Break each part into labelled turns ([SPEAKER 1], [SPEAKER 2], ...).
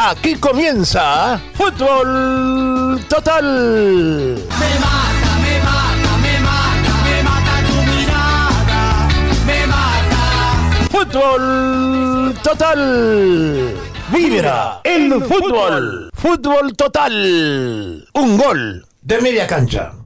[SPEAKER 1] Aquí comienza Fútbol Total.
[SPEAKER 2] Me mata, me mata, me mata, me mata tu mirada. Me mata.
[SPEAKER 1] Fútbol Total. Vibra el fútbol. Fútbol Total. Un gol de media cancha.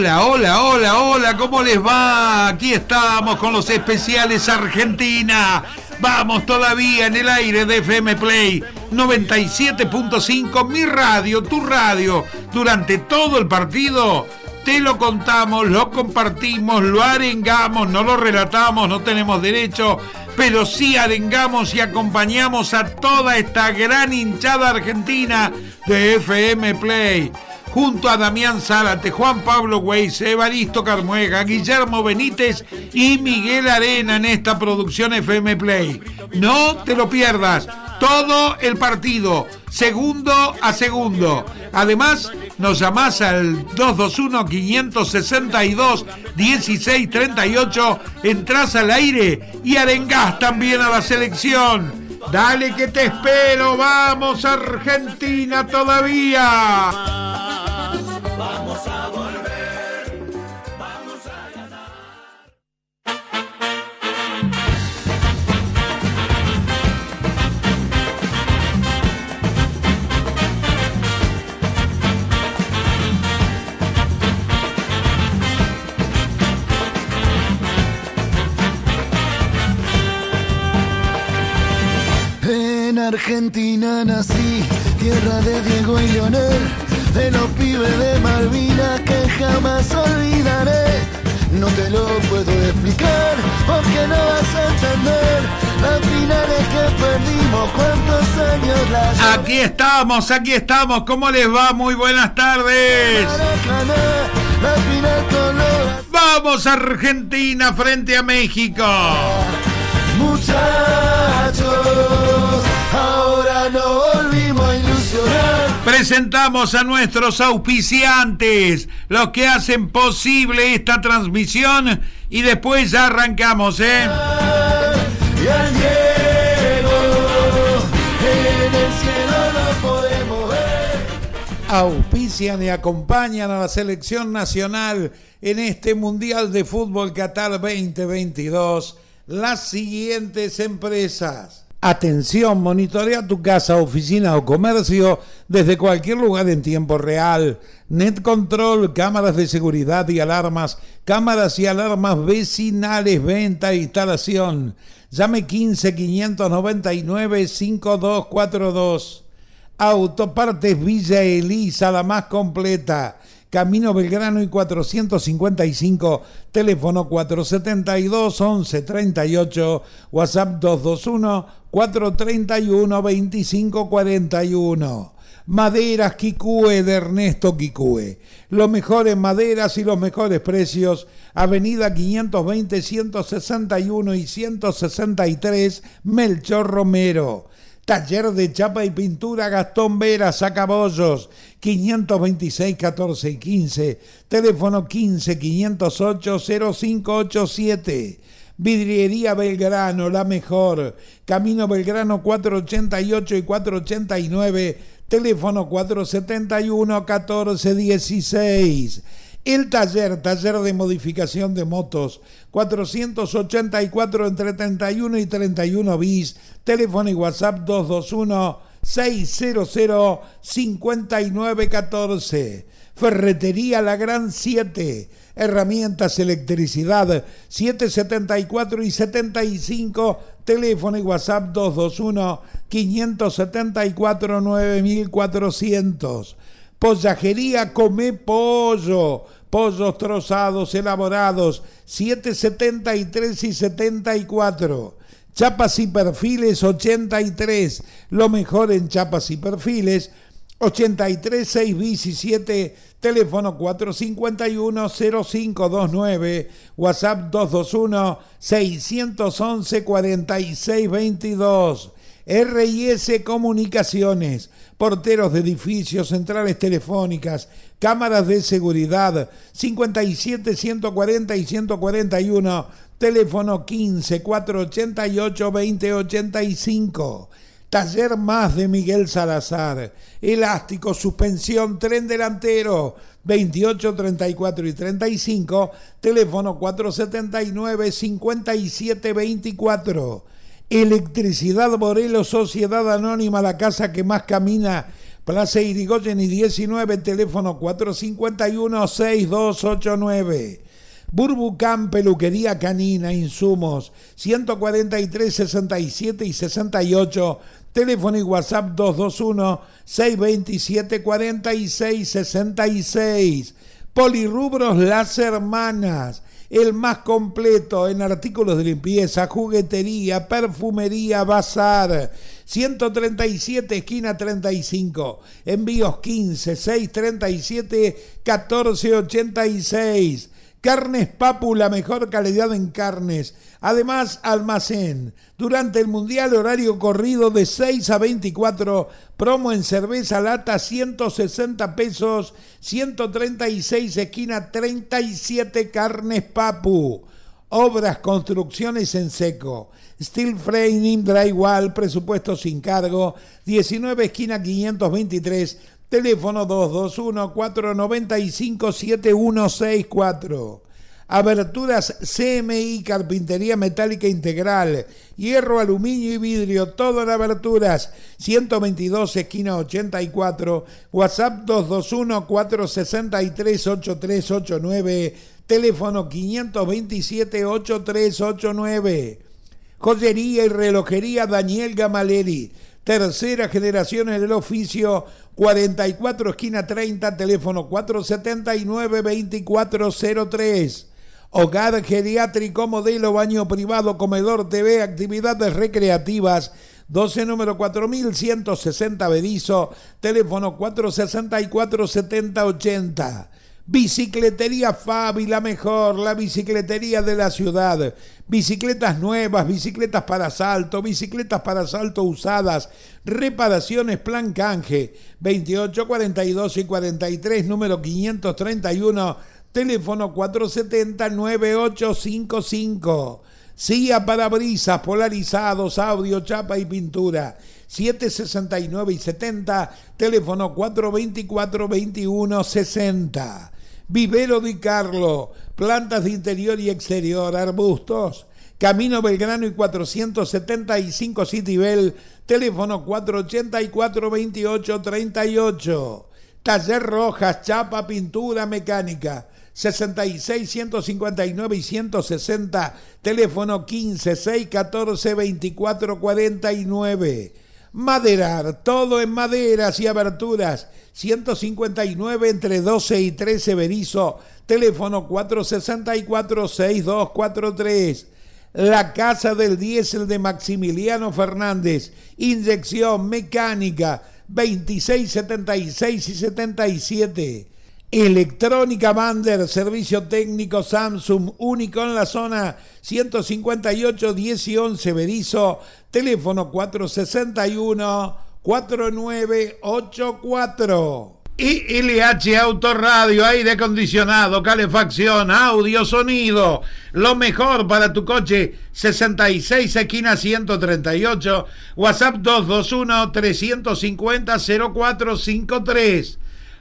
[SPEAKER 3] Hola, hola, hola, hola, ¿cómo les va? Aquí estamos con los especiales Argentina. Vamos todavía en el aire de FM Play 97.5, mi radio, tu radio. Durante todo el partido te lo contamos, lo compartimos, lo arengamos, no lo relatamos, no tenemos derecho, pero sí arengamos y acompañamos a toda esta gran hinchada argentina de FM Play junto a Damián Zárate, Juan Pablo Weiss, Evaristo Carmuega, Guillermo Benítez y Miguel Arena en esta producción FM Play. No te lo pierdas, todo el partido, segundo a segundo. Además, nos llamás al 221-562-1638, entras al aire y arengás también a la selección. Dale que te espero, vamos Argentina todavía.
[SPEAKER 2] Vamos
[SPEAKER 4] Argentina nací, tierra de Diego y Leonel, de los pibes de Malvinas que jamás olvidaré. No te lo puedo explicar, porque no vas a entender las finales que perdimos, cuántos años las
[SPEAKER 3] Aquí estamos, aquí estamos. ¿Cómo les va? Muy buenas tardes. Vamos Argentina frente a México.
[SPEAKER 4] muchachos.
[SPEAKER 3] Presentamos a nuestros auspiciantes, los que hacen posible esta transmisión y después ya arrancamos, ¿eh?
[SPEAKER 4] Y al Diego, en el cielo no podemos ver.
[SPEAKER 3] Auspician y acompañan a la selección nacional en este Mundial de Fútbol Qatar 2022 las siguientes empresas. Atención, monitorea tu casa, oficina o comercio desde cualquier lugar en tiempo real. Net Control, cámaras de seguridad y alarmas, cámaras y alarmas vecinales, venta e instalación. Llame 15 599 5242. Autopartes Villa Elisa, la más completa. Camino Belgrano y 455, teléfono 472 1138, WhatsApp 221 431 2541. Maderas Quicue de Ernesto Quicue. Lo mejor en maderas y los mejores precios. Avenida 520, 161 y 163, Melchor Romero. Taller de chapa y pintura Gastón Vera, Sacabollos, 526 14 y 15, teléfono 15 508 0587. Vidriería Belgrano, la mejor. Camino Belgrano 488 y 489, teléfono 471 1416. El taller, taller de modificación de motos, 484 entre 31 y 31 bis, teléfono y WhatsApp 221 600 5914. Ferretería La Gran 7, herramientas, electricidad 774 y 75, teléfono y WhatsApp 221 574 9400. Pollajería Come Pollo. Pollos trozados, elaborados, 773 y 74. Chapas y perfiles 83. Lo mejor en chapas y perfiles. 83617, teléfono 451-0529, WhatsApp 221-611-4622. RIS Comunicaciones, porteros de edificios, centrales telefónicas, cámaras de seguridad, 57 140 y 141, teléfono 15 488 2085. Taller Más de Miguel Salazar. Elástico, suspensión, tren delantero. 28, 34 y 35. Teléfono 479 57 24. Electricidad Morelos, Sociedad Anónima, la casa que más camina. Plaza Irigoyen y 19, teléfono 451 6289. Burbucán, peluquería canina, insumos, 143, 67 y 68, teléfono y WhatsApp 221-627 46 66. Polirrubros Las Hermanas, el más completo en artículos de limpieza, juguetería, perfumería, bazar. 137, esquina 35. Envíos 15, 637, 1486. Carnes Papu, la mejor calidad en carnes. Además, almacén. Durante el Mundial, horario corrido de 6 a 24. Promo en cerveza lata, 160 pesos. 136, esquina 37, Carnes Papu. Obras, construcciones en seco. Steel framing, drywall, presupuesto sin cargo. 19, esquina 523. Teléfono 221-495-7164. Aberturas CMI, Carpintería Metálica Integral, Hierro, Aluminio y Vidrio, todo en aberturas. 122, esquina 84, WhatsApp 221-463-8389, teléfono 527-8389. Joyería y relojería Daniel Gamaleri tercera generación en el oficio, 44 esquina 30, teléfono 479-2403. Hogar geriátrico, modelo, baño privado, comedor, TV, actividades recreativas. 12 número 4160 Bedizo, teléfono 464 7080. Bicicletería Fabi, la mejor, la bicicletería de la ciudad. Bicicletas nuevas, bicicletas para salto, bicicletas para salto usadas, reparaciones plan canje. 28, 42 y 43, número 531, teléfono 470-9855. CIA parabrisas polarizados, audio, chapa y pintura. 769 y 70, teléfono 424-2160. Vivero Di Carlo, plantas de interior y exterior, arbustos. Camino Belgrano y 475 Citibel, teléfono 484-2838. Taller Rojas, chapa, pintura, mecánica. 66 159 y 160, teléfono 15 614 24 49. Maderar, todo en maderas y aberturas. 159 entre 12 y 13 Berizo, teléfono 464-6243. La Casa del Diésel de Maximiliano Fernández, inyección mecánica 26, 76 y 77. Electrónica Bander, servicio técnico Samsung, único en la zona 158 10 y 11 Berizo, teléfono 461 4984.
[SPEAKER 5] Y LH Autoradio, aire acondicionado, calefacción, audio, sonido. Lo mejor para tu coche, 66 esquina 138, WhatsApp 221-350-0453.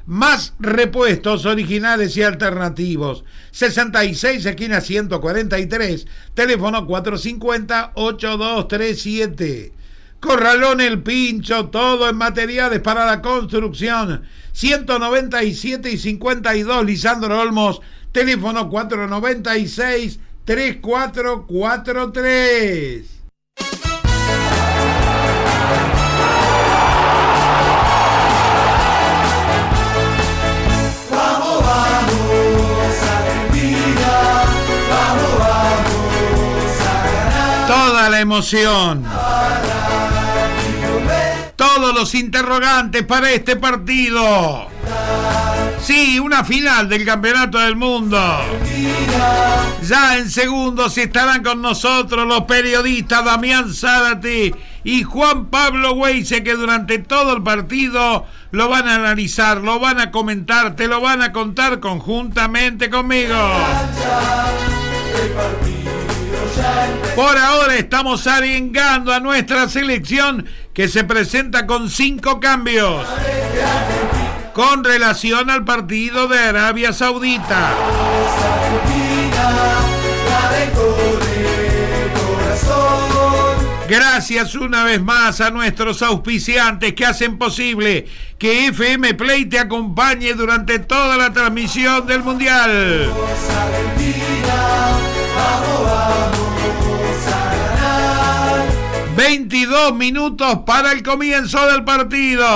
[SPEAKER 5] Más repuestos originales y alternativos. 66 esquina 143, teléfono 450-8237. Corralón El Pincho, todo en materiales para la construcción. 197 y 52 Lisandro Olmos, teléfono 496 La emoción.
[SPEAKER 3] Todos los interrogantes para este partido. Sí, una final del Campeonato del Mundo. Ya en segundos estarán con nosotros los periodistas Damián Zárate y Juan Pablo Weise que durante todo el partido lo van a analizar, lo van a comentar, te lo van a contar conjuntamente conmigo. Por ahora estamos arengando a nuestra selección que se presenta con cinco cambios con relación al partido de Arabia Saudita. Gracias una vez más a nuestros auspiciantes que hacen posible que FM Play te acompañe durante toda la transmisión del Mundial. 22 minutos para el comienzo del partido.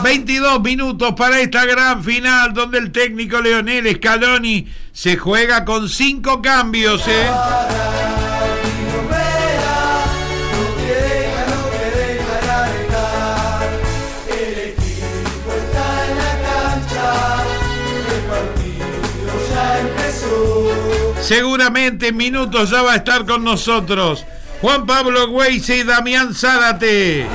[SPEAKER 3] 22 minutos para esta gran final donde el técnico Leonel Scaloni se juega con cinco cambios. ¿eh? Seguramente en minutos ya va a estar con nosotros Juan Pablo Güeyse y Damián Zárate.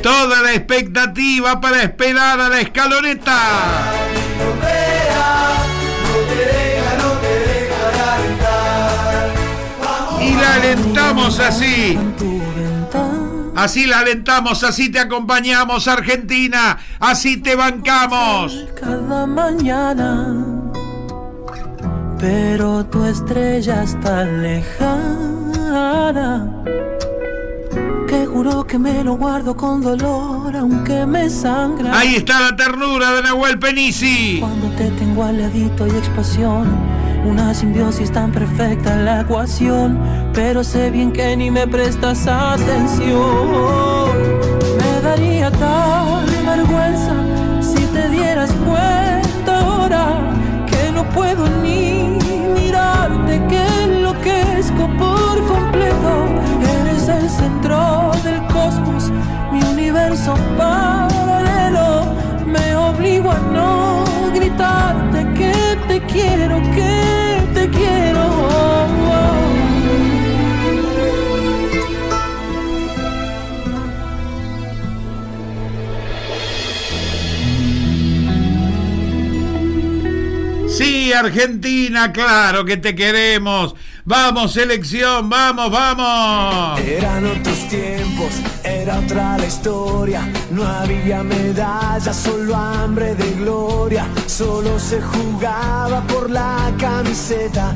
[SPEAKER 3] Toda la expectativa para esperar a la escaloneta. Y la alentamos así. Así la alentamos, así te acompañamos, Argentina. Así te bancamos.
[SPEAKER 6] Cada mañana, pero tu estrella está lejana. Que juro que me lo guardo con dolor, aunque me sangra.
[SPEAKER 3] Ahí está la ternura de Nahuel Penisi.
[SPEAKER 6] Cuando te tengo al ladito y explosión, una simbiosis tan perfecta en la ecuación, pero sé bien que ni me prestas atención. Me daría tal vergüenza si te dieras cuenta ahora que no puedo ni mirarte, que enloquezco por completo. Eres el centro del cosmos, mi universo paralelo. Me obligo a no gritarte que te quiero, que te quiero.
[SPEAKER 3] Sí, Argentina, claro que te queremos. Vamos, selección, vamos, vamos.
[SPEAKER 7] Eran otros tiempos, era otra la historia. No había medalla, solo hambre de gloria. Solo se jugaba por la camiseta,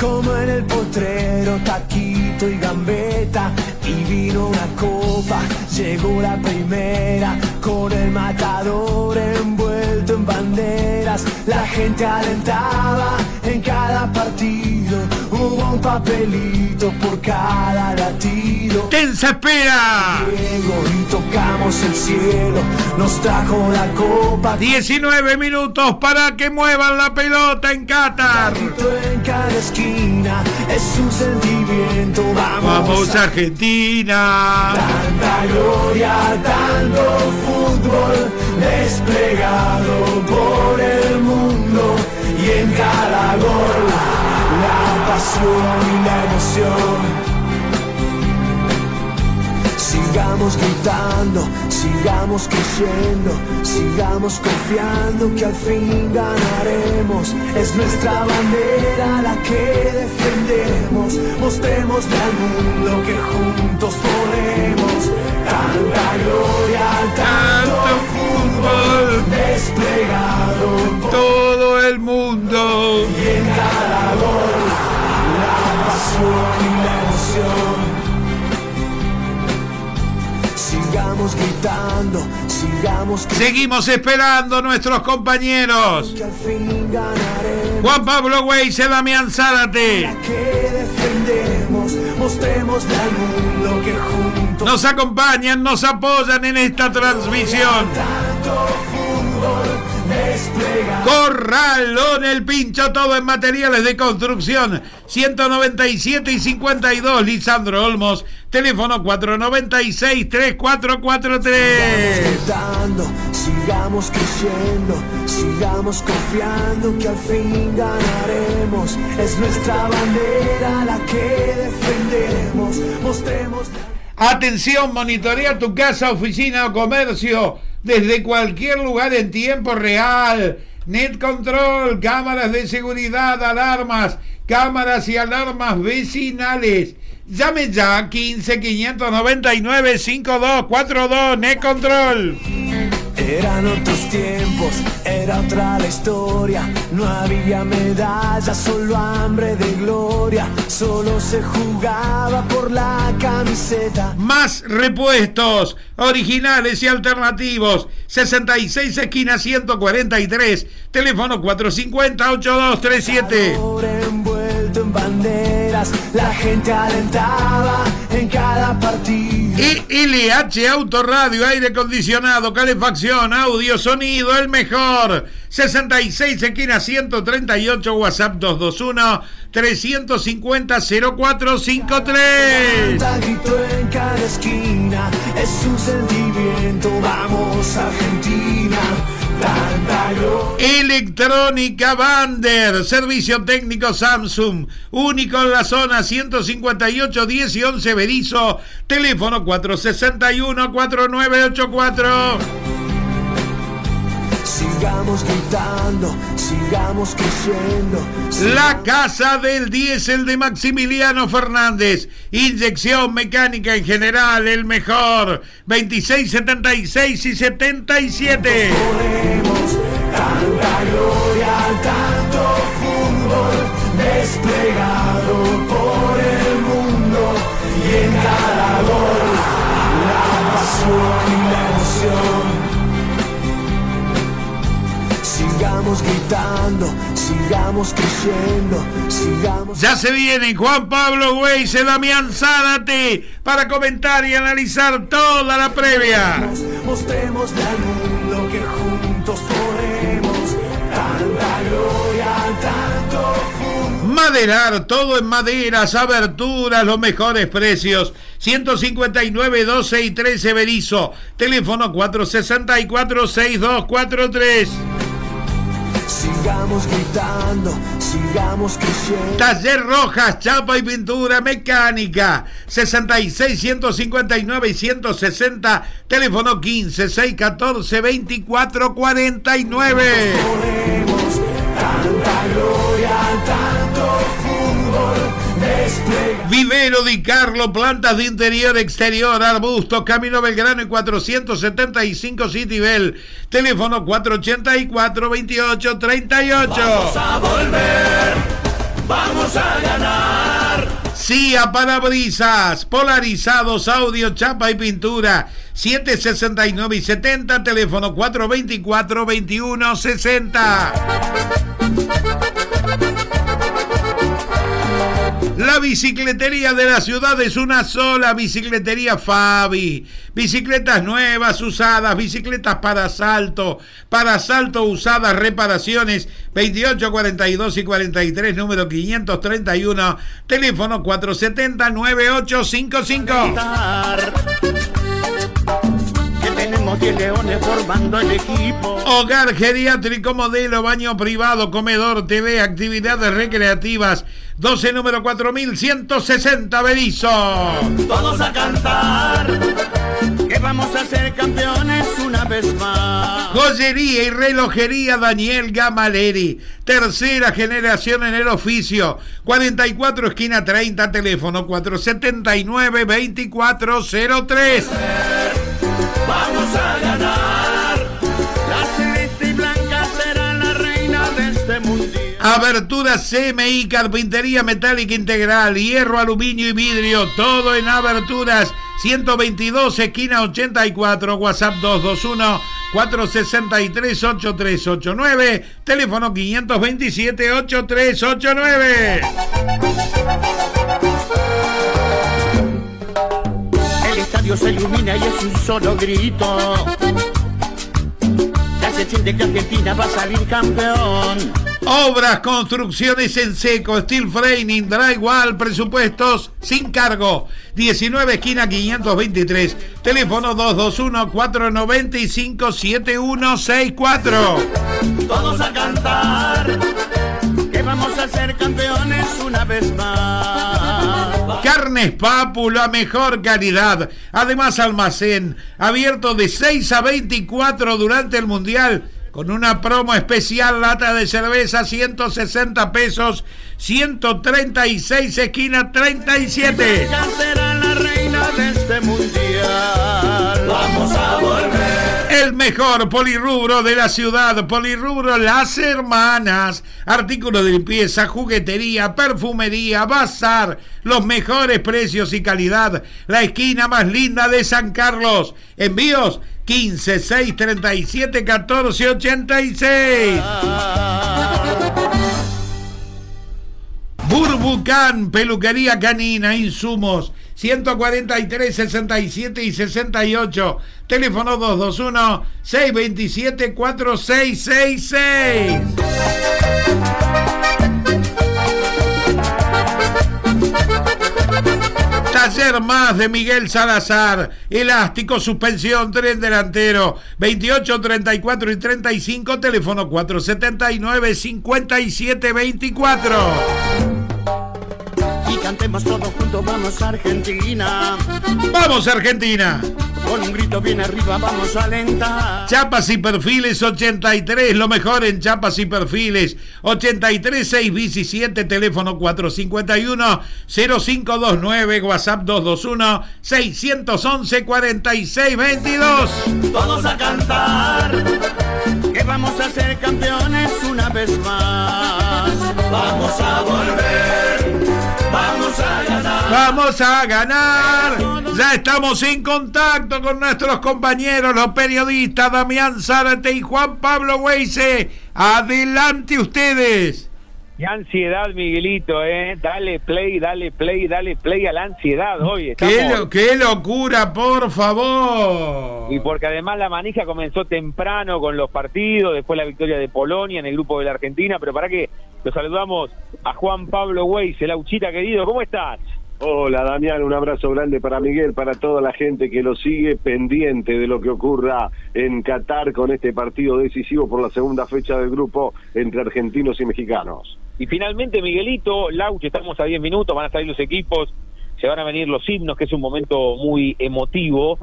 [SPEAKER 7] como en el potrero, taquito y gambeta. Y vino una copa, llegó la primera, con el matador en banderas. La gente alentaba en cada partido, hubo un papelito por cada latido.
[SPEAKER 3] ¡Tensa espera!
[SPEAKER 7] Y tocamos el cielo, nos trajo la copa.
[SPEAKER 3] 19 minutos para que muevan la pelota en Qatar.
[SPEAKER 7] En cada esquina es un sentimiento. Vamos,
[SPEAKER 3] Vamos, Argentina.
[SPEAKER 7] Tanta gloria, tanto fútbol desplegado por el mundo y en cada gol la pasión y la emoción. Sigamos gritando, sigamos creciendo, sigamos confiando que al fin ganaremos. Es nuestra bandera la que defendemos. Mostrémosle al mundo que juntos podemos. Tanta gloria, tanto
[SPEAKER 3] Tanto fútbol,
[SPEAKER 7] desplegado
[SPEAKER 3] todo el mundo.
[SPEAKER 7] y en cada gol la pasión y la emoción. Sigamos gritando, sigamos que,
[SPEAKER 3] Seguimos esperando nuestros compañeros.
[SPEAKER 7] que al fin ganaremos.
[SPEAKER 3] Juan Pablo Weise, Damián Zárate.
[SPEAKER 7] Que defendemos, mostremosle al mundo que juntos
[SPEAKER 3] Nos acompañan, nos apoyan en esta transmisión. Corralón el pincho, todo en materiales de construcción. 197 y 52, Lisandro Olmos. Teléfono 496-3443.
[SPEAKER 7] Dando, sigamos creciendo, sigamos confiando que al fin ganaremos. Es nuestra bandera la que defendemos. Mostremos.
[SPEAKER 3] Atención, monitorea tu casa, oficina o comercio desde cualquier lugar en tiempo real. Net Control, cámaras de seguridad, alarmas, cámaras y alarmas vecinales. Llame ya 15 599 5242 Net Control.
[SPEAKER 7] Eran otros tiempos, era otra la historia. No había medallas, solo hambre de gloria. Solo se jugaba por la camiseta.
[SPEAKER 3] Más repuestos, originales y alternativos. 66 esquina 143, teléfono 450-8237.
[SPEAKER 7] Ahora envuelto en banderas, la gente alentaba en cada partido.
[SPEAKER 3] ELH Autoradio, aire acondicionado, calefacción, audio, sonido, el mejor. 66 esquina 138, WhatsApp 221 350 0453.
[SPEAKER 7] Canta, grito en cada esquina, es un sentimiento. Vamos Argentina.
[SPEAKER 3] Electrónica Bander, servicio técnico Samsung, único en la zona 158 10 y 11 Berizo, teléfono 461 4984.
[SPEAKER 7] Sigamos gritando, sigamos creciendo.
[SPEAKER 3] La Casa del Diésel de Maximiliano Fernández. Inyección mecánica en general, el mejor. 26, 76 y 77.
[SPEAKER 7] Ponemos tanta Sigamos gritando, sigamos creciendo, sigamos.
[SPEAKER 3] Ya se viene Juan Pablo Güeyse, Damián Zárate para comentar y analizar toda la previa.
[SPEAKER 7] Mostrémosle al mundo que juntos podemos. Tanta gloria, tanto.
[SPEAKER 3] Maderar, todo en maderas, aberturas, los mejores precios. 159, 12 y 13 Berizo. Teléfono 464 6243.
[SPEAKER 7] Sigamos gritando, sigamos creciendo.
[SPEAKER 3] Taller Rojas, chapa y pintura mecánica. 66 159 y 160. Teléfono 15 614 24 49.
[SPEAKER 7] Ponemos tanta gloria, desplegado.
[SPEAKER 3] Vivero Di Carlo, plantas de interior, exterior, arbustos, Camino Belgrano y 475 Citibel. Teléfono 484 28 38.
[SPEAKER 2] a volver, vamos a ganar.
[SPEAKER 3] CIA Parabrisas, polarizados, audio, chapa y pintura. 769 y 70, teléfono 424 21 60. La bicicletería de la ciudad es una sola bicicletería Fabi. Bicicletas nuevas, usadas, bicicletas para asalto, para asalto usadas, reparaciones 28, 42 y 43, número 531, teléfono 470 9855.
[SPEAKER 8] Que tenemos 10 leones formando el equipo.
[SPEAKER 3] Hogar geriátrico modelo, baño privado, comedor, TV, actividades recreativas. 12 número 4160 Berizo.
[SPEAKER 8] Todos a cantar. Que vamos a ser campeones una vez más.
[SPEAKER 3] Joyería y relojería Daniel Gamaleri. Tercera generación en el oficio. 44 esquina 30, teléfono 479 2403.
[SPEAKER 8] Vamos a ganar. La blanca será la reina de este mundial.
[SPEAKER 3] Abertura CMI, carpintería metálica integral, hierro, aluminio y vidrio, todo en aberturas. 122, esquina 84, WhatsApp 221 463 8389, teléfono 527 8389.
[SPEAKER 8] Estadio se ilumina y es un solo grito. Ya se siente que Argentina va a salir campeón.
[SPEAKER 3] Obras, construcciones en seco, steel framing, drywall, presupuestos sin cargo. 19 esquina 523, teléfono 221-495-7164.
[SPEAKER 8] Todos a cantar, que vamos a ser campeones una vez más.
[SPEAKER 3] Carnes Papu, la mejor calidad. Además, almacén abierto de 6 a 24 durante el Mundial. Con una promo especial, lata de cerveza 160 pesos, 136 esquina 37.
[SPEAKER 8] Ella será la reina de este mundial. Vamos a volver.
[SPEAKER 3] El mejor polirrubro de la ciudad, polirrubro Las Hermanas, artículos de limpieza, juguetería, perfumería, bazar, los mejores precios y calidad, la esquina más linda de San Carlos. Envíos 15 6 37 14 86. Burbucán, peluquería canina, insumos 143, 67 y 68. Teléfono 221 627 4666. Taller más de Miguel Salazar. Elástico, suspensión, tren delantero. 28, 34 y 35. Teléfono 479 57 24.
[SPEAKER 8] Y cantemos todos juntos, vamos a Argentina.
[SPEAKER 3] ¡Vamos, Argentina!
[SPEAKER 8] Con un grito bien arriba, vamos a alentar.
[SPEAKER 3] Chapas y perfiles 83, lo mejor en chapas y perfiles. 83 617, teléfono 451 0529, WhatsApp 221 611 46 22.
[SPEAKER 8] Todos a cantar, que vamos a ser campeones una vez más. Vamos a volver, vamos a ganar.
[SPEAKER 3] Vamos a ganar. Ya estamos en contacto con nuestros compañeros, los periodistas Damián Zárate y Juan Pablo Weise. Adelante ustedes.
[SPEAKER 9] Qué ansiedad, Miguelito, ¿eh? Dale play, dale play, dale play a la ansiedad hoy.
[SPEAKER 3] ¡Qué,
[SPEAKER 9] Estamos...
[SPEAKER 3] lo- qué locura, por favor!
[SPEAKER 9] Y porque además la manija comenzó temprano con los partidos, después la victoria de Polonia en el grupo de la Argentina, pero para que lo saludamos a Juan Pablo Weiss, el auchita querido, ¿cómo estás?
[SPEAKER 10] Hola Damián, un abrazo grande para Miguel, para toda la gente que lo sigue pendiente de lo que ocurra en Qatar con este partido decisivo por la segunda fecha del grupo entre argentinos y mexicanos.
[SPEAKER 9] Y finalmente, Miguelito, Lauch, estamos a 10 minutos, van a salir los equipos, se van a venir los himnos, que es un momento muy emotivo.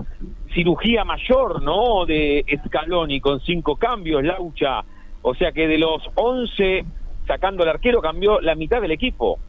[SPEAKER 9] Cirugía mayor, ¿no? De Scaloni con cinco cambios, Laucha. O sea que de los 11, sacando al arquero, cambió la mitad del equipo.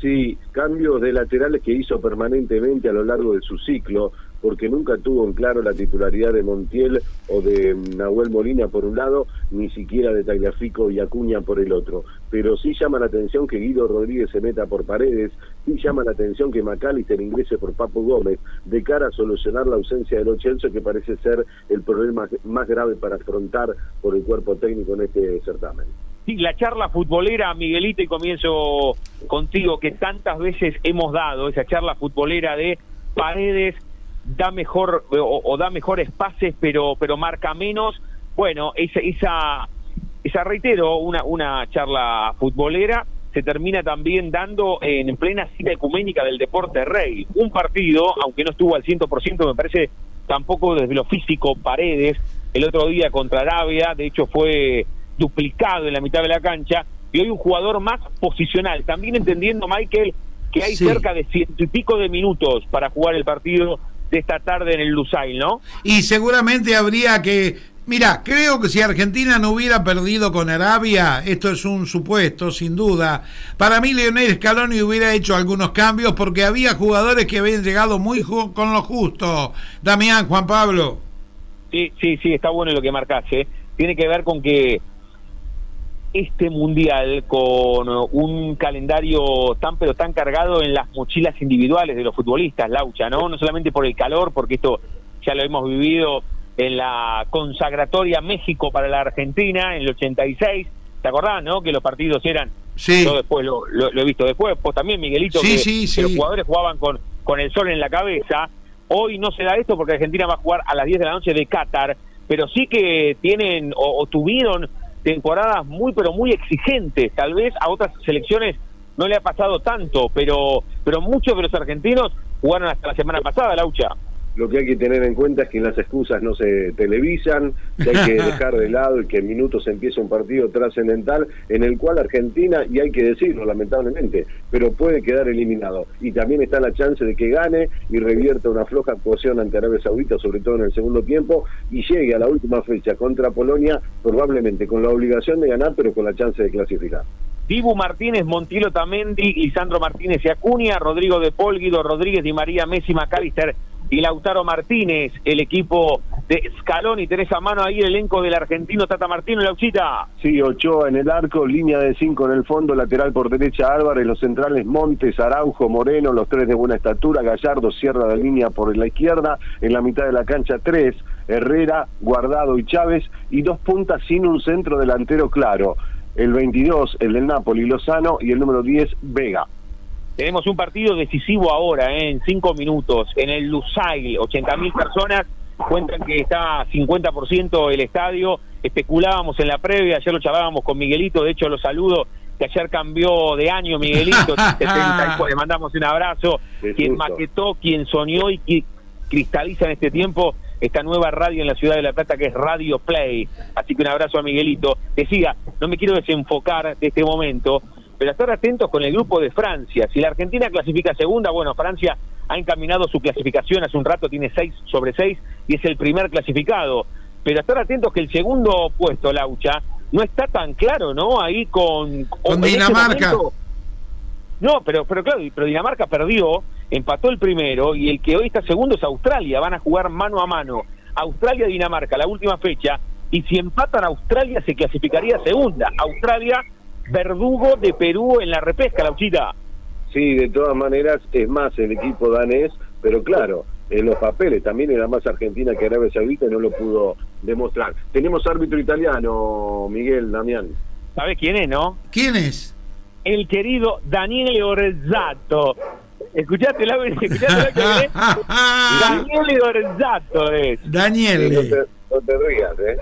[SPEAKER 10] Sí, cambios de laterales que hizo permanentemente a lo largo de su ciclo, porque nunca tuvo en claro la titularidad de Montiel o de mm, Nahuel Molina por un lado, ni siquiera de Tagliafico y Acuña por el otro. Pero sí llama la atención que Guido Rodríguez se meta por paredes, sí llama la atención que McAllister ingrese por Papo Gómez, de cara a solucionar la ausencia de Lo que parece ser el problema más grave para afrontar por el cuerpo técnico en este certamen.
[SPEAKER 9] La charla futbolera, Miguelito, y comienzo contigo, que tantas veces hemos dado, esa charla futbolera de paredes, da mejor o, o da mejores pases, pero, pero marca menos. Bueno, esa, esa, esa reitero, una, una charla futbolera se termina también dando en plena cita ecuménica del deporte rey. Un partido, aunque no estuvo al 100%, me parece tampoco desde lo físico, paredes, el otro día contra Arabia, de hecho fue duplicado en la mitad de la cancha, y hoy un jugador más posicional, también entendiendo, Michael, que hay
[SPEAKER 3] Sí.
[SPEAKER 9] cerca de ciento y pico de minutos para jugar el partido de esta tarde en el Lusail, ¿no?
[SPEAKER 3] Y seguramente habría que... Mira, creo que si Argentina no hubiera perdido con Arabia, esto es un supuesto, sin duda. Para mí, Leonel Scaloni hubiera hecho algunos cambios porque había jugadores que habían llegado muy con lo justo. Damián, Juan Pablo.
[SPEAKER 9] Sí, sí, sí, está bueno lo que marcaste. Tiene que ver con que este mundial, con un calendario tan pero tan cargado en las mochilas individuales de los futbolistas, Laucha, ¿no? No solamente por el calor, porque esto ya lo hemos vivido en la consagratoria México para la Argentina en el 86. ¿Te acordás, no? Que los partidos eran.
[SPEAKER 3] Sí.
[SPEAKER 9] Yo después lo, lo- lo he visto después. Vos también, Miguelito,
[SPEAKER 3] Sí,
[SPEAKER 9] que,
[SPEAKER 3] sí,
[SPEAKER 9] que
[SPEAKER 3] sí.
[SPEAKER 9] los jugadores jugaban con, con el sol en la cabeza. Hoy no se da esto porque Argentina va a jugar a las 10 de la noche de Qatar pero sí que tienen o, o tuvieron temporadas muy pero muy exigentes. Tal vez a otras selecciones no le ha pasado tanto, pero pero muchos de los argentinos jugaron hasta la semana pasada, Laucha.
[SPEAKER 10] Lo que hay que tener en cuenta es que las excusas no se televisan, que hay que dejar de lado y que en minutos empieza un partido trascendental en el cual Argentina, y hay que decirlo lamentablemente, pero puede quedar eliminado. Y también está la chance de que gane y revierta una floja actuación ante Arabia Saudita, sobre todo en el segundo tiempo, y llegue a la última fecha contra Polonia, probablemente con la obligación de ganar, pero con la chance de clasificar.
[SPEAKER 9] Dibu Martínez, Montilo Tamendi, Lisandro Martínez y Acuña, Rodrigo de Paul, Guido Rodríguez, Di María, Messi, Macalister y Lautaro Martínez, el equipo de Scaloni, y tenés a mano ahí el elenco del argentino Tata Martino, Lauchita.
[SPEAKER 10] Sí, Ochoa en el arco, línea de cinco en el fondo, lateral por derecha Álvarez, los centrales Montes, Araujo, Moreno, los tres de buena estatura, Gallardo cierra la línea por la izquierda, en la mitad de la cancha tres, Herrera, Guardado y Chávez, y dos puntas sin un centro delantero claro. El 22, el del Napoli, Lozano, y el número 10, Vega.
[SPEAKER 9] Tenemos un partido decisivo ahora, ¿eh? en cinco minutos, en el Lusail, 80.000 personas, cuentan que está 50% el estadio, especulábamos en la previa, ayer lo charlábamos con Miguelito, de hecho lo saludo, que ayer cambió de año Miguelito, 74, le mandamos un abrazo,
[SPEAKER 10] Qué
[SPEAKER 9] quien
[SPEAKER 10] susto.
[SPEAKER 9] maquetó, quien soñó y que cristaliza en este tiempo esta nueva radio en la ciudad de La Plata que es Radio Play. Así que un abrazo a Miguelito. Decía, no me quiero desenfocar de este momento, pero estar atentos con el grupo de Francia. Si la Argentina clasifica segunda, bueno, Francia ha encaminado su clasificación hace un rato, tiene 6 sobre 6 y es el primer clasificado. Pero estar atentos que el segundo puesto, Laucha, no está tan claro, ¿no? Ahí con...
[SPEAKER 11] Dinamarca.
[SPEAKER 9] momento- no, pero, pero claro, pero Dinamarca perdió, empató el primero y el que hoy está segundo es Australia. Van a jugar mano a mano. Australia-Dinamarca, la última fecha. Y si empatan Australia, se clasificaría segunda. Australia, verdugo de Perú en la repesca, Lauchita.
[SPEAKER 10] Sí, de todas maneras es más el equipo danés, pero claro, en los papeles también era más Argentina que Arabia Saudita y no lo pudo demostrar. Tenemos árbitro italiano, Miguel Damián.
[SPEAKER 9] ¿Sabes quién es, no?
[SPEAKER 11] ¿Quién es?
[SPEAKER 9] El querido Daniele Orzato. ¿Escuchaste la escuchaste la que es? Daniele Orzato es.
[SPEAKER 10] No
[SPEAKER 11] Daniel.
[SPEAKER 10] te, no te rías, ¿eh?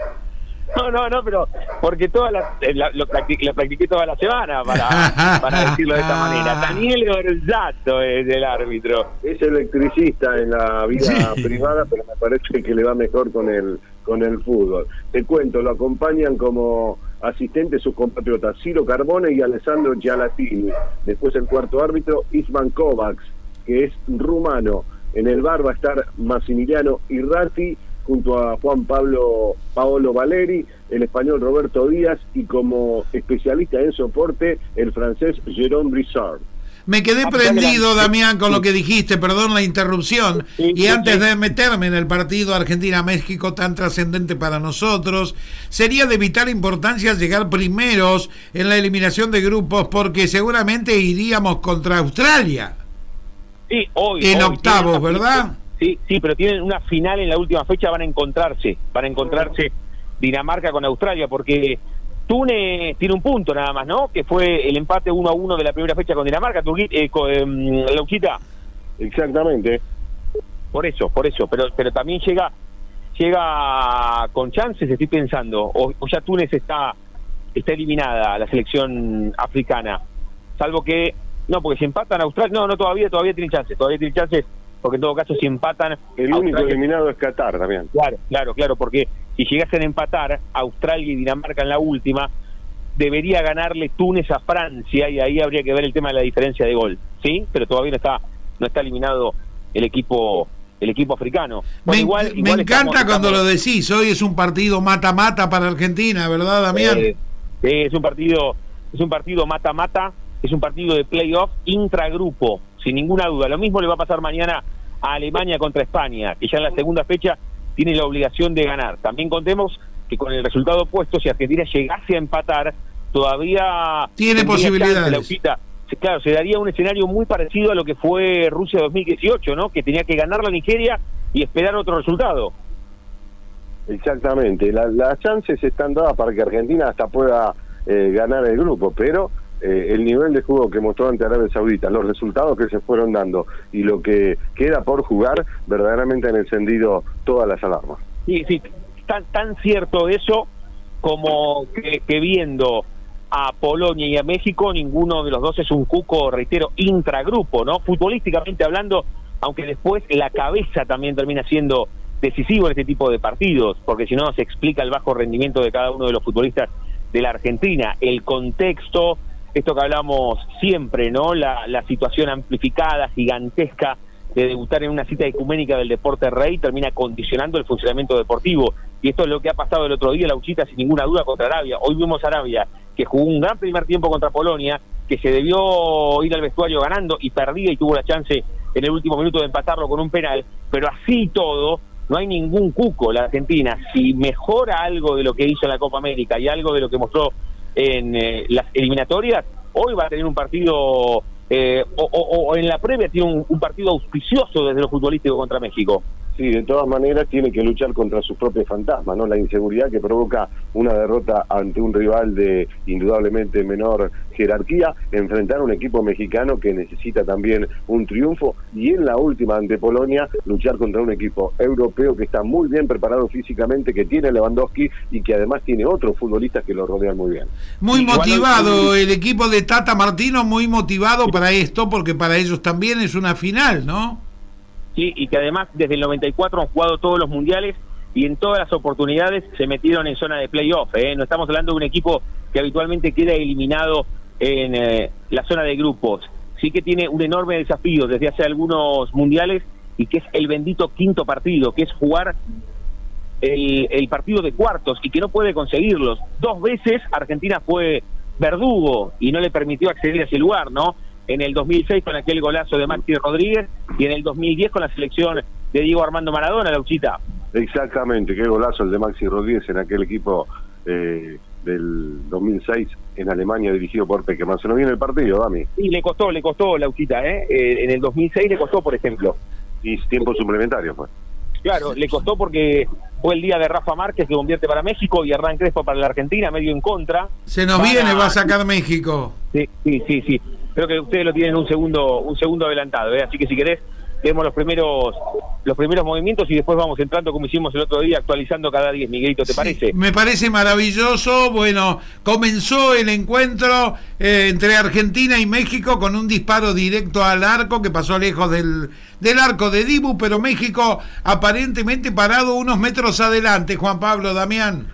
[SPEAKER 9] No, no, no, pero porque toda la, eh, la- lo practiqué, lo practiqué toda la semana para, para decirlo de esta manera. Daniel Orzato es el árbitro.
[SPEAKER 10] Es electricista en la vida privada, pero me parece que le va mejor con el con el fútbol. Te cuento, lo acompañan como asistentes sus compatriotas Ciro Carbone y Alessandro Gialatini. Después el cuarto árbitro, Isman Kovacs, que es rumano. En el bar va a estar Massimiliano Irrati junto a Juan Pablo Paolo Valeri, el español Roberto Díaz y como especialista en soporte el francés Jérôme Brissard.
[SPEAKER 11] Me quedé
[SPEAKER 9] Ah,
[SPEAKER 11] prendido. Damián, con lo que dijiste, perdón la interrupción.
[SPEAKER 9] Sí,
[SPEAKER 11] Y
[SPEAKER 9] sí,
[SPEAKER 11] antes
[SPEAKER 9] sí.
[SPEAKER 11] de meterme en el partido Argentina-México tan trascendente para nosotros, sería de vital importancia llegar primeros en la eliminación de grupos porque seguramente iríamos contra Australia.
[SPEAKER 9] Sí, hoy.
[SPEAKER 11] En
[SPEAKER 9] hoy
[SPEAKER 11] octavos, ¿verdad?
[SPEAKER 9] Sí, sí, pero tienen una final en la última fecha, van a encontrarse, van a encontrarse Dinamarca con Australia, porque Túnez tiene un punto nada más, ¿no? Que fue el empate 1 a 1 de la primera fecha con Dinamarca, Turquí- eh, con, em, Lauchita.
[SPEAKER 10] Exactamente.
[SPEAKER 9] Por eso, por eso, pero pero también llega llega con chances, estoy pensando, o, o ya Túnez está está eliminada la selección africana, salvo que no, porque si empatan Australia, no, no todavía todavía tiene chances, todavía tiene chances, porque en todo caso si empatan
[SPEAKER 10] El único
[SPEAKER 9] Australia-
[SPEAKER 10] eliminado es Qatar también.
[SPEAKER 9] Claro, claro, claro, porque si llegasen a empatar Australia y Dinamarca en la última, debería ganarle Túnez a Francia y ahí habría que ver el tema de la diferencia de gol, ¿sí? Pero todavía no está no está eliminado el equipo el equipo africano.
[SPEAKER 11] Me,
[SPEAKER 9] Bueno, igual-
[SPEAKER 11] me
[SPEAKER 9] igual
[SPEAKER 11] encanta
[SPEAKER 9] estamos-
[SPEAKER 11] cuando
[SPEAKER 9] estamos-
[SPEAKER 11] lo decís, hoy es un partido mata-mata para Argentina, ¿verdad, Damián?
[SPEAKER 9] Eh, sí, es un partido es un partido mata-mata, es un partido de playoff intragrupo, sin ninguna duda. Lo mismo le va a pasar mañana a Alemania contra España, que ya en la segunda fecha tiene la obligación de ganar. También contemos que con el resultado opuesto, si Argentina llegase a empatar, todavía
[SPEAKER 11] Tiene posibilidades.
[SPEAKER 9] Claro, se daría un escenario muy parecido a lo que fue Rusia 2018, ¿no? Que tenía que ganar la Nigeria y esperar otro resultado.
[SPEAKER 10] Exactamente. La- las chances están dadas para que Argentina hasta pueda eh, ganar el grupo, pero eh, el nivel de juego que mostró ante Arabia Saudita, los resultados que se fueron dando y lo que queda por jugar, verdaderamente han encendido todas las alarmas.
[SPEAKER 9] Sí, sí. tan, tan cierto eso como que, que viendo a Polonia y a México, ninguno de los dos es un cuco, reitero, intragrupo, ¿no? Futbolísticamente hablando, aunque después la cabeza también termina siendo decisivo en este tipo de partidos, porque si no se explica el bajo rendimiento de cada uno de los futbolistas de la Argentina, el contexto, esto que hablamos siempre, ¿no? La, la situación amplificada, gigantesca de debutar en una cita ecuménica del deporte rey termina condicionando el funcionamiento deportivo. Y esto es lo que ha pasado el otro día, la Uchita, sin ninguna duda, contra Arabia. Hoy vimos a Arabia, que jugó un gran primer tiempo contra Polonia, que se debió ir al vestuario ganando y perdía y tuvo la chance en el último minuto de empatarlo con un penal. Pero así todo, no hay ningún cuco la Argentina. Si mejora algo de lo que hizo en la Copa América y algo de lo que mostró en eh, las eliminatorias, hoy va a tener un partido eh, o, en la previa tiene un, un partido auspicioso desde lo futbolístico contra México.
[SPEAKER 10] Sí, de todas maneras tiene que luchar contra sus propios fantasmas, ¿no? La inseguridad que provoca una derrota ante un rival de indudablemente menor jerarquía, enfrentar a un equipo mexicano que necesita también un triunfo y en la última ante Polonia luchar contra un equipo europeo que está muy bien preparado físicamente, que tiene Lewandowski y que además tiene otros futbolistas que lo rodean muy bien.
[SPEAKER 3] Muy
[SPEAKER 9] Igual
[SPEAKER 3] motivado
[SPEAKER 9] hoy-
[SPEAKER 3] el equipo de Tata Martino, muy motivado para esto, porque para ellos también es una final, ¿no?
[SPEAKER 9] Sí, y que además desde el 94 han jugado todos los mundiales y en todas las oportunidades se metieron en zona de playoff. ¿eh? No estamos hablando de un equipo que habitualmente queda eliminado en eh, la zona de grupos. Sí que tiene un enorme desafío desde hace algunos mundiales y que es el bendito quinto partido, que es jugar el, el partido de cuartos y que no puede conseguirlos. Dos veces Argentina fue verdugo y no le permitió acceder a ese lugar, ¿no? En el 2006 con aquel golazo de Maxi Rodríguez y en el 2010 con la selección de Diego Armando Maradona, la Uchita.
[SPEAKER 10] Exactamente, qué golazo el de Maxi Rodríguez en aquel equipo eh, del 2006 en Alemania dirigido por Peckerman. Se nos viene el partido, Dami.
[SPEAKER 9] Y le costó, le costó la Uchita, ¿eh? Eh, En el 2006 le costó, por ejemplo.
[SPEAKER 10] Y tiempo suplementario, pues.
[SPEAKER 9] Claro, le costó porque fue el día de Rafa Márquez que convierte para México y Hernán Crespo para la Argentina, medio en contra.
[SPEAKER 3] Se nos
[SPEAKER 9] Para-
[SPEAKER 3] viene, va a sacar México.
[SPEAKER 9] Sí, sí, sí, sí. Creo que ustedes lo tienen un segundo, un segundo adelantado, ¿eh? así que si querés vemos los primeros, los primeros movimientos y después vamos entrando como hicimos el otro día, actualizando cada 10, Miguelito, ¿te parece?
[SPEAKER 3] Me parece maravilloso. Bueno, comenzó el encuentro eh, entre Argentina y México con un disparo directo al arco que pasó lejos del, del arco de Dibu, pero México aparentemente parado unos metros adelante, Juan Pablo Damián.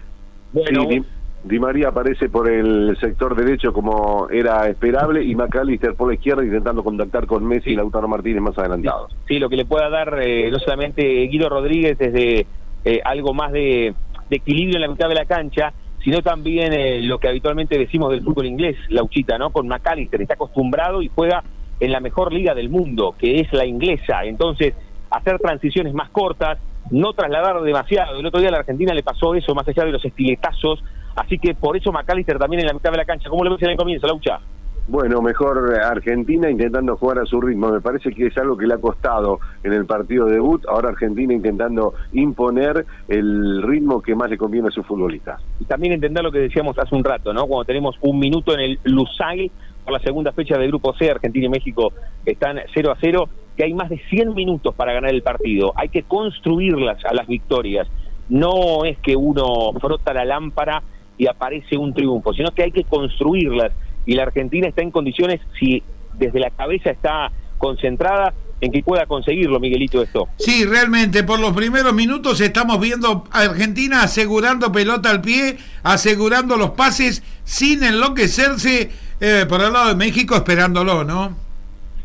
[SPEAKER 9] Bueno,
[SPEAKER 10] Sí, Di, María aparece por el sector derecho como era esperable y McAllister por la izquierda intentando contactar con Messi y Lautaro Martínez más adelantados.
[SPEAKER 9] sí, lo que le pueda dar eh, no solamente Guido Rodríguez desde eh, algo más de, de equilibrio en la mitad de la cancha, sino también eh, lo que habitualmente decimos del fútbol inglés, Lauchita, ¿no? Con McAllister, está acostumbrado y juega en la mejor liga del mundo, que es la inglesa. Entonces, hacer transiciones más cortas, no trasladar demasiado. El otro día a la Argentina le pasó eso, más allá de los estiletazos. Así que por eso McAllister también en la mitad de la cancha. ¿Cómo lo ves en el comienzo, Laucha?
[SPEAKER 10] Bueno, mejor Argentina intentando jugar a su ritmo. Me parece que es algo que le ha costado en el partido debut. Ahora Argentina intentando imponer el ritmo que más le conviene a sus futbolistas.
[SPEAKER 9] y también entender lo que decíamos hace un rato, ¿no? Cuando tenemos un minuto en el Lusail por la segunda fecha del Grupo C, Argentina y México están 0 a 0, que hay más de 100 minutos para ganar el partido. Hay que construirlas a las victorias. No es que uno frota la lámpara y aparece un triunfo, sino que hay que construirlas. Y la Argentina está en condiciones, si desde la cabeza está concentrada, en que pueda conseguirlo, Miguelito, esto.
[SPEAKER 3] Sí, realmente, por los primeros minutos estamos viendo a Argentina asegurando pelota al pie, asegurando los pases sin enloquecerse eh, por el lado de México esperándolo, ¿no?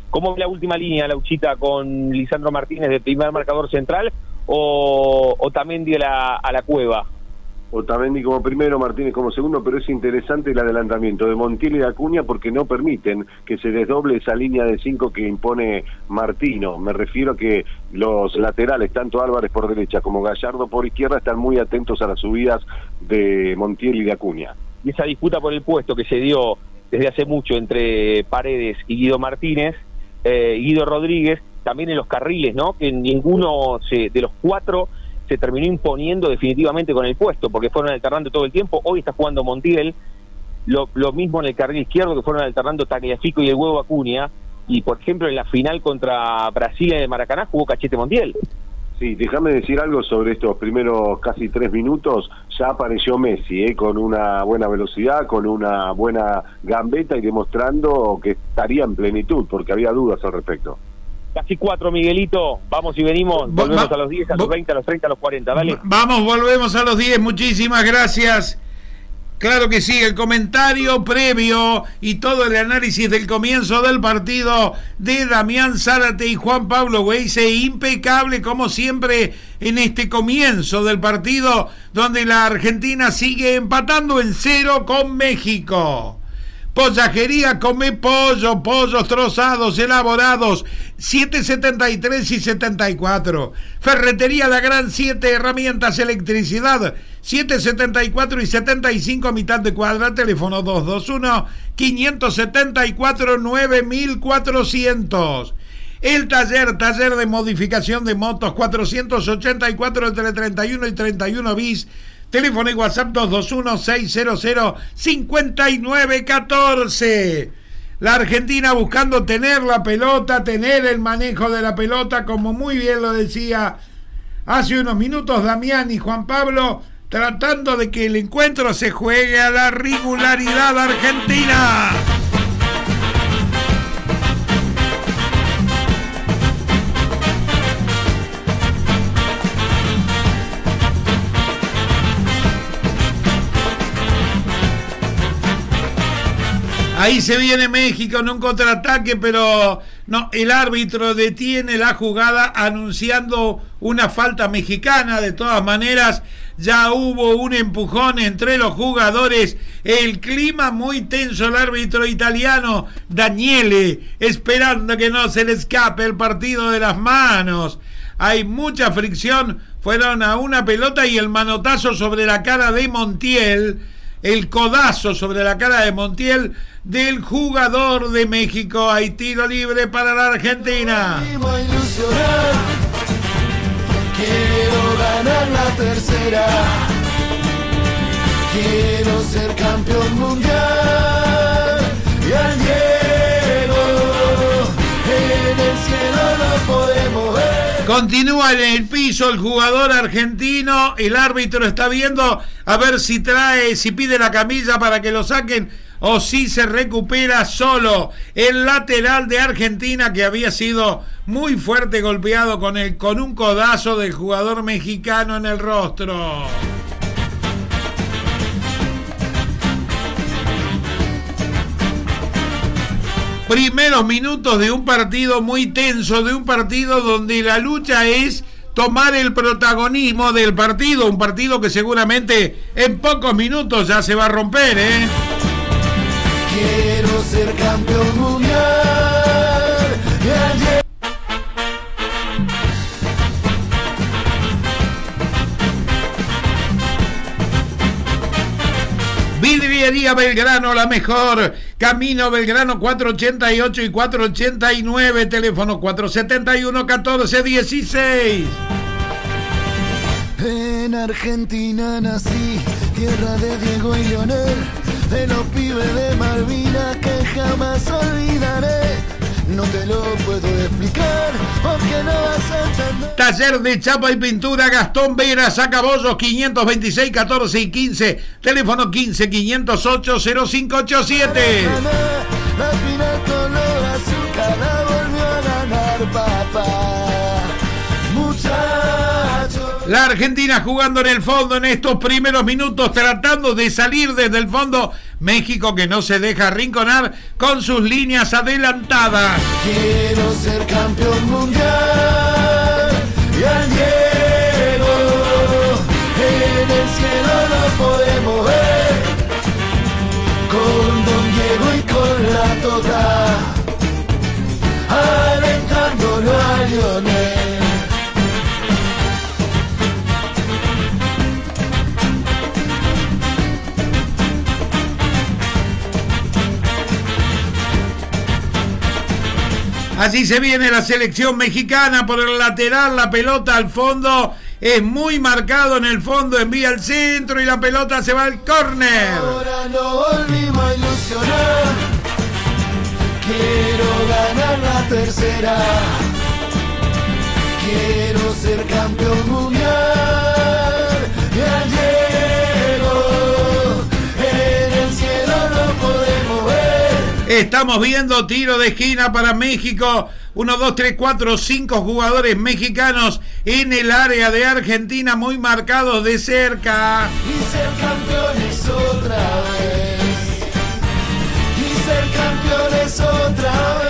[SPEAKER 9] ¿Cómo es la última línea, Lauchita, con Lisandro Martínez de primer marcador central o, o también de la, a la cueva?
[SPEAKER 10] Otamendi como primero, Martínez como segundo, pero es interesante el adelantamiento de Montiel y de Acuña porque no permiten que se desdoble esa línea de cinco que impone Martino. Me refiero a que los laterales, tanto Álvarez por derecha como Gallardo por izquierda, están muy atentos a las subidas de Montiel y de Acuña.
[SPEAKER 9] Y esa disputa por el puesto que se dio desde hace mucho entre Paredes y Guido Martínez, eh, Guido Rodríguez, también en los carriles, ¿no? Que ninguno se, de los cuatro se terminó imponiendo definitivamente con el puesto, porque fueron alternando todo el tiempo. Hoy está jugando Montiel, lo, lo mismo en el carril izquierdo, que fueron alternando Tagliafico y el huevo Acuña. Y por ejemplo, en la final contra Brasil en Maracaná jugó Cachete Montiel.
[SPEAKER 10] Sí, déjame decir algo sobre estos primeros casi tres minutos. Ya apareció Messi, ¿eh? con una buena velocidad, con una buena gambeta y demostrando que estaría en plenitud, porque había dudas al respecto.
[SPEAKER 9] Casi cuatro, Miguelito. Vamos y venimos. Volvemos a los 10, a los 20, a los 30, a los 40. Dale.
[SPEAKER 3] Vamos, volvemos a los 10. Muchísimas gracias. Claro que sí, el comentario previo y todo el análisis del comienzo del partido de Damián Zárate y Juan Pablo Weise, impecable como siempre en este comienzo del partido donde la Argentina sigue empatando en cero con México. Pollajería Come Pollo, pollos trozados, elaborados, 773 y 74. Ferretería La Gran 7, herramientas, electricidad, 774 y 75, mitad de cuadra, teléfono 221-574-9400. El taller, taller de modificación de motos, 484 entre 31 y 31 bis. Teléfono y WhatsApp 221-600-5914. La Argentina buscando tener la pelota, tener el manejo de la pelota, como muy bien lo decía hace unos minutos Damián y Juan Pablo, tratando de que el encuentro se juegue a la regularidad argentina. Ahí se viene México en un contraataque, pero no, el árbitro detiene la jugada anunciando una falta mexicana. De todas maneras, ya hubo un empujón entre los jugadores. El clima muy tenso, el árbitro italiano Daniele, esperando que no se le escape el partido de las manos. Hay mucha fricción. Fueron a una pelota y el manotazo sobre la cara de Montiel el codazo sobre la cara de Montiel del jugador de México. Hay tiro libre para la Argentina.
[SPEAKER 7] Quiero ganar la tercera. Quiero ser campeón mundial.
[SPEAKER 3] Continúa en el piso el jugador argentino. El árbitro está viendo a ver si trae, si pide la camilla para que lo saquen o si se recupera solo el lateral de Argentina que había sido muy fuerte golpeado con, el, con un codazo del jugador mexicano en el rostro. Primeros minutos de un partido muy tenso, de un partido donde la lucha es tomar el protagonismo del partido, un partido que seguramente en pocos minutos ya se va a romper, ¿eh?
[SPEAKER 7] Quiero ser campeón mundial.
[SPEAKER 3] Vidriería Belgrano, la mejor. Camino Belgrano 488 y 489. Teléfono 471-1416.
[SPEAKER 7] En Argentina nací, tierra de Diego y Leonel, de los pibes de Malvinas que jamás olvidaré. No te lo puedo explicar, porque no vas a entender.
[SPEAKER 3] Taller de chapa y pintura Gastón Vera, Sacabollos 526 14 y 15. Teléfono 15 508 0587.
[SPEAKER 7] La final color azul, cada
[SPEAKER 3] La Argentina jugando en el fondo en estos primeros minutos, tratando de salir desde el fondo. México que no se deja rinconar con sus líneas adelantadas.
[SPEAKER 7] Quiero ser campeón mundial
[SPEAKER 3] Así se viene la selección mexicana por el lateral, la pelota al fondo. Es muy marcado en el fondo, envía al centro y la pelota se va al córner.
[SPEAKER 7] Ahora no volvimos a ilusionar. Quiero ganar la tercera. Quiero ser campeón
[SPEAKER 4] mundial.
[SPEAKER 3] Estamos viendo tiro de esquina para México. 1, 2, 3, 4, 5 jugadores mexicanos en el área de Argentina muy marcados de cerca.
[SPEAKER 4] Y ser campeones otra vez. Otra vez.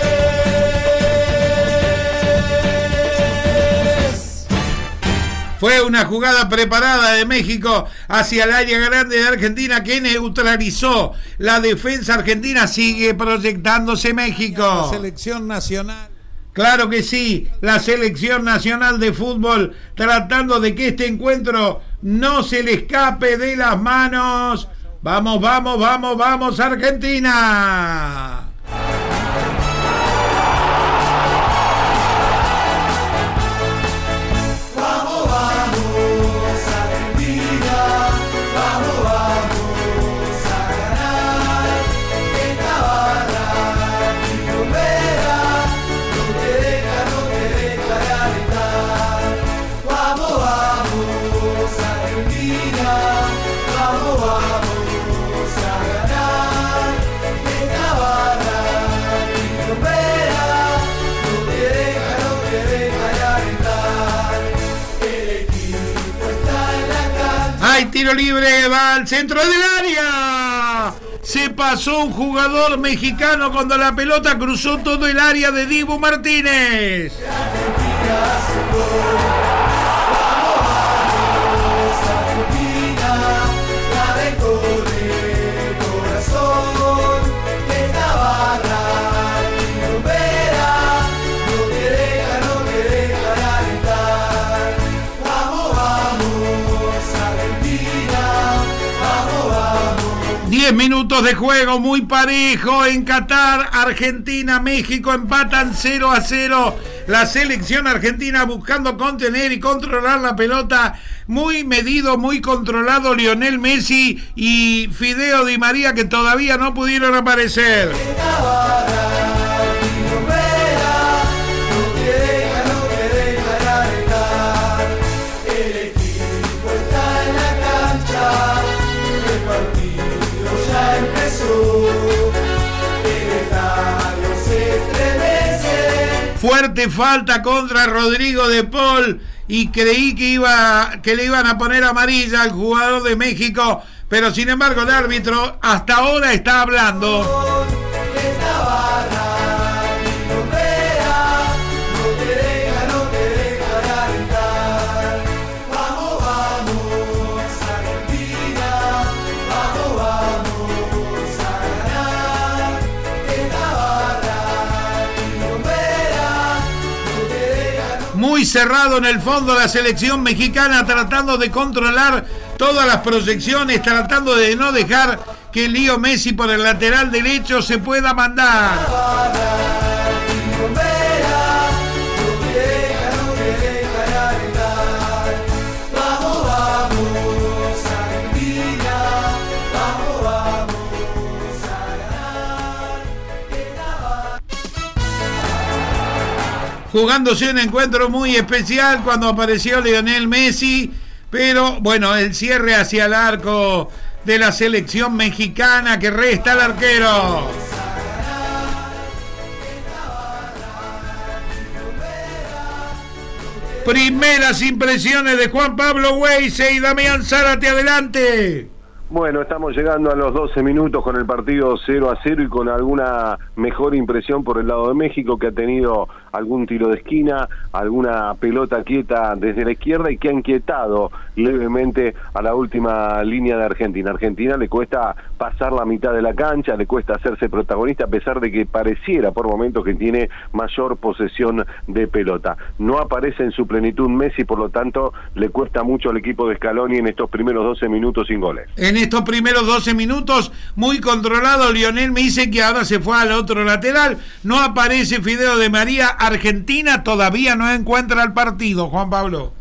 [SPEAKER 3] Fue una jugada preparada de México hacia el área grande de Argentina que neutralizó la defensa argentina. Sigue proyectándose
[SPEAKER 11] La
[SPEAKER 3] México.
[SPEAKER 11] selección nacional.
[SPEAKER 3] Claro que sí, la selección nacional de fútbol tratando de que este encuentro no se le escape de las manos. Vamos, vamos, vamos, vamos, Argentina. Tiro libre, va al centro del área. Se pasó un jugador mexicano cuando la pelota cruzó todo el área de Dibu Martínez. 10 minutos de juego muy parejo en Qatar, Argentina, México empatan 0 a 0. La selección argentina buscando contener y controlar la pelota. Muy medido, muy controlado Lionel Messi y Fideo Di María que todavía no pudieron aparecer. Fuerte falta contra Rodrigo de Paul y creí que iba que le iban a poner amarilla al jugador de México, pero sin embargo el árbitro hasta ahora está hablando. Cerrado en el fondo la selección mexicana tratando de controlar todas las proyecciones, tratando de no dejar que Lío Messi por el lateral derecho se pueda mandar. Jugándose un encuentro muy especial cuando apareció Lionel Messi, pero bueno, el cierre hacia el arco de la selección mexicana que resta el arquero. Primeras impresiones de Juan Pablo Weise y Damián Zárate, adelante.
[SPEAKER 10] Bueno, estamos llegando a los 12 minutos con el partido 0 a 0 y con alguna mejor impresión por el lado de México que ha tenido algún tiro de esquina, alguna pelota quieta desde la izquierda y que ha inquietado levemente a la última línea de Argentina. Argentina le cuesta pasar la mitad de la cancha, le cuesta hacerse protagonista a pesar de que pareciera por momentos que tiene mayor posesión de pelota. No aparece en su plenitud Messi, por lo tanto le cuesta mucho al equipo de Scaloni en estos primeros 12 minutos sin goles.
[SPEAKER 3] En estos primeros 12 minutos, muy controlado, Lionel me dice que ahora se fue al otro lateral. No aparece Fideo de María. Argentina todavía no encuentra el partido, Juan Pablo.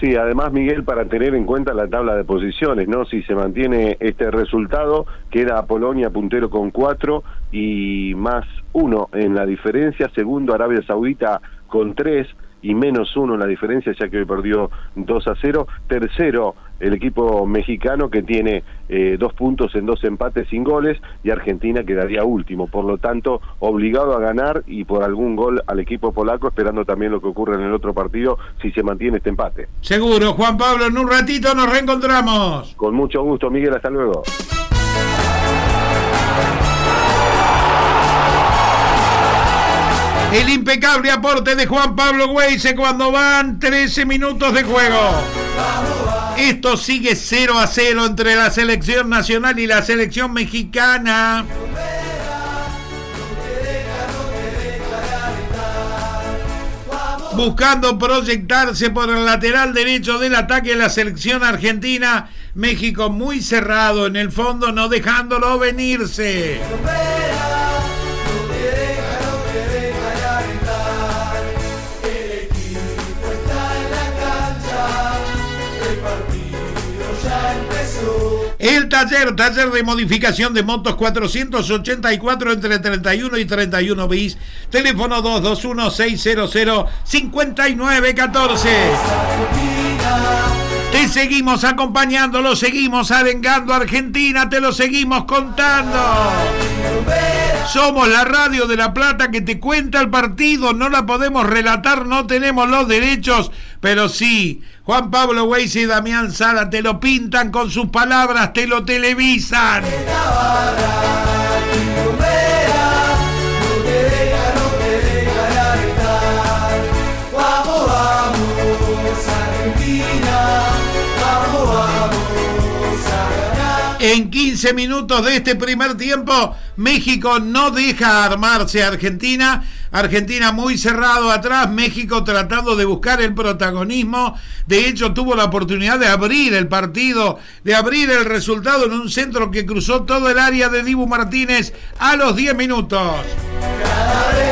[SPEAKER 10] Sí, además Miguel, para tener en cuenta la tabla de posiciones, ¿no? Si se mantiene este resultado, queda Polonia puntero con cuatro y más uno en la diferencia, segundo Arabia Saudita con tres y menos uno en la diferencia, ya que hoy perdió 2 a 0. Tercero, el equipo mexicano que tiene eh, dos puntos en dos empates sin goles y Argentina quedaría último. Por lo tanto, obligado a ganar y por algún gol al equipo polaco, esperando también lo que ocurre en el otro partido si se mantiene este empate.
[SPEAKER 3] Seguro, Juan Pablo, en un ratito nos reencontramos.
[SPEAKER 10] Con mucho gusto, Miguel, hasta luego.
[SPEAKER 3] El impecable aporte de Juan Pablo Weise cuando van 13 minutos de juego. Esto sigue 0 a 0 entre la selección nacional y la selección mexicana. Buscando proyectarse por el lateral derecho del ataque de la selección argentina. México muy cerrado en el fondo, no dejándolo venirse. El taller, taller de modificación de motos 484 entre 31 y 31 bis. Teléfono 221-600-5914. Te seguimos acompañando, lo seguimos arengando Argentina, te lo seguimos contando. Somos la radio de La Plata que te cuenta el partido, no la podemos relatar, no tenemos los derechos, pero sí, Juan Pablo Weiss y Damián Sala te lo pintan con sus palabras, te lo televisan. En 15 minutos de este primer tiempo, México no deja armarse a Argentina. Argentina muy cerrado atrás, México tratando de buscar el protagonismo. De hecho, tuvo la oportunidad de abrir el partido, de abrir el resultado en un centro que cruzó todo el área de Dibu Martínez a los 10 minutos.
[SPEAKER 12] Argentina,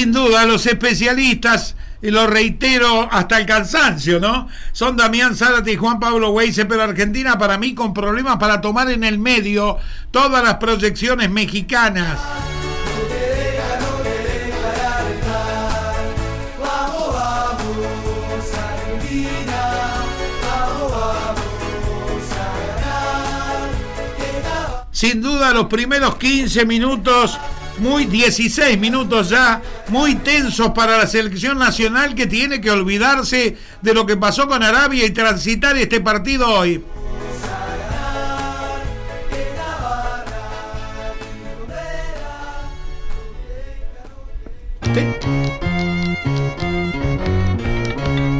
[SPEAKER 3] Sin duda, los especialistas, y lo reitero hasta el cansancio, ¿no? Son Damián Zárate y Juan Pablo Weise, pero Argentina para mí con problemas para tomar en el medio todas las proyecciones mexicanas. Sin duda los primeros 15 minutos, muy 16 minutos ya, muy tensos para la selección nacional que tiene que olvidarse de lo que pasó con Arabia y transitar este partido hoy.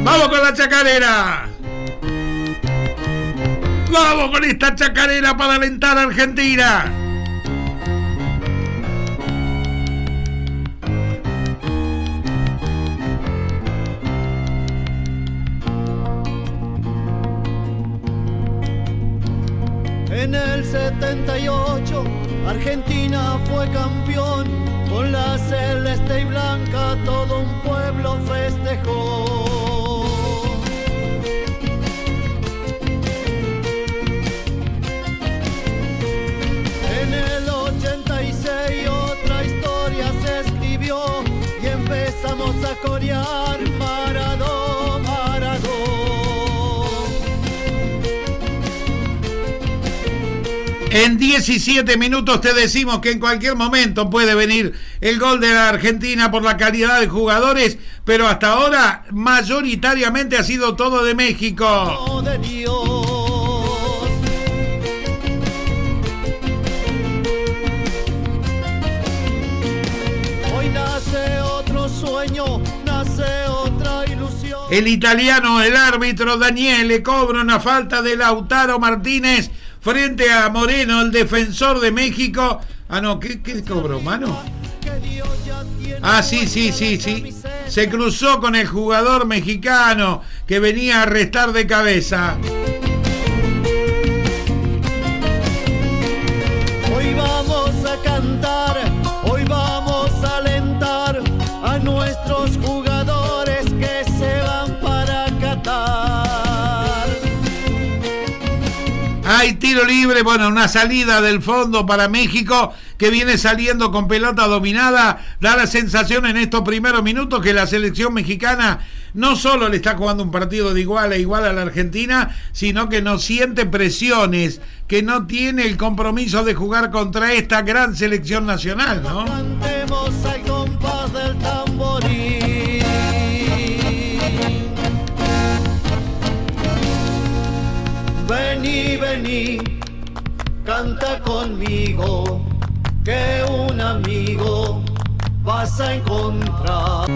[SPEAKER 3] ¡Vamos con la chacarera! ¡Vamos con esta chacarera para alentar a Argentina!
[SPEAKER 13] En el 78, Argentina fue campeón. Con la celeste y blanca todo un pueblo festejó. En el 86 otra historia se escribió y empezamos a corear Maradó,
[SPEAKER 3] En 17 minutos te decimos que en cualquier momento puede venir el gol de la Argentina por la calidad de jugadores, pero hasta ahora mayoritariamente ha sido todo de México.
[SPEAKER 13] de Dios. Hoy nace otro sueño, nace otra ilusión.
[SPEAKER 3] El italiano, el árbitro Daniele, cobra una falta de Lautaro Martínez frente a Moreno, el defensor de México. Ah, no, ¿qué, cobró, mano? Ah, sí, sí, sí, sí. Se cruzó con el jugador mexicano que venía a restar de cabeza.
[SPEAKER 13] Hoy vamos a cantar,
[SPEAKER 3] Hay tiro libre, bueno, una salida del fondo para México que viene saliendo con pelota dominada. Da la sensación en estos primeros minutos que la selección mexicana no solo le está jugando un partido de igual a igual a la Argentina, sino que no siente presiones, que no tiene el compromiso de jugar contra esta gran selección nacional, ¿no?
[SPEAKER 13] Vení, canta conmigo, que un amigo vas a encontrar.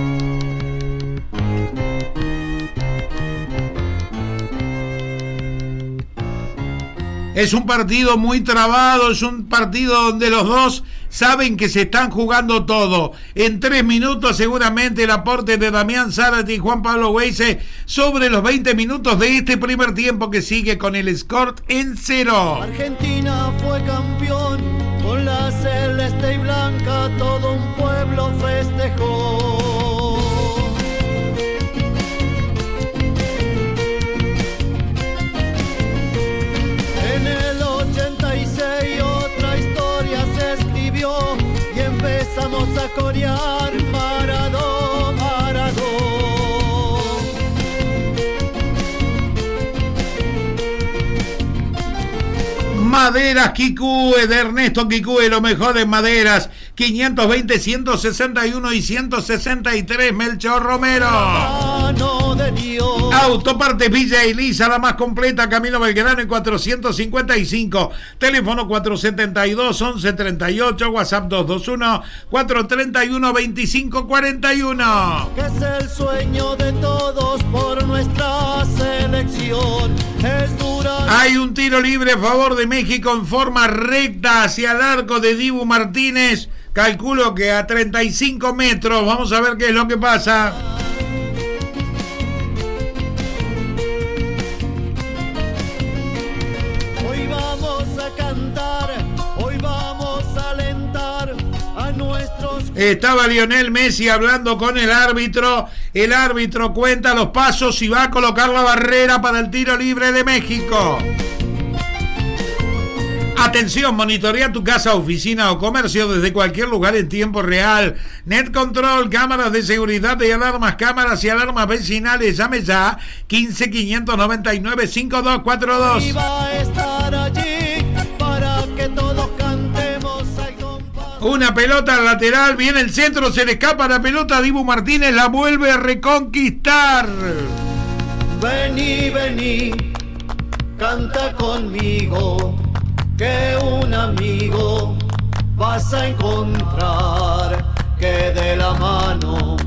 [SPEAKER 3] Es un partido muy trabado, es un partido donde los dos saben que se están jugando todo. En tres minutos seguramente el aporte de Damián Zárate y Juan Pablo Weise sobre los 20 minutos de este primer tiempo que sigue con el score en cero.
[SPEAKER 13] Argentina fue campeón, con la celeste y blanca todo un pueblo festejó. Empezamos a corear Maradó, Maradó.
[SPEAKER 3] Maderas Kikue de Ernesto Kikue, lo mejor en maderas. 520, 161 y 163, Melchor Romero.
[SPEAKER 13] Mano
[SPEAKER 3] Autoparte Villa Elisa, la más completa, Camino Belgrano en 455. Teléfono 472 1138, WhatsApp 221 431 2541.
[SPEAKER 13] que es el sueño de todos por nuestra selección. Es dura.
[SPEAKER 3] Hay un tiro libre a favor de México en forma recta hacia el arco de Dibu Martínez. Calculo que a 35 metros. Vamos a ver qué es lo que pasa. Estaba Lionel Messi hablando con el árbitro. El árbitro cuenta los pasos y va a colocar la barrera para el tiro libre de México. Atención, monitorea tu casa, oficina o comercio desde cualquier lugar en tiempo real. Net Control, cámaras de seguridad y alarmas, cámaras y alarmas vecinales. Llame ya 15 599 5242. Una pelota lateral, viene el centro, se le escapa la pelota. Dibu Martínez la vuelve a reconquistar.
[SPEAKER 13] Vení, vení, canta conmigo, que un amigo vas a encontrar que de la mano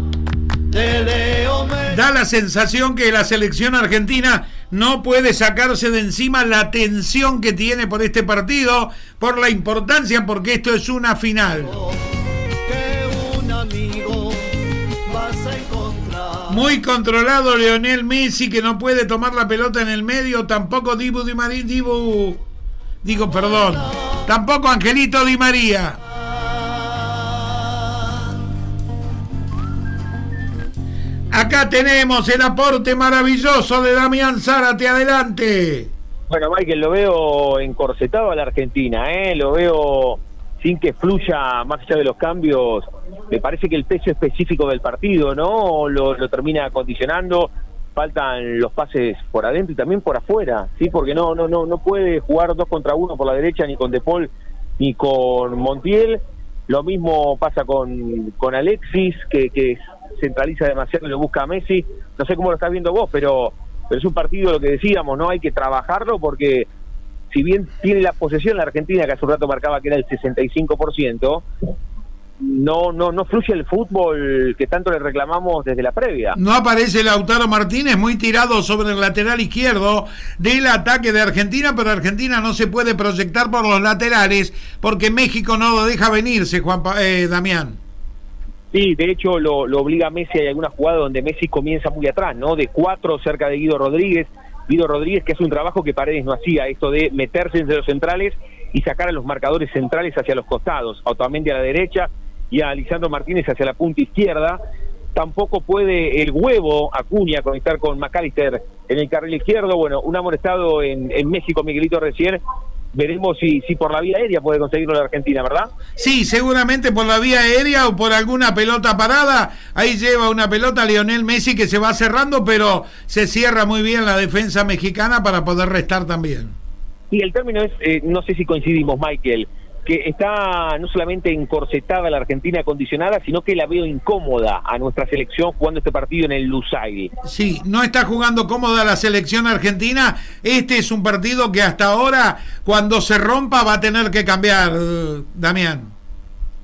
[SPEAKER 13] de Leo Messi.
[SPEAKER 3] Da la sensación que la selección argentina no puede sacarse de encima la tensión que tiene por este partido, por la importancia, porque esto es una final.
[SPEAKER 13] que un amigo vas a encontrar.
[SPEAKER 3] Muy controlado Leonel Messi que no puede tomar la pelota en el medio, tampoco Dibu Di María, Dibu, digo perdón, tampoco Angelito Di María. Acá tenemos el aporte maravilloso de Damián Zárate, adelante.
[SPEAKER 9] Bueno, Michael, lo veo encorsetado a la Argentina, ¿eh? lo veo sin que fluya más allá de los cambios. Me parece que el peso específico del partido, ¿no? Lo, lo termina condicionando. Faltan los pases por adentro y también por afuera, ¿sí? Porque no, no, no, no puede jugar dos contra uno por la derecha ni con De Paul ni con Montiel. Lo mismo pasa con, con Alexis, que, que centraliza demasiado y lo busca a Messi. No sé cómo lo estás viendo vos, pero, es un partido, lo que decíamos, ¿no? Hay que trabajarlo porque si bien tiene la posesión la Argentina, que hace un rato marcaba que era el 65%, no, no, no fluye el fútbol que tanto le reclamamos desde la previa.
[SPEAKER 3] No aparece Lautaro Martínez, muy tirado sobre el lateral izquierdo del ataque de Argentina, pero Argentina no se puede proyectar por los laterales porque México no lo deja venirse, Juan eh, Damián.
[SPEAKER 9] Sí, de hecho lo, lo obliga a Messi, hay alguna jugada donde Messi comienza muy atrás, ¿no? De cuatro cerca de Guido Rodríguez. Guido Rodríguez que hace un trabajo que Paredes no hacía, esto de meterse entre los centrales y sacar a los marcadores centrales hacia los costados, Otamendi a la derecha y a Lisandro Martínez hacia la punta izquierda. Tampoco puede el huevo Acuña conectar con McAllister en el carril izquierdo. Bueno, un amonestado en, en México, Miguelito recién. Veremos si, si por la vía aérea puede conseguirlo la Argentina, ¿verdad?
[SPEAKER 3] Sí, seguramente por la vía aérea o por alguna pelota parada. Ahí lleva una pelota Lionel Messi que se va cerrando, pero se cierra muy bien la defensa mexicana para poder restar también.
[SPEAKER 9] Y el término es, eh, no sé si coincidimos, Michael, que está no solamente encorsetada la Argentina acondicionada, sino que la veo incómoda a nuestra selección jugando este partido en el Lusail.
[SPEAKER 3] Sí, no está jugando cómoda la selección argentina. Este es un partido que hasta ahora, cuando se rompa, va a tener que cambiar, Damián.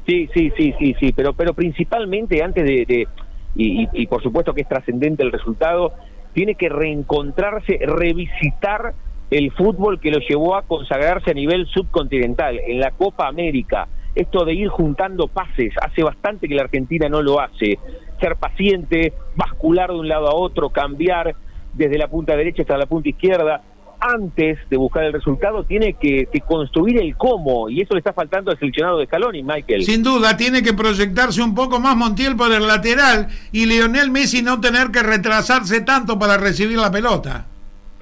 [SPEAKER 9] Sí, sí, sí, sí, sí, pero, pero principalmente antes de, y- y por supuesto que es trascendente el resultado, tiene que reencontrarse, revisitar el fútbol que lo llevó a consagrarse a nivel subcontinental en la Copa América. Esto de ir juntando pases, hace bastante que la Argentina no lo hace. Ser paciente, bascular de un lado a otro, cambiar desde la punta derecha hasta la punta izquierda. Antes de buscar el resultado, tiene que, que construir el cómo, y eso le está faltando al seleccionado de Scaloni, Michael.
[SPEAKER 3] Sin duda, tiene que proyectarse un poco más Montiel por el lateral y Lionel Messi no tener que retrasarse tanto para recibir la pelota.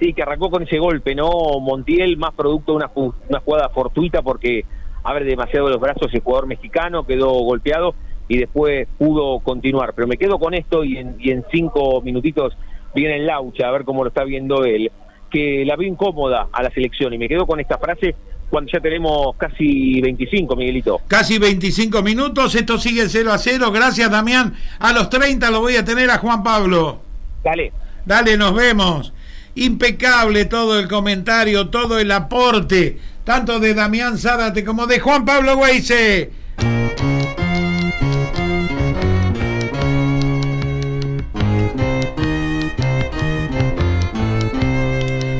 [SPEAKER 9] Sí, que arrancó con ese golpe, ¿no? Montiel más producto de una, ju- una jugada fortuita porque abre demasiado los brazos el jugador mexicano, quedó golpeado y después pudo continuar. Pero me quedo con esto y en, y en cinco minutitos viene el Laucha a ver cómo lo está viendo él, que la veo incómoda a la selección y me quedo con esta frase cuando ya tenemos casi 25, Miguelito.
[SPEAKER 3] Casi 25 minutos, esto sigue 0 a 0. Gracias, Damián. A los 30 lo voy a tener a Juan Pablo.
[SPEAKER 9] Dale.
[SPEAKER 3] Dale, nos vemos. Impecable todo el comentario, todo el aporte, tanto de Damián Zárate como de Juan Pablo Weise.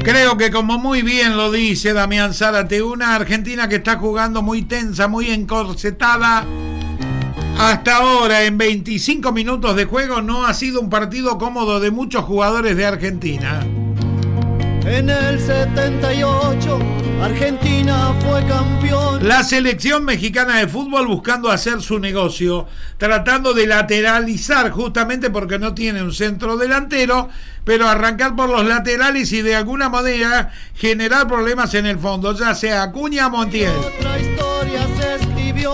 [SPEAKER 3] Creo que como muy bien lo dice Damián Zárate, una Argentina que está jugando muy tensa, muy encorsetada. Hasta ahora, en 25 minutos de juego, no ha sido un partido cómodo de muchos jugadores de Argentina.
[SPEAKER 13] En el 78, Argentina fue campeón.
[SPEAKER 3] La selección mexicana de fútbol buscando hacer su negocio, tratando de lateralizar justamente porque no tiene un centro delantero, pero arrancar por los laterales y de alguna manera generar problemas en el fondo, ya sea Acuña o Montiel.
[SPEAKER 13] Otra historia se escribió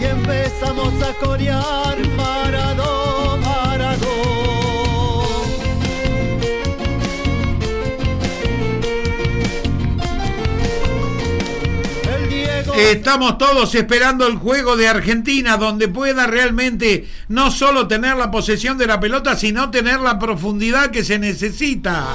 [SPEAKER 13] y empezamos a corear Maradó,
[SPEAKER 3] Estamos todos esperando el juego de Argentina donde pueda realmente no solo tener la posesión de la pelota, sino tener la profundidad que se necesita.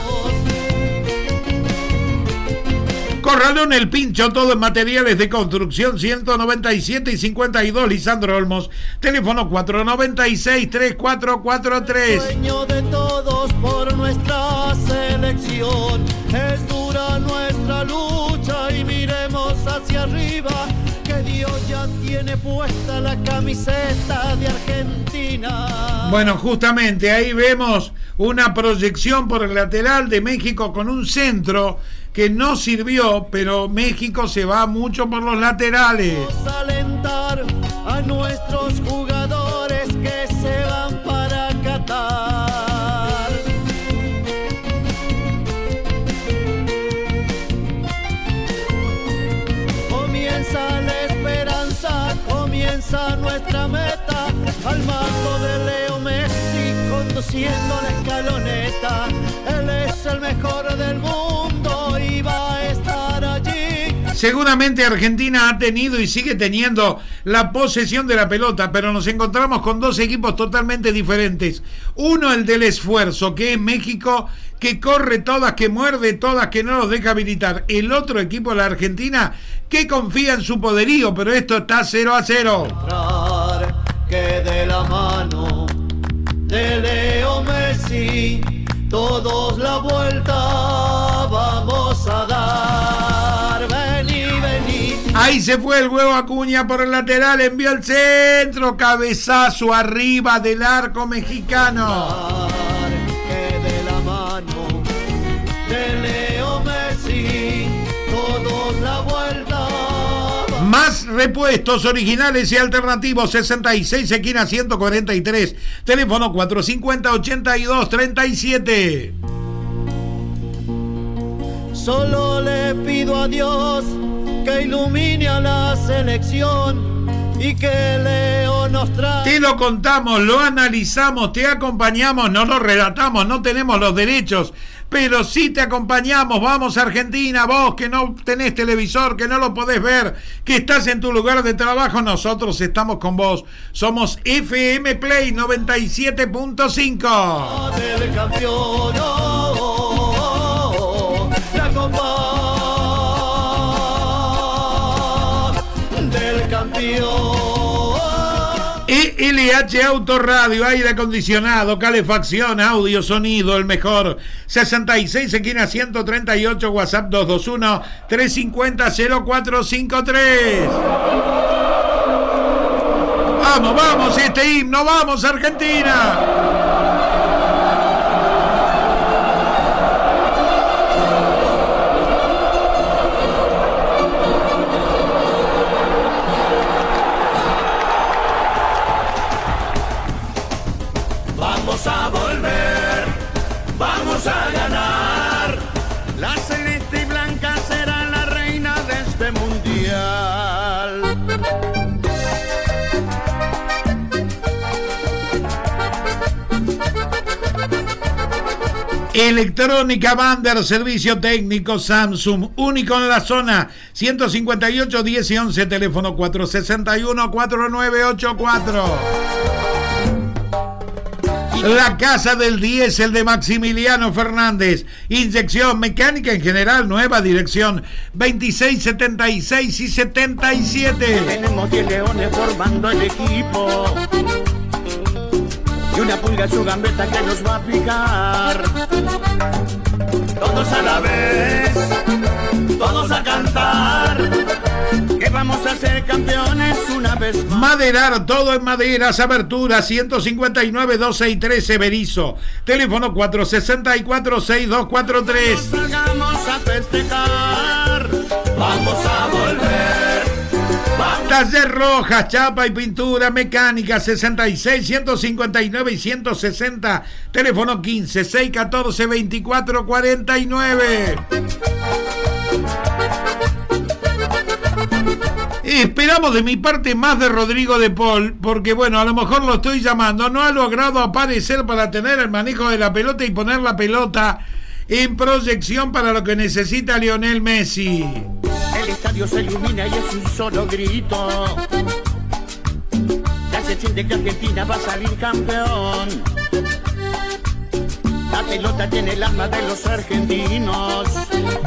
[SPEAKER 3] Corralón El Pincho, todo en materiales de construcción, 197 y 52, Lisandro Olmos. Teléfono 496-3443.
[SPEAKER 13] Sueño de todos por nuestra selección. Es dura nuestra miremos hacia arriba. Que Dios ya tiene puesta la camiseta de Argentina.
[SPEAKER 3] Bueno, justamente ahí vemos una proyección por el lateral de México con un centro que no sirvió, pero México se va mucho por los laterales.
[SPEAKER 13] Vamos a alentar a nuestros
[SPEAKER 3] Seguramente Argentina ha tenido y sigue teniendo la posesión de la pelota, pero nos encontramos con dos equipos totalmente diferentes. Uno el del esfuerzo, que es México, que corre todas, que muerde todas, que no los deja habilitar. El otro equipo, la Argentina, que confía en su poderío, pero esto está 0 a 0.
[SPEAKER 13] entrar, que de la mano de Leo Messi todos la vuelta vamos a dar. Vení, vení.
[SPEAKER 3] Ahí se fue el huevo Acuña por el lateral, envió el centro, cabezazo arriba del arco mexicano.
[SPEAKER 13] De la mano de Leo Messi todos la vuelta
[SPEAKER 3] Más repuestos originales y alternativos 66 esquina 143, teléfono 450 82 37.
[SPEAKER 13] Solo le pido a Dios que ilumine a la selección y que Leo nos traiga.
[SPEAKER 3] Te lo contamos, lo analizamos, te acompañamos, no lo relatamos, no tenemos los derechos, pero sí te acompañamos. Vamos Argentina, vos que no tenés televisor, que no lo podés ver, que estás en tu lugar de trabajo, nosotros estamos con vos. Somos FM Play 97.5.
[SPEAKER 13] del campeón. oh, oh, oh, la copa del campeón.
[SPEAKER 3] ELH Autoradio, aire acondicionado, calefacción, audio, sonido, el mejor. 66 esquina 138, WhatsApp 221 350 0453. Vamos, vamos, este himno, vamos Argentina. Electrónica Bander, servicio técnico Samsung, único en la zona, 158 10 y 11, teléfono 461 4984. La Casa del Diésel de Maximiliano Fernández. Inyección mecánica en general, nueva dirección 26, 76 y 77.
[SPEAKER 2] Tenemos 10 leones formando el equipo. Y una pulga su gambeta que nos va a picar. Todos a la vez, todos a cantar. Que vamos a ser campeones una vez más.
[SPEAKER 3] Maderar, todo en maderas, abertura 159, 12 y 13, Berizo. Teléfono 464 6243.
[SPEAKER 2] Salgamos a festejar. Vamos a volver.
[SPEAKER 3] Taller Rojas, chapa y pintura mecánica 66 159 y 160. Teléfono 15 614 24 49. Esperamos de mi parte más de Rodrigo de Paul, porque bueno, a lo mejor lo estoy llamando, no ha logrado aparecer para tener el manejo de la pelota y poner la pelota en proyección para lo que necesita Lionel Messi.
[SPEAKER 2] El estadio se ilumina y es un solo grito. Ya se siente que Argentina va a salir campeón. La pelota tiene el alma de los argentinos.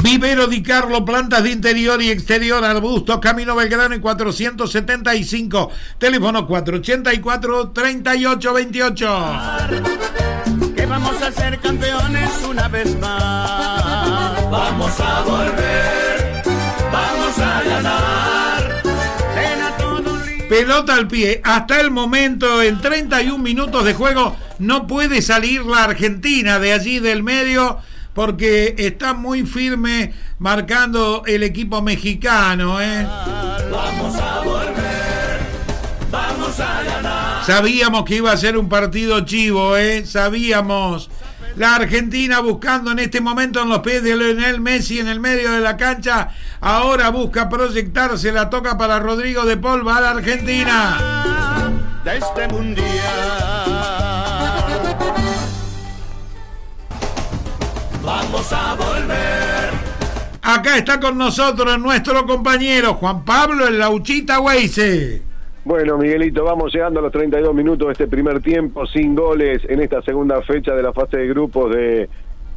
[SPEAKER 3] Vivero Di Carlo, plantas de interior y exterior, arbustos, Camino Belgrano y 475, teléfono 484-3828.
[SPEAKER 2] Que vamos a ser campeones una vez más. Vamos a volver. Vamos a ganar.
[SPEAKER 3] Pelota al pie, hasta el momento, en 31 minutos de juego, no puede salir la Argentina de allí del medio porque está muy firme marcando el equipo mexicano. ¿eh?
[SPEAKER 2] Vamos a volver. Vamos a ganar.
[SPEAKER 3] Sabíamos que iba a ser un partido chivo, ¿eh? Sabíamos. La Argentina buscando en este momento en los pies de Lionel Messi en el medio de la cancha. Ahora busca proyectarse. La toca para Rodrigo de Paul. Va a la Argentina.
[SPEAKER 2] De este mundial. Vamos a volver.
[SPEAKER 3] Acá está con nosotros nuestro compañero Juan Pablo el Lauchita Weise.
[SPEAKER 10] Bueno, Miguelito, vamos llegando a los 32 minutos de este primer tiempo, sin goles en esta segunda fecha de la fase de grupos de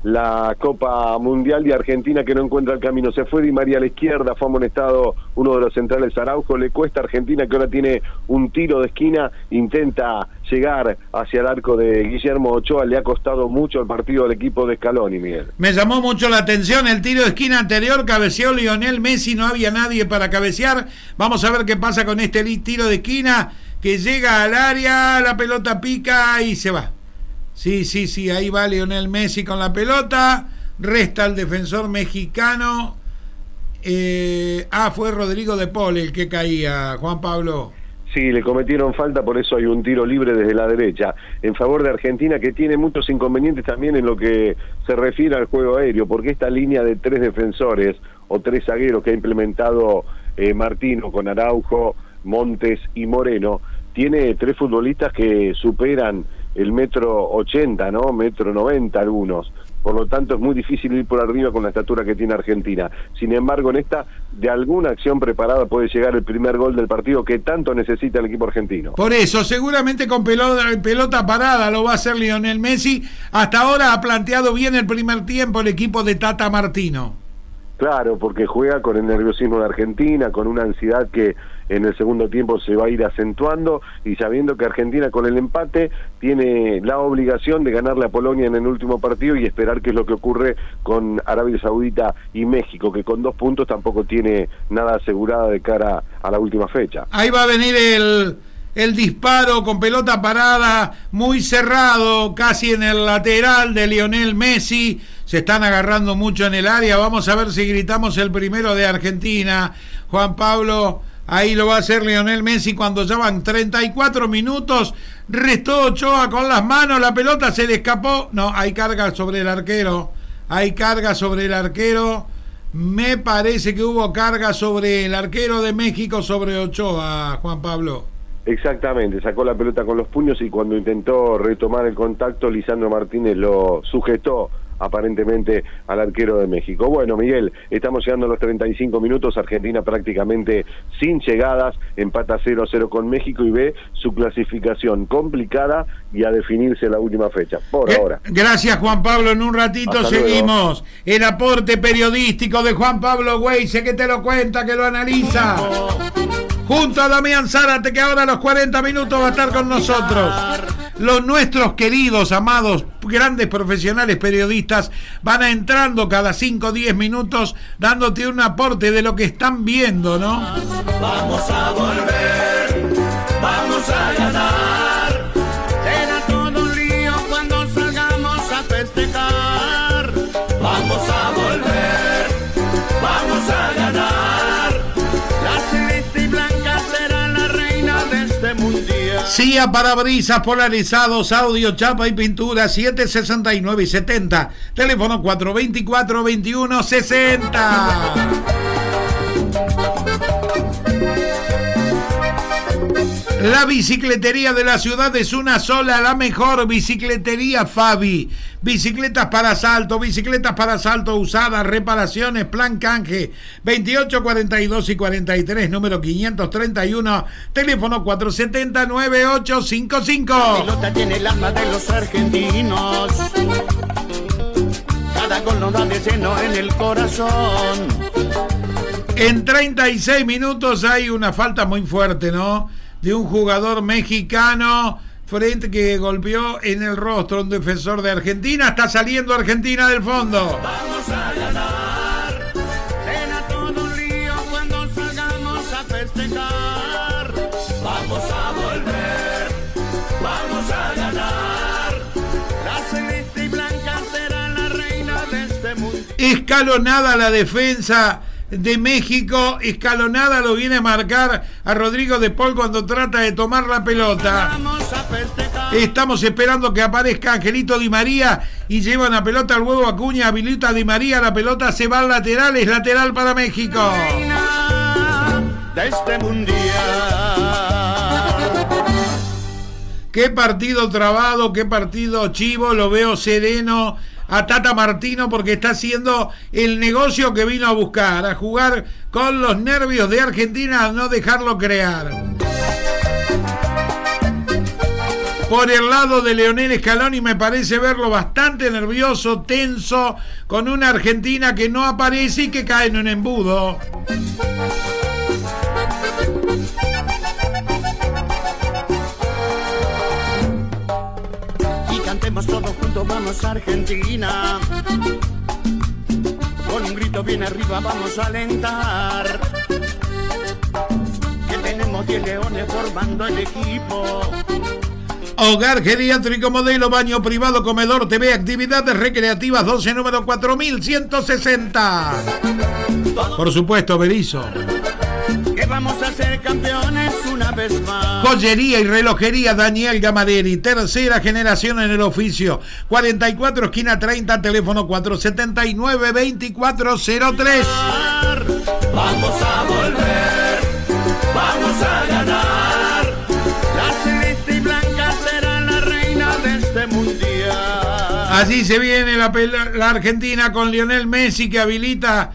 [SPEAKER 10] la Copa Mundial de Argentina que no encuentra el camino. Se fue Di María a la izquierda, fue amonestado uno de los centrales Araujo, le cuesta a Argentina que ahora tiene un tiro de esquina, intenta llegar hacia el arco de Guillermo Ochoa, le ha costado mucho el partido al equipo de Scaloni, Miguel.
[SPEAKER 3] Me llamó mucho la atención el tiro de esquina anterior, cabeceó Lionel Messi, no había nadie para cabecear. Vamos a ver qué pasa con este tiro de esquina que llega al área, la pelota pica y se va. Sí, sí, sí, ahí va Lionel Messi con la pelota, resta el defensor mexicano Eh, ah, fue Rodrigo de Paul el que caía, Juan Pablo.
[SPEAKER 10] Sí, le cometieron falta, por eso hay un tiro libre desde la derecha, en favor de Argentina, que tiene muchos inconvenientes también en lo que se refiere al juego aéreo, porque esta línea de tres defensores o tres zagueros que ha implementado eh, Martino con Araujo, Montes y Moreno, tiene tres futbolistas que superan el metro ochenta, ¿no? Metro noventa algunos. Por lo tanto, es muy difícil ir por arriba con la estatura que tiene Argentina. Sin embargo, en esta, de alguna acción preparada puede llegar el primer gol del partido que tanto necesita el equipo argentino.
[SPEAKER 3] Por eso, seguramente con pelota, pelota parada lo va a hacer Lionel Messi. Hasta ahora ha planteado bien el primer tiempo el equipo de Tata Martino.
[SPEAKER 10] Claro, porque juega con el nerviosismo de Argentina, con una ansiedad que en el segundo tiempo se va a ir acentuando y sabiendo que Argentina con el empate tiene la obligación de ganarle a Polonia en el último partido y esperar qué es lo que ocurre con Arabia Saudita y México, que con dos puntos tampoco tiene nada asegurada de cara a la última fecha.
[SPEAKER 3] Ahí va a venir el, el disparo con pelota parada, muy cerrado, casi en el lateral de Lionel Messi. Se están agarrando mucho en el área. Vamos a ver si gritamos el primero de Argentina. Juan Pablo, ahí lo va a hacer Lionel Messi cuando ya van 34 minutos. Restó Ochoa con las manos, la pelota se le escapó. No, hay carga sobre el arquero. Hay carga sobre el arquero. Me parece que hubo carga sobre el arquero de México, sobre Ochoa, Juan Pablo.
[SPEAKER 10] Exactamente, sacó la pelota con los puños y cuando intentó retomar el contacto, Lisandro Martínez lo sujetó aparentemente al arquero de México. Bueno, Miguel, estamos llegando a los 35 minutos, Argentina prácticamente sin llegadas, empata 0-0 con México y ve su clasificación complicada y a definirse la última fecha, por ahora.
[SPEAKER 3] Gracias Juan Pablo, en un ratito
[SPEAKER 10] Hasta
[SPEAKER 3] seguimos. El aporte periodístico de Juan Pablo sé que te lo cuenta, que lo analiza. Junto a Damián Zárate, que ahora a los 40 minutos va a estar con nosotros. Los nuestros queridos, amados, grandes profesionales periodistas van entrando cada 5 o 10 minutos dándote un aporte de lo que están viendo, ¿no?
[SPEAKER 2] Vamos a volver, vamos a ganar. Será todo un lío cuando salgamos a festejar. Vamos a
[SPEAKER 3] CIA parabrisas polarizados, audio, chapa y pintura 769 y 70. Teléfono 424 La bicicletería de la ciudad es una sola, la mejor bicicletería Fabi. Bicicletas para asalto, bicicletas para asalto usadas, reparaciones, plan canje 28, 42 y 43, número 531, teléfono 470 9855.
[SPEAKER 2] La pelota tiene el alma de los argentinos. Cada gol nos da de lleno en el corazón.
[SPEAKER 3] En 36 minutos hay una falta muy fuerte, ¿no? De un jugador mexicano frente que golpeó en el rostro a un defensor de Argentina. Está saliendo Argentina del fondo.
[SPEAKER 2] Vamos a ganar. Será todo un lío cuando salgamos a festejar. Vamos a volver. Vamos a ganar. La celeste y blanca será la reina de este mundo.
[SPEAKER 3] Escalonada la defensa de México. Escalonada lo viene a marcar a Rodrigo de Paul cuando trata de tomar la pelota. Estamos esperando que aparezca Angelito Di María y lleva una pelota al huevo Acuña, habilita a Di María, la pelota se va al lateral, es lateral para México.
[SPEAKER 2] De este mundial.
[SPEAKER 3] Qué partido trabado, qué partido chivo, lo veo sereno a Tata Martino porque está haciendo el negocio que vino a buscar, a jugar con los nervios de Argentina, a no dejarlo crear. Por el lado de Leonel Scaloni me parece verlo bastante nervioso, tenso, con una Argentina que no aparece y que cae en un embudo.
[SPEAKER 2] Vamos Argentina. Con un grito bien arriba vamos a alentar. Que tenemos 10 leones formando el equipo.
[SPEAKER 3] Hogar geriátrico modelo, baño privado, comedor, TV, actividades recreativas, 12 número 4160. Por supuesto, Berizo.
[SPEAKER 2] Que vamos a ser campeones una vez más.
[SPEAKER 3] Joyería y relojería Daniel Gamaderi, tercera generación en el oficio. 44 esquina 30, teléfono 479-2403.
[SPEAKER 2] Vamos a volver, vamos a ganar. La celeste y blanca será la reina de este mundial.
[SPEAKER 3] Así se viene la, la Argentina con Lionel Messi que habilita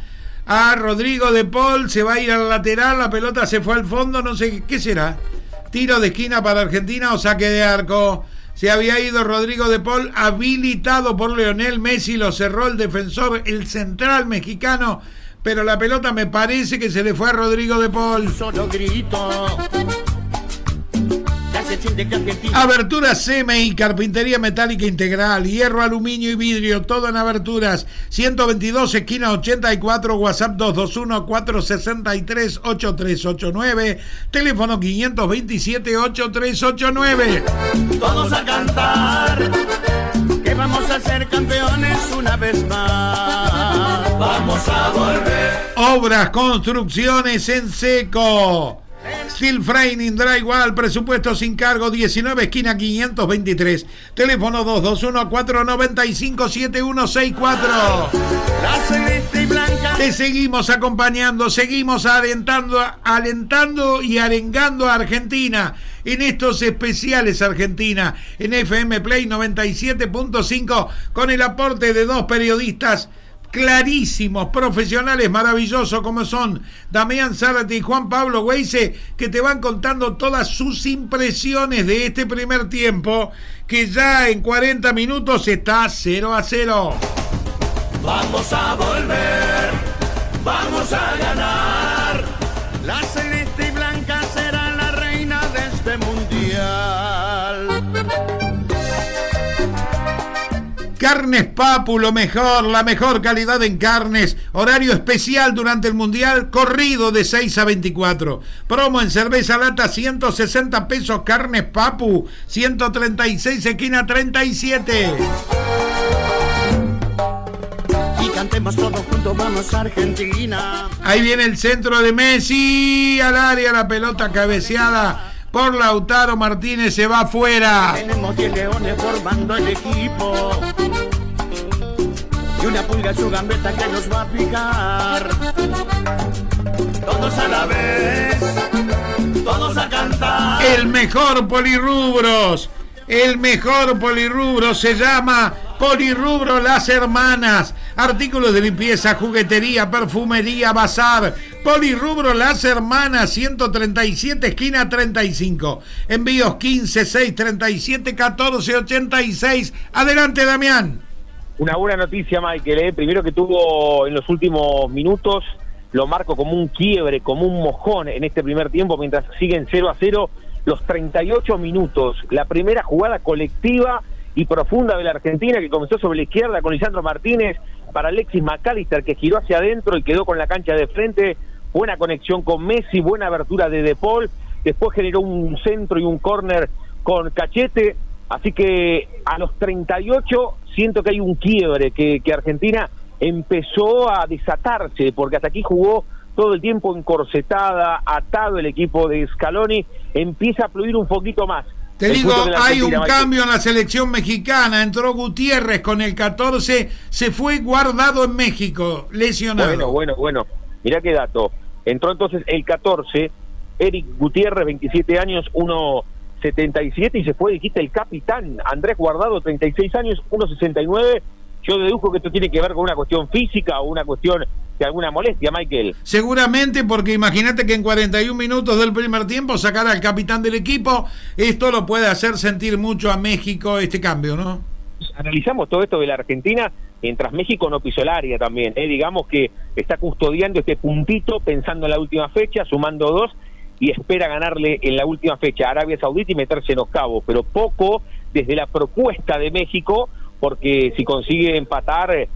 [SPEAKER 3] a Rodrigo de Paul. Se va a ir al lateral, la pelota se fue al fondo, no sé qué será. Tiro de esquina para Argentina o saque de arco. Se había ido Rodrigo de Paul, habilitado por Lionel Messi, lo cerró el defensor, el central mexicano, pero la pelota me parece que se le fue a Rodrigo de Paul.
[SPEAKER 2] Solo grito.
[SPEAKER 3] Aberturas CMI, carpintería metálica integral, hierro, aluminio y vidrio, todo en aberturas. 122, esquina 84, WhatsApp 221-463-8389, teléfono 527-8389.
[SPEAKER 2] Todos a cantar. Que vamos a ser campeones una vez más. Vamos a volver.
[SPEAKER 3] Obras, construcciones en seco. Steel Framing Drywall, presupuesto sin cargo, 19 esquina 523, teléfono 221-495-7164.
[SPEAKER 2] La celeste y blanca.
[SPEAKER 3] Te seguimos acompañando, seguimos alentando, alentando y arengando a Argentina en estos especiales Argentina en FM Play 97.5 con el aporte de dos periodistas clarísimos, profesionales maravillosos como son Damián Zárate y Juan Pablo Weise, que te van contando todas sus impresiones de este primer tiempo, que ya en 40 minutos está 0 a 0.
[SPEAKER 2] Vamos a volver. Vamos a ganar.
[SPEAKER 3] Carnes Papu, lo mejor, la mejor calidad en carnes. Horario especial durante el Mundial, corrido de 6 a 24. Promo en cerveza lata, 160 pesos. Carnes Papu, 136 esquina 37.
[SPEAKER 2] Y cantemos todos juntos, vamos Argentina.
[SPEAKER 3] Ahí viene el centro de Messi. Al área la pelota cabeceada por Lautaro Martínez. Se va afuera.
[SPEAKER 2] Tenemos 10 leones formando el equipo. Y una pulga su gambeta que nos va a picar. Todos a la vez, todos a cantar.
[SPEAKER 3] El mejor polirrubros. El mejor polirrubro se llama Polirrubro Las Hermanas. Artículos de limpieza, juguetería, perfumería, bazar. Polirrubro Las Hermanas, 137, esquina 35. Envíos 15, 6, 37, 14, 86. Adelante, Damián.
[SPEAKER 9] Una buena noticia, Michael. ¿eh? Primero que tuvo en los últimos minutos, lo marco como un quiebre, como un mojón en este primer tiempo, mientras siguen 0 a 0 los 38 minutos. La primera jugada colectiva y profunda de la Argentina que comenzó sobre la izquierda con Lisandro Martínez para Alexis McAllister que giró hacia adentro y quedó con la cancha de frente. Buena conexión con Messi, buena abertura de De Paul. Después generó un centro y un córner con Cachete. Así que a los 38 siento que hay un quiebre, que, que Argentina empezó a desatarse, porque hasta aquí jugó todo el tiempo encorsetada, atado el equipo de Scaloni, empieza a fluir un poquito más.
[SPEAKER 3] Te
[SPEAKER 9] El
[SPEAKER 3] digo, hay un
[SPEAKER 9] Michael.
[SPEAKER 3] cambio en la selección mexicana. Entró Gutiérrez con el 14, se fue guardado en México, lesionado.
[SPEAKER 9] Bueno, bueno, bueno. Mirá qué dato. Entró entonces el 14, Eric Gutiérrez, 27 años, 1.77 y se fue, dijiste, el capitán Andrés Guardado, 36 años, 1.69. Yo dedujo que esto tiene que ver con una cuestión física o una cuestión de alguna molestia, Michael.
[SPEAKER 3] Seguramente porque imagínate que en 41 minutos del primer tiempo sacar al capitán del equipo, esto lo puede hacer sentir mucho a México este cambio, ¿no?
[SPEAKER 9] analizamos todo esto de la Argentina mientras México no pisó el área también. ¿eh? Digamos que está custodiando este puntito pensando en la última fecha, sumando dos y espera ganarle en la última fecha a Arabia Saudita y meterse en octavos, pero poco desde la propuesta de México, porque si consigue empatar, eh,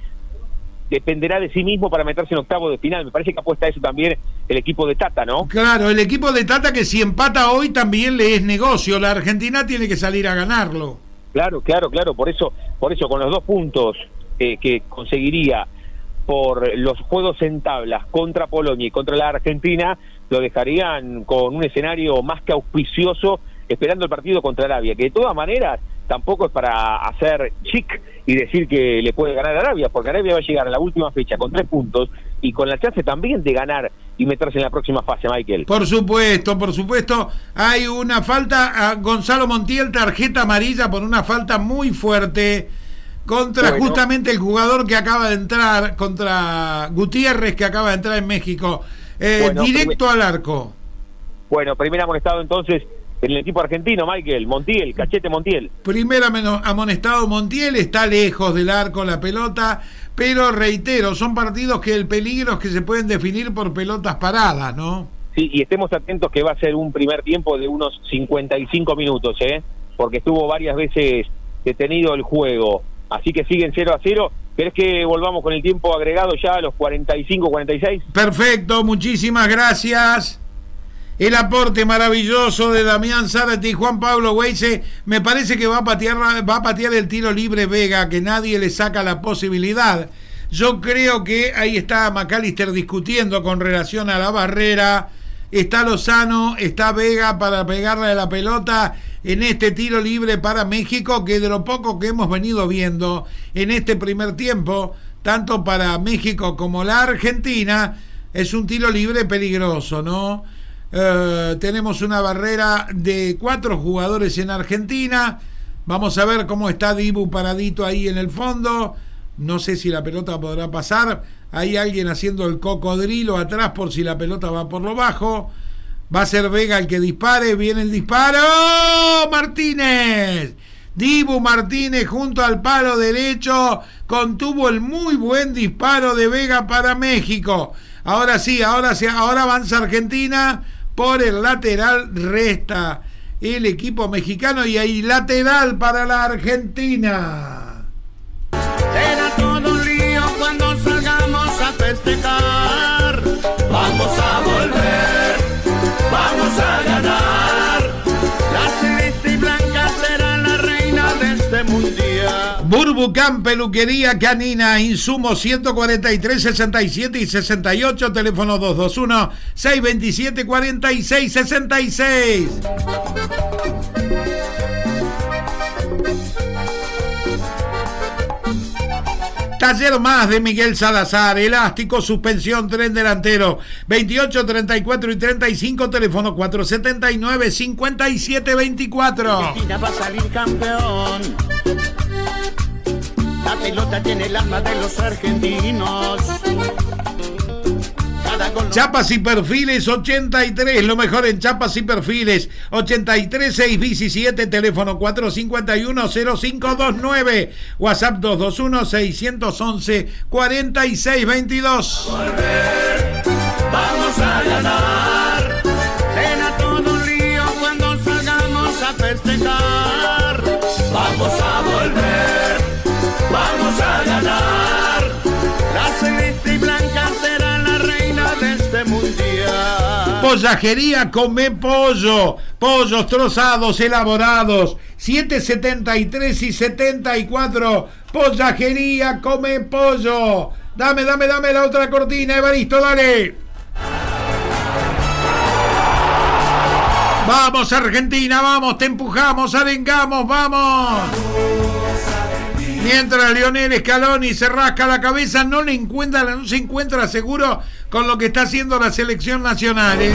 [SPEAKER 9] dependerá de sí mismo para meterse en octavo de final. Me parece que apuesta a eso también el equipo de Tata, ¿no?
[SPEAKER 3] Claro, el equipo de Tata que si empata hoy también le es negocio. La Argentina tiene que salir a ganarlo.
[SPEAKER 9] Claro, claro, claro. Por eso, por eso con los dos puntos eh, que conseguiría por los juegos en tablas contra Polonia y contra la Argentina, lo dejarían con un escenario más que auspicioso esperando el partido contra Arabia, que de todas maneras tampoco es para hacer chic y decir que le puede ganar a Arabia, porque Arabia va a llegar a la última fecha con tres puntos y con la chance también de ganar y meterse en la próxima fase, Michael.
[SPEAKER 3] Por supuesto, por supuesto. Hay una falta a Gonzalo Montiel, tarjeta amarilla por una falta muy fuerte contra
[SPEAKER 9] Bueno.
[SPEAKER 3] justamente el jugador que acaba de entrar, contra Gutiérrez que acaba de entrar en México. Eh,
[SPEAKER 9] Bueno,
[SPEAKER 3] directo al arco.
[SPEAKER 9] Bueno, primer amonestado entonces en el equipo argentino, Michael, Montiel, Cachete Montiel.
[SPEAKER 3] Primer amonestado Montiel, está lejos del arco la pelota, pero reitero, son partidos que el peligro es que se pueden definir por pelotas paradas, ¿no?
[SPEAKER 9] Sí, y estemos atentos que va a ser un primer tiempo de unos 55 minutos, ¿eh? Porque estuvo varias veces detenido el juego. Así que siguen 0 a 0. ¿Querés que volvamos con el tiempo agregado ya a los 45, 46?
[SPEAKER 3] Perfecto, muchísimas gracias. El aporte maravilloso de Damián Zárate y Juan Pablo Weise. Me parece que va a patear, va a patear el tiro libre Vega, que nadie le saca la posibilidad. Yo creo que ahí está McAllister discutiendo con relación a la barrera. Está Lozano, está Vega para pegarle la pelota en este tiro libre para México, que de lo poco que hemos venido viendo en este primer tiempo, tanto para México como la Argentina, es un tiro libre peligroso, ¿no? Eh, tenemos una barrera de cuatro jugadores en Argentina. Vamos a ver cómo está Dibu paradito ahí en el fondo. No sé si la pelota podrá pasar. Hay alguien haciendo el cocodrilo atrás por si la pelota va por lo bajo. Va a ser Vega el que dispare. Viene el disparo. Martínez. Dibu Martínez junto al palo derecho contuvo el muy buen disparo de Vega para México. Ahora sí, ahora sí, ahora avanza Argentina por el lateral resta el equipo mexicano y hay lateral para la Argentina.
[SPEAKER 2] Será todo lío cuando
[SPEAKER 3] Burbucán, peluquería canina, insumos 143, 67 y 68, teléfono 221 627 46 66. Taller más de Miguel Salazar, elástico, suspensión, tren delantero, 28, 34 y 35, teléfono 479 57 24.
[SPEAKER 2] Argentina va a salir campeón. La pelota tiene el alma de los argentinos.
[SPEAKER 3] Chapas y perfiles 83, lo mejor en chapas y perfiles 83 617, teléfono 451 0529, WhatsApp 221 611 4622.
[SPEAKER 2] vamos a ganar.
[SPEAKER 3] Pollajería Come Pollo, pollos trozados, elaborados, 773 y 74, Pollajería Come Pollo. Dame, dame, dame la otra cortina, Evaristo, dale. Vamos Argentina, vamos, te empujamos, arengamos, vamos. Mientras Lionel Scaloni se rasca la cabeza, no le encuentra, no se encuentra seguro con lo que está haciendo la selección nacional. ¿eh?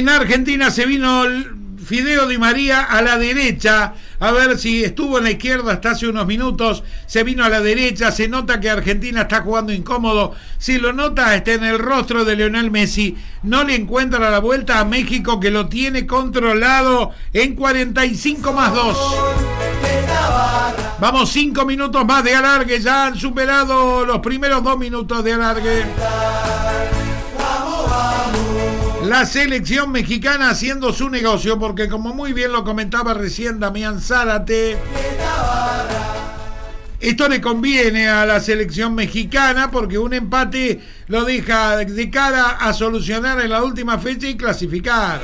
[SPEAKER 7] En
[SPEAKER 3] Argentina se vino Fideo Di María a la derecha A ver si estuvo en la izquierda hasta hace unos minutos, se vino a la derecha, se nota que Argentina está jugando incómodo. Si lo nota, está en el rostro de Lionel Messi. No le encuentra la vuelta a México que lo tiene controlado en 45 más 2. Vamos, 5 minutos más de alargue. Ya han superado los primeros 2 minutos de alargue. La selección mexicana haciendo su negocio, porque como muy bien lo comentaba recién Damián Zárate, esto le conviene a la selección mexicana porque un empate lo deja de cara a solucionar en la última fecha y clasificar.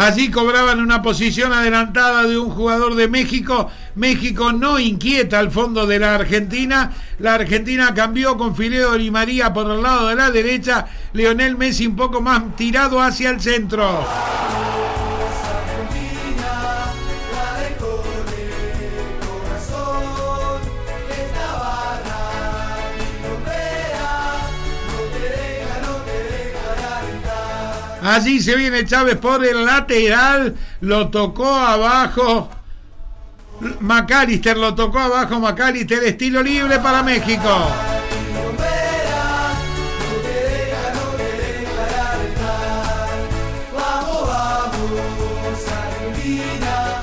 [SPEAKER 3] Allí cobraban una posición adelantada de un jugador de México. México no inquieta al fondo de la Argentina. La Argentina cambió con Fileo y María por el lado de la derecha. Leonel Messi un poco más tirado hacia el centro. Allí se viene Chávez por el lateral, lo tocó abajo. McAllister lo tocó abajo, McAllister, estilo libre para México.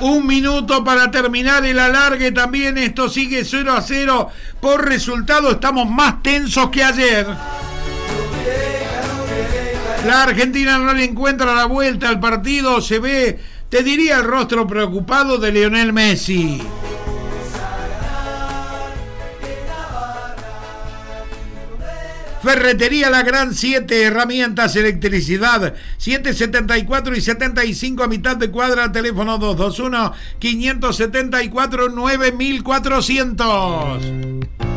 [SPEAKER 3] Un minuto para terminar el alargue también. Esto sigue 0 a 0. Por resultado estamos más tensos que ayer. La Argentina no le encuentra la vuelta al partido. Se ve, te diría, el rostro preocupado de Lionel Messi. Ferretería La Gran 7, herramientas, electricidad, 774 y 75 a mitad de cuadra, teléfono 221 574 9400.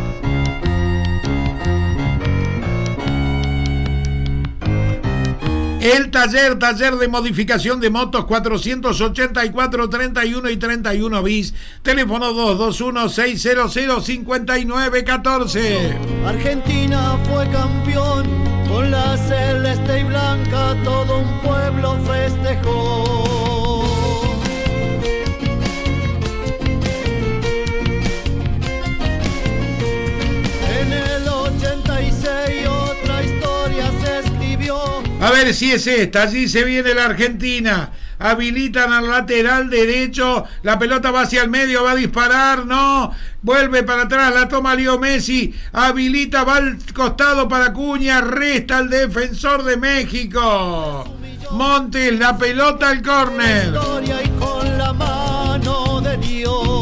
[SPEAKER 3] El taller, taller de modificación de motos 484 31 y 31 bis, teléfono 221 600 5914.
[SPEAKER 7] Argentina fue campeón con la celeste y blanca, todo un pueblo festejó.
[SPEAKER 3] A ver si es esta, allí se viene la Argentina. Habilitan al lateral derecho, la pelota va hacia el medio, va a disparar, no, vuelve para atrás, la toma Leo Messi, habilita, va al costado para Cuña, resta al defensor de México. Montes, la pelota al córner.
[SPEAKER 7] Y con la mano de Dios.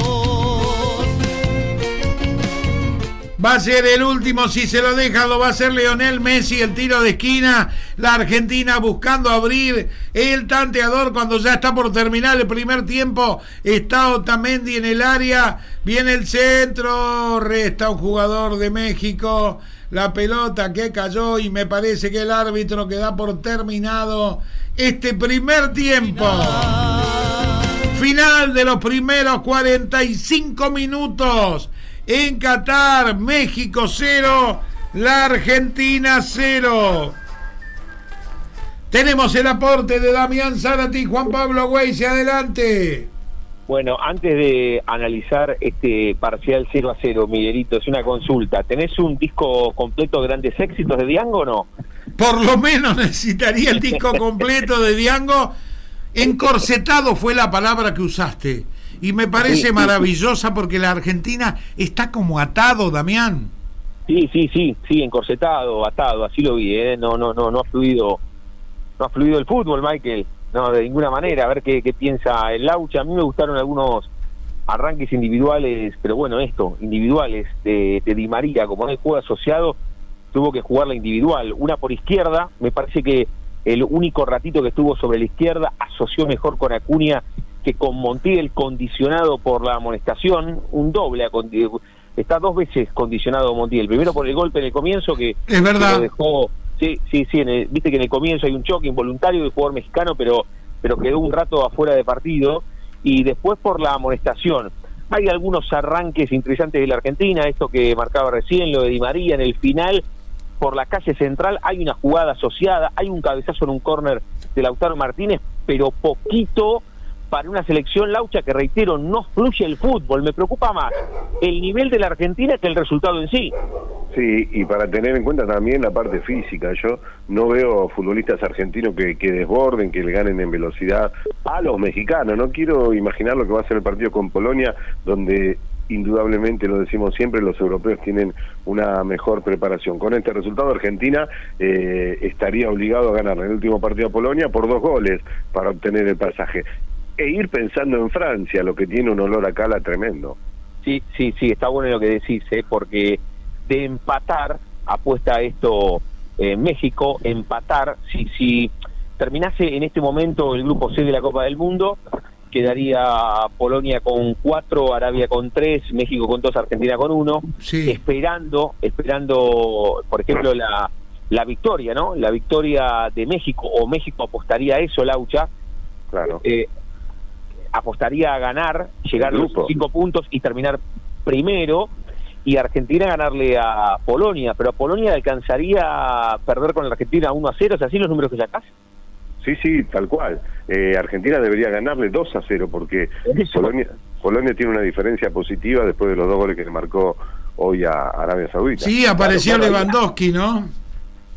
[SPEAKER 3] Va a ser el último, si se lo deja, lo va a hacer Leonel Messi, el tiro de esquina. La Argentina buscando abrir el tanteador cuando ya está por terminar el primer tiempo. Está Otamendi en el área, viene el centro, resta un jugador de México. La pelota que cayó y me parece que el árbitro que da por terminado este primer tiempo. Final de los primeros 45 minutos. En Qatar, México 0, la Argentina 0. Tenemos el aporte de Damián Zárate y Juan Pablo Güeyse. Adelante.
[SPEAKER 9] Bueno, antes de analizar este parcial 0 a 0, Miguelito, es una consulta. ¿Tenés un disco completo de grandes éxitos de Diango o no?
[SPEAKER 3] Por lo menos necesitaría el disco completo de Diango. Encorsetado fue la palabra que usaste. Y me parece maravillosa porque la Argentina está como atado, Damián.
[SPEAKER 9] Sí, sí, sí, sí, encorsetado, atado, así lo vi, ¿eh? No, no, no, no ha fluido, no ha fluido el fútbol, Michael. No, de ninguna manera. A ver qué, qué piensa el Laucha. A mí me gustaron algunos arranques individuales, pero bueno, esto, individuales de, de Di María, como no hay juego asociado, tuvo que jugar la individual. Una por izquierda, me parece que el único ratito que estuvo sobre la izquierda asoció mejor con Acuña que con Montiel condicionado por la amonestación, un doble, está dos veces condicionado Montiel, primero por el golpe en el comienzo que,
[SPEAKER 3] es verdad.
[SPEAKER 9] que lo dejó, sí, sí, sí, en el, viste que en el comienzo hay un choque involuntario del jugador mexicano, pero, pero quedó un rato afuera de partido, y después por la amonestación. hay algunos arranques interesantes de la Argentina, esto que marcaba recién, lo de Di María en el final, por la calle central hay una jugada asociada, hay un cabezazo en un córner de Lautaro Martínez, pero poquito para una selección laucha que reitero no fluye el fútbol, me preocupa más el nivel de la Argentina que el resultado en sí.
[SPEAKER 10] Sí, y para tener en cuenta también la parte física, yo no veo futbolistas argentinos que, que desborden, que le ganen en velocidad a los mexicanos, no quiero imaginar lo que va a ser el partido con Polonia, donde indudablemente, lo decimos siempre, los europeos tienen una mejor preparación. Con este resultado, Argentina eh, estaría obligado a ganar el último partido a Polonia por dos goles para obtener el pasaje. E ir pensando en Francia, lo que tiene un olor a cala tremendo.
[SPEAKER 9] Sí, sí, sí, está bueno lo que decís, ¿eh? porque de empatar, apuesta esto eh, México, empatar, si, si terminase en este momento el grupo C de la Copa del Mundo, quedaría Polonia con cuatro, Arabia con tres, México con dos, Argentina con uno, esperando, esperando, por ejemplo, la, la victoria, ¿no? La victoria de México, o México apostaría a eso, Laucha,
[SPEAKER 10] claro.
[SPEAKER 9] Eh, apostaría a ganar, llegar a los cinco puntos y terminar primero, y Argentina ganarle a Polonia, pero a Polonia alcanzaría a perder con la Argentina 1 a 0, ¿es así los números que sacás?
[SPEAKER 10] Sí, sí, tal cual. Eh, Argentina debería ganarle 2 a 0 porque Polonia, Polonia tiene una diferencia positiva después de los dos goles que le marcó hoy a Arabia Saudita.
[SPEAKER 11] Sí, apareció Lewandowski, ¿no?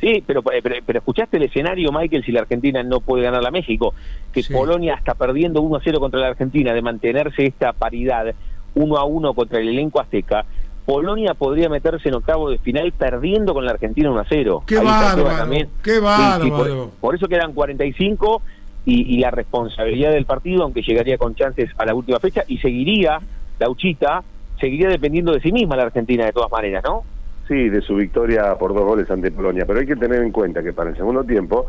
[SPEAKER 9] Sí, pero, pero, pero, escuchaste el escenario, Michael, si la Argentina no puede ganar a México, que Polonia está perdiendo 1 a 0 contra la Argentina, de mantenerse esta paridad 1 a 1 contra el elenco azteca, Polonia podría meterse en octavo de final perdiendo con la Argentina 1 a 0.
[SPEAKER 11] ¡Qué bárbaro! ¡Qué bárbaro!
[SPEAKER 9] por, eso quedan 45 y, y la responsabilidad del partido, aunque llegaría con chances a la última fecha, y seguiría, la Uchita, seguiría dependiendo de sí misma la Argentina de todas maneras, ¿no?
[SPEAKER 10] Sí, de su victoria por dos goles ante Polonia, pero hay que tener en cuenta que para el segundo tiempo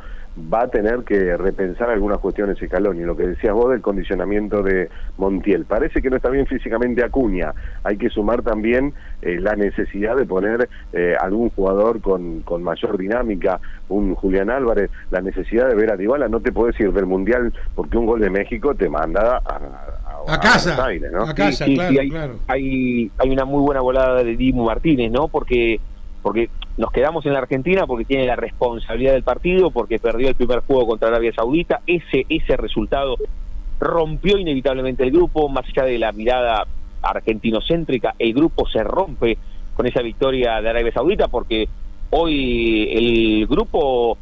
[SPEAKER 10] va a tener que repensar algunas cuestiones Scaloni, lo que decías vos del condicionamiento de Montiel. Parece que no está bien físicamente Acuña, hay que sumar también eh, la necesidad de poner eh, algún jugador con, con mayor dinámica, un Julián Álvarez, la necesidad de ver a Dybala, no te puedes ir del Mundial porque un gol de México te manda a,
[SPEAKER 11] a, casa,
[SPEAKER 10] ¿no?
[SPEAKER 11] a casa, claro,
[SPEAKER 9] hay,
[SPEAKER 11] claro.
[SPEAKER 9] Hay, hay una muy buena volada de Dimu Martínez, ¿no? Porque porque nos quedamos en la Argentina porque tiene la responsabilidad del partido, porque perdió el primer juego contra Arabia Saudita, ese, ese resultado rompió inevitablemente el grupo, más allá de la mirada argentinocéntrica, el grupo se rompe con esa victoria de Arabia Saudita porque hoy el grupo,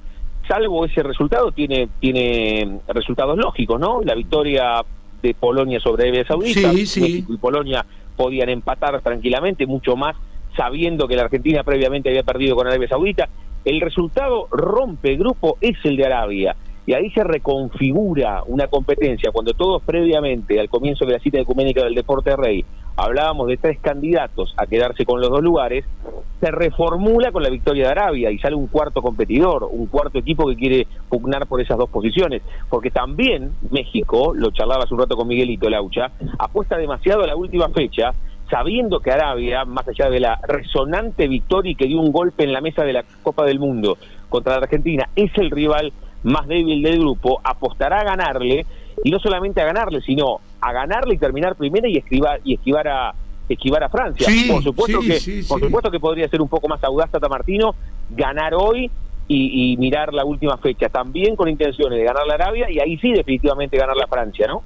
[SPEAKER 9] salvo ese resultado, tiene, tiene resultados lógicos, ¿no? La victoria de Polonia sobre Arabia Saudita,
[SPEAKER 11] Sí, sí.
[SPEAKER 9] México y Polonia podían empatar tranquilamente, mucho más sabiendo que la Argentina previamente había perdido con Arabia Saudita. El resultado rompe grupo es el de Arabia. Y ahí se reconfigura una competencia. Cuando todos previamente, al comienzo de la cita ecuménica del Deporte Rey, hablábamos de tres candidatos a quedarse con los dos lugares, se reformula con la victoria de Arabia y sale un cuarto competidor, un cuarto equipo que quiere pugnar por esas dos posiciones. Porque también México, lo charlaba hace un rato con Miguelito Laucha, apuesta demasiado a la última fecha sabiendo que Arabia, más allá de la resonante victoria y que dio un golpe en la mesa de la Copa del Mundo contra la Argentina, es el rival más débil del grupo, apostará a ganarle, y no solamente a ganarle, sino a ganarle y terminar primero y esquivar, y esquivar a esquivar a Francia.
[SPEAKER 11] Sí,
[SPEAKER 9] por supuesto
[SPEAKER 11] sí,
[SPEAKER 9] que
[SPEAKER 11] sí,
[SPEAKER 9] por supuesto que podría ser un poco más audaz Tata Martino, ganar hoy y, y mirar la última fecha, también con intenciones de ganar la Arabia y ahí sí definitivamente ganar la Francia, ¿no?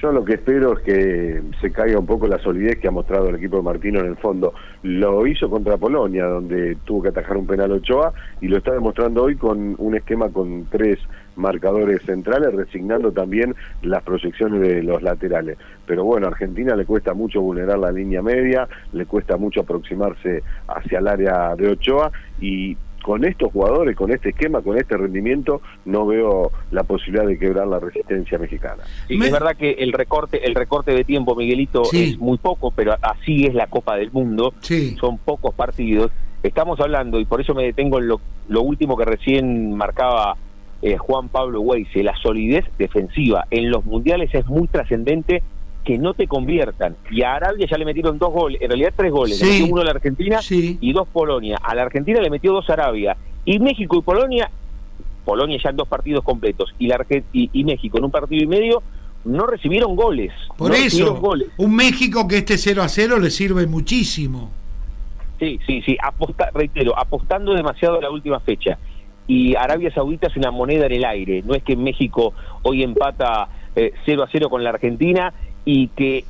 [SPEAKER 10] Yo lo que espero es que se caiga un poco la solidez que ha mostrado el equipo de Martino en el fondo. Lo hizo contra Polonia, donde tuvo que atajar un penal Ochoa, y lo está demostrando hoy con un esquema con tres marcadores centrales, resignando también las proyecciones de los laterales. Pero bueno, a Argentina le cuesta mucho vulnerar la línea media, le cuesta mucho aproximarse hacia el área de Ochoa, y con estos jugadores, con este esquema, con este rendimiento, no veo la posibilidad de quebrar la resistencia mexicana.
[SPEAKER 9] Sí, es verdad que el recorte, el recorte de tiempo, Miguelito,
[SPEAKER 11] Sí.
[SPEAKER 9] es muy poco, pero así es la Copa del Mundo.
[SPEAKER 11] Sí.
[SPEAKER 9] Son pocos partidos. Estamos hablando, y por eso me detengo en lo, lo último que recién marcaba eh, Juan Pablo Weise, la solidez defensiva. En los mundiales es muy trascendente que no te conviertan. Y a Arabia ya le metieron dos goles, en realidad tres goles.
[SPEAKER 11] Sí.
[SPEAKER 9] Le metió uno a la Argentina
[SPEAKER 11] Sí.
[SPEAKER 9] y dos Polonia. A la Argentina le metió dos Arabia. Y México y Polonia, Polonia ya en dos partidos completos, y, la Arge- y, y México en un partido y medio, no recibieron goles.
[SPEAKER 3] Por
[SPEAKER 9] no
[SPEAKER 3] eso,
[SPEAKER 9] goles.
[SPEAKER 3] un México que este 0 a 0 le sirve muchísimo.
[SPEAKER 9] Sí, sí, sí, aposta, reitero, apostando demasiado a la última fecha. Y Arabia Saudita es una moneda en el aire, no es que México hoy empata eh, 0 a 0 con la Argentina y que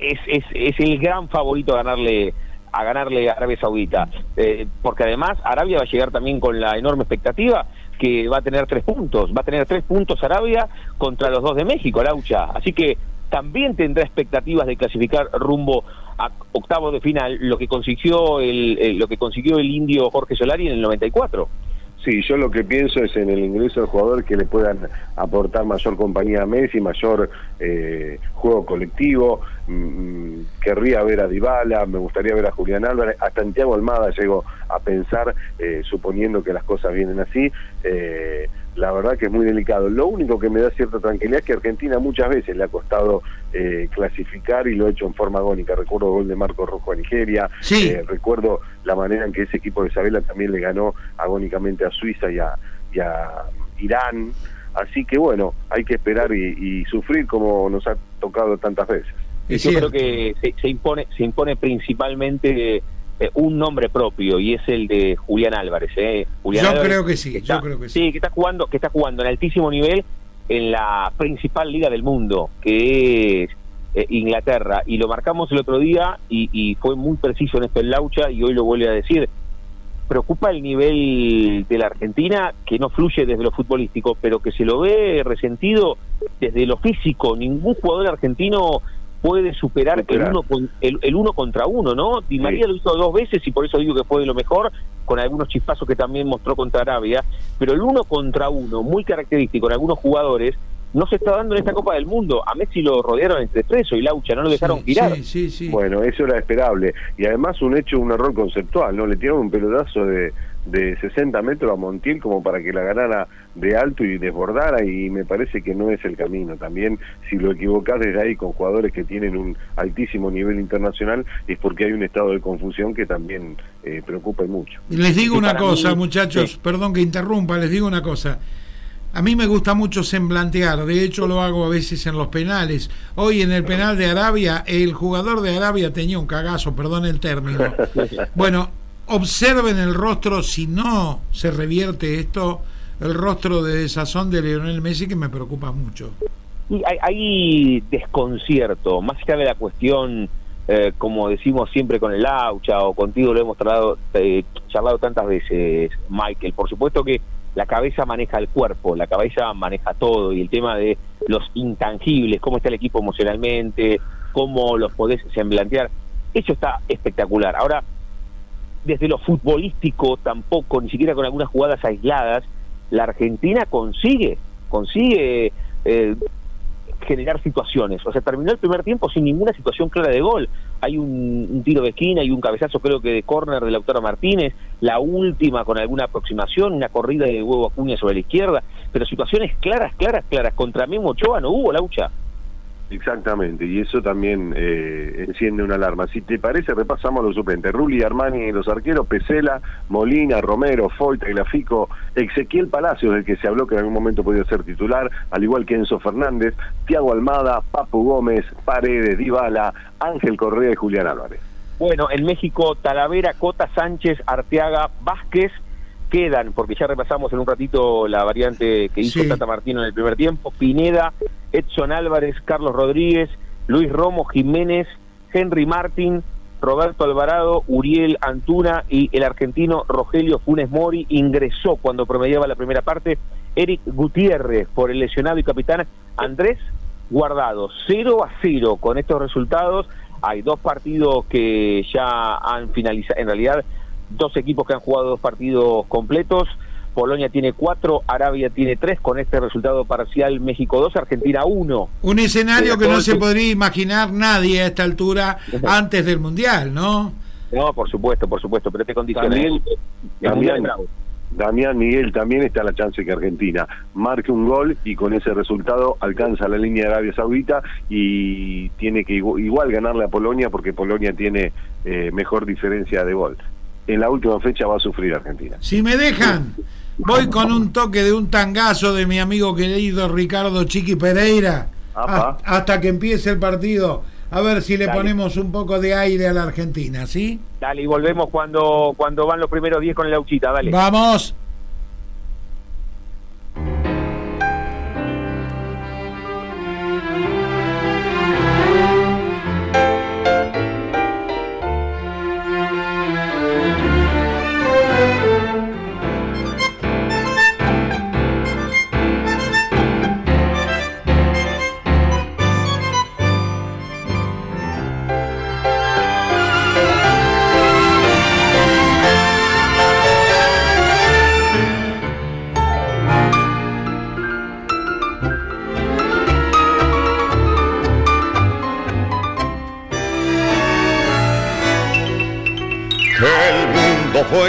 [SPEAKER 9] es, es, es el gran favorito a ganarle a ganarle a Arabia Saudita, Eh, porque además Arabia va a llegar también con la enorme expectativa que va a tener tres puntos, va a tener tres puntos Arabia contra los dos de México, Laucha, así que también tendrá expectativas de clasificar rumbo a octavos de final, lo que consiguió el, el- lo que consiguió el indio Jorge Solari en el 94.
[SPEAKER 10] Sí, yo lo que pienso es en el ingreso de jugadores que le puedan aportar mayor compañía a Messi, mayor eh, juego colectivo. Mm, querría ver a Dybala, me gustaría ver a Julián Álvarez, a Santiago Almada llego a pensar, eh, suponiendo que las cosas vienen así. eh, la verdad que es muy delicado. Lo único que me da cierta tranquilidad es que Argentina muchas veces le ha costado eh, clasificar y lo ha hecho en forma agónica. Recuerdo el gol de Marco Rojo a Nigeria,
[SPEAKER 3] Sí.
[SPEAKER 10] eh, recuerdo la manera en que ese equipo de Isabela también le ganó agónicamente a Suiza y a, y a Irán. Así que bueno, hay que esperar y, y sufrir como nos ha tocado tantas veces.
[SPEAKER 3] Es
[SPEAKER 9] Yo
[SPEAKER 3] cierto.
[SPEAKER 9] creo que se, se impone se impone principalmente eh, un nombre propio y es el de Julián Álvarez. Eh. Julián
[SPEAKER 3] Yo
[SPEAKER 9] Álvarez,
[SPEAKER 3] creo que sí,
[SPEAKER 9] está-
[SPEAKER 3] yo creo que sí.
[SPEAKER 9] que está jugando que está jugando en altísimo nivel en la principal liga del mundo, que es eh, Inglaterra. Y lo marcamos el otro día y, y fue muy preciso en esto en Laucha y hoy lo vuelve a decir. Preocupa el nivel de la Argentina que no fluye desde lo futbolístico, pero que se lo ve resentido desde lo físico. Ningún jugador argentino puede superar el uno, el, el uno contra uno, ¿no? Di María lo hizo dos veces y por eso digo que fue de lo mejor, con algunos chispazos que también mostró contra Arabia, pero el uno contra uno, muy característico en algunos jugadores, no se está dando en esta Copa del Mundo. A Messi lo rodearon entre preso y Laucha, no lo dejaron
[SPEAKER 3] Sí,
[SPEAKER 9] tirar.
[SPEAKER 3] Sí, sí, sí.
[SPEAKER 10] Bueno, eso era esperable. Y además un hecho, un error conceptual, ¿no? Le tiraron un pelotazo de, de 60 metros a Montiel como para que la ganara de alto y desbordara y me parece que no es el camino. También si lo equivocás desde ahí con jugadores que tienen un altísimo nivel internacional es porque hay un estado de confusión que también eh, preocupa y mucho.
[SPEAKER 3] Les digo
[SPEAKER 9] Y
[SPEAKER 3] una cosa,
[SPEAKER 9] mí-
[SPEAKER 3] muchachos,
[SPEAKER 9] sí.
[SPEAKER 3] perdón que interrumpa, les digo una cosa. A mí me gusta mucho semblantear, de hecho lo hago a veces en los penales. Hoy en el penal de Arabia, el jugador de Arabia tenía un cagazo, perdón el término. Bueno, observen el rostro, si no se revierte esto, el rostro de desazón de Lionel Messi que me preocupa mucho.
[SPEAKER 9] Y hay, hay desconcierto, más allá de la cuestión, eh, como decimos siempre con el Laucha o contigo lo hemos tratado, eh, charlado tantas veces, Michael. Por supuesto que la cabeza maneja el cuerpo, la cabeza maneja todo y el tema de los intangibles, cómo está el equipo emocionalmente, cómo los podés semblantear, eso está espectacular. Ahora, desde lo futbolístico tampoco, ni siquiera con algunas jugadas aisladas, la Argentina consigue, consigue eh, generar situaciones. O sea, terminó el primer tiempo sin ninguna situación clara de gol. Hay un, tiro de esquina y un cabezazo creo que de córner de Lautaro Martínez, la última con alguna aproximación, una corrida de huevo Acuña sobre la izquierda, pero situaciones claras, claras, claras. Contra Memo Ochoa no hubo, Laucha.
[SPEAKER 10] Exactamente, y eso también eh, enciende una alarma. Si te parece, repasamos los suplentes. Rulli, Armani, los arqueros, Pesela, Molina, Romero, Foyt, Glafico, Ezequiel Palacios, del que se habló que en algún momento podía ser titular, al igual que Enzo Fernández, Tiago Almada, Papu Gómez, Paredes, Dybala, Ángel Correa y Julián Álvarez.
[SPEAKER 9] Bueno, en México, Talavera, Cota, Sánchez, Arteaga, Vázquez quedan, porque ya repasamos en un ratito la variante que hizo
[SPEAKER 3] Sí.
[SPEAKER 9] Tata Martino en el primer tiempo, Pineda, Edson Álvarez, Carlos Rodríguez, Luis Romo, Jiménez, Henry Martín, Roberto Alvarado, Uriel Antuna y el argentino Rogelio Funes Mori ingresó cuando promediaba la primera parte, Eric Gutiérrez por el lesionado y capitán Andrés Guardado, 0 a 0 con estos resultados. Hay dos partidos que ya han finalizado, en realidad dos equipos que han jugado dos partidos completos. Polonia tiene cuatro, Arabia tiene tres, con este resultado parcial México 2, Argentina 1.
[SPEAKER 3] Un escenario que no se podría imaginar nadie a esta altura antes del Mundial, ¿no?
[SPEAKER 9] No, por supuesto, por supuesto, pero te condiciona.
[SPEAKER 10] También-
[SPEAKER 9] bravo.
[SPEAKER 10] Damián Miguel, también está la chance que Argentina marque un gol y con ese resultado alcanza la línea de Arabia Saudita y tiene que igu- igual ganarle a Polonia porque Polonia tiene eh, mejor diferencia de gol. En la última fecha va a sufrir Argentina.
[SPEAKER 3] Si me dejan, voy con un toque de un tangazo de mi amigo querido Ricardo Chiqui Pereira
[SPEAKER 10] Apa.
[SPEAKER 3] hasta, que empiece el partido. A ver si le
[SPEAKER 9] Dale.
[SPEAKER 3] ponemos un poco de aire a la Argentina, ¿sí?
[SPEAKER 9] Dale, y volvemos cuando, cuando van los primeros 10 con el Auchita, dale.
[SPEAKER 3] Vamos.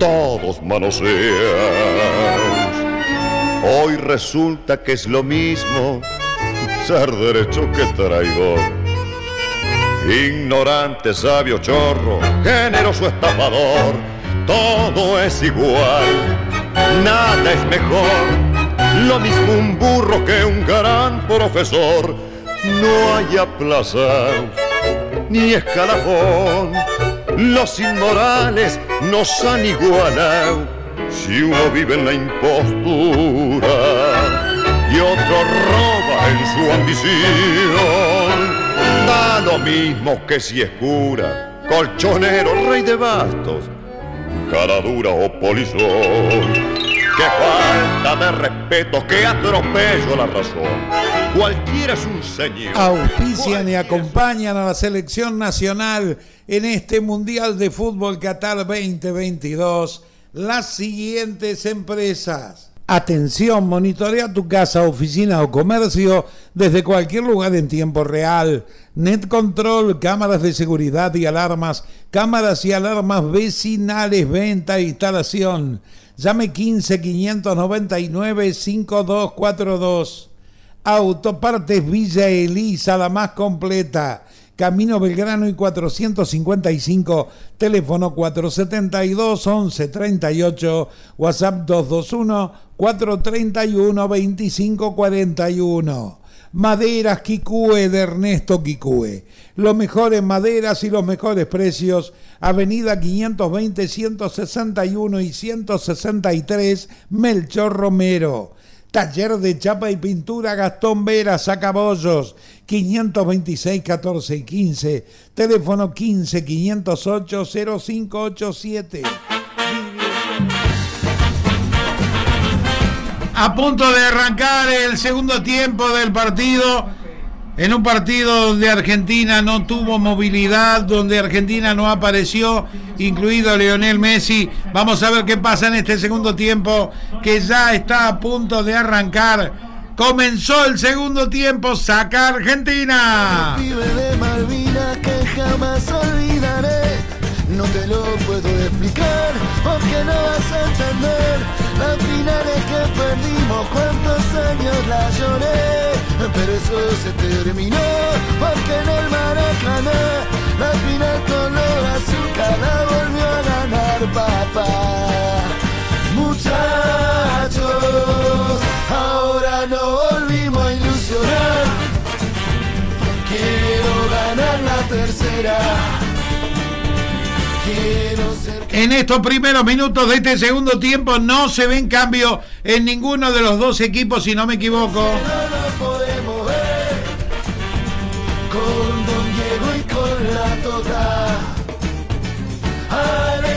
[SPEAKER 14] todos manoseados. Hoy resulta que es lo mismo ser derecho que traidor. Ignorante, sabio, chorro, generoso, estafador, todo es igual, nada es mejor. Lo mismo un burro que un gran profesor, no hay aplazados ni escalafón. Los inmorales nos han igualado si uno vive en la impostura y otro roba en su ambición. Da lo mismo que si es cura, colchonero, rey de bastos, cara dura o polizón. Que falta de respeto, que atropello la razón. Cualquiera es un señor.
[SPEAKER 3] Auspician y acompañan a la selección nacional en este Mundial de Fútbol Qatar 2022 las siguientes empresas. Atención, monitorea tu casa, oficina o comercio desde cualquier lugar en tiempo real. Net Control, cámaras de seguridad y alarmas, cámaras y alarmas vecinales, venta e instalación. Llame 15 599 5242. Autopartes Villa Elisa, la más completa. Camino Belgrano y 455, teléfono 472 1138, WhatsApp 221 431 2541. Maderas Quicue de Ernesto Quicue. Los mejores maderas y los mejores precios. Avenida 520, 161 y 163, Melchor Romero. Taller de chapa y pintura Gastón Vera, Sacabollos, 526 14 y 15, teléfono 15 508 0587.
[SPEAKER 15] A punto de arrancar el segundo tiempo del partido. En un partido donde Argentina no tuvo movilidad, donde Argentina no apareció, incluido Lionel Messi. Vamos a ver qué pasa en este segundo tiempo que ya está a punto de arrancar. Comenzó el segundo tiempo, saca Argentina.
[SPEAKER 7] De Malvinas que jamás olvidaré. No te lo puedo explicar porque no vas a entender finales que perdimos, cuántos años la lloré. Pero eso se terminó porque en el Maracaná la final color azúcar la volvió a ganar papá. Muchachos, ahora no volvimos a ilusionar. Quiero ganar la tercera.
[SPEAKER 15] En estos primeros minutos de este segundo tiempo no se ven cambios en ninguno de los dos equipos, si no me equivoco.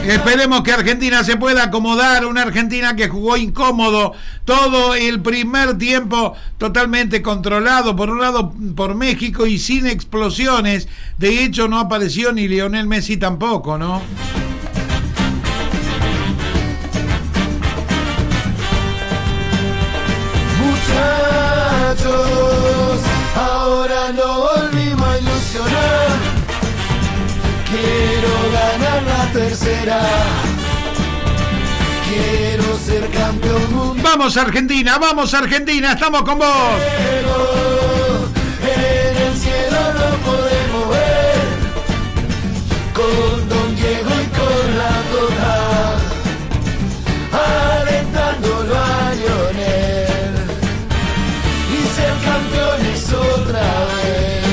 [SPEAKER 15] Esperemos que Argentina se pueda acomodar, una Argentina que jugó incómodo todo el primer tiempo totalmente controlado, por un lado por México y sin explosiones. De hecho no apareció ni Lionel Messi tampoco, no
[SPEAKER 7] será. Quiero ser campeón mundial.
[SPEAKER 3] Vamos Argentina, vamos Argentina, estamos con vos.
[SPEAKER 7] Pero en el cielo lo podemos ver con Don Diego y con la Tota alentándolo a Lionel y ser campeones otra vez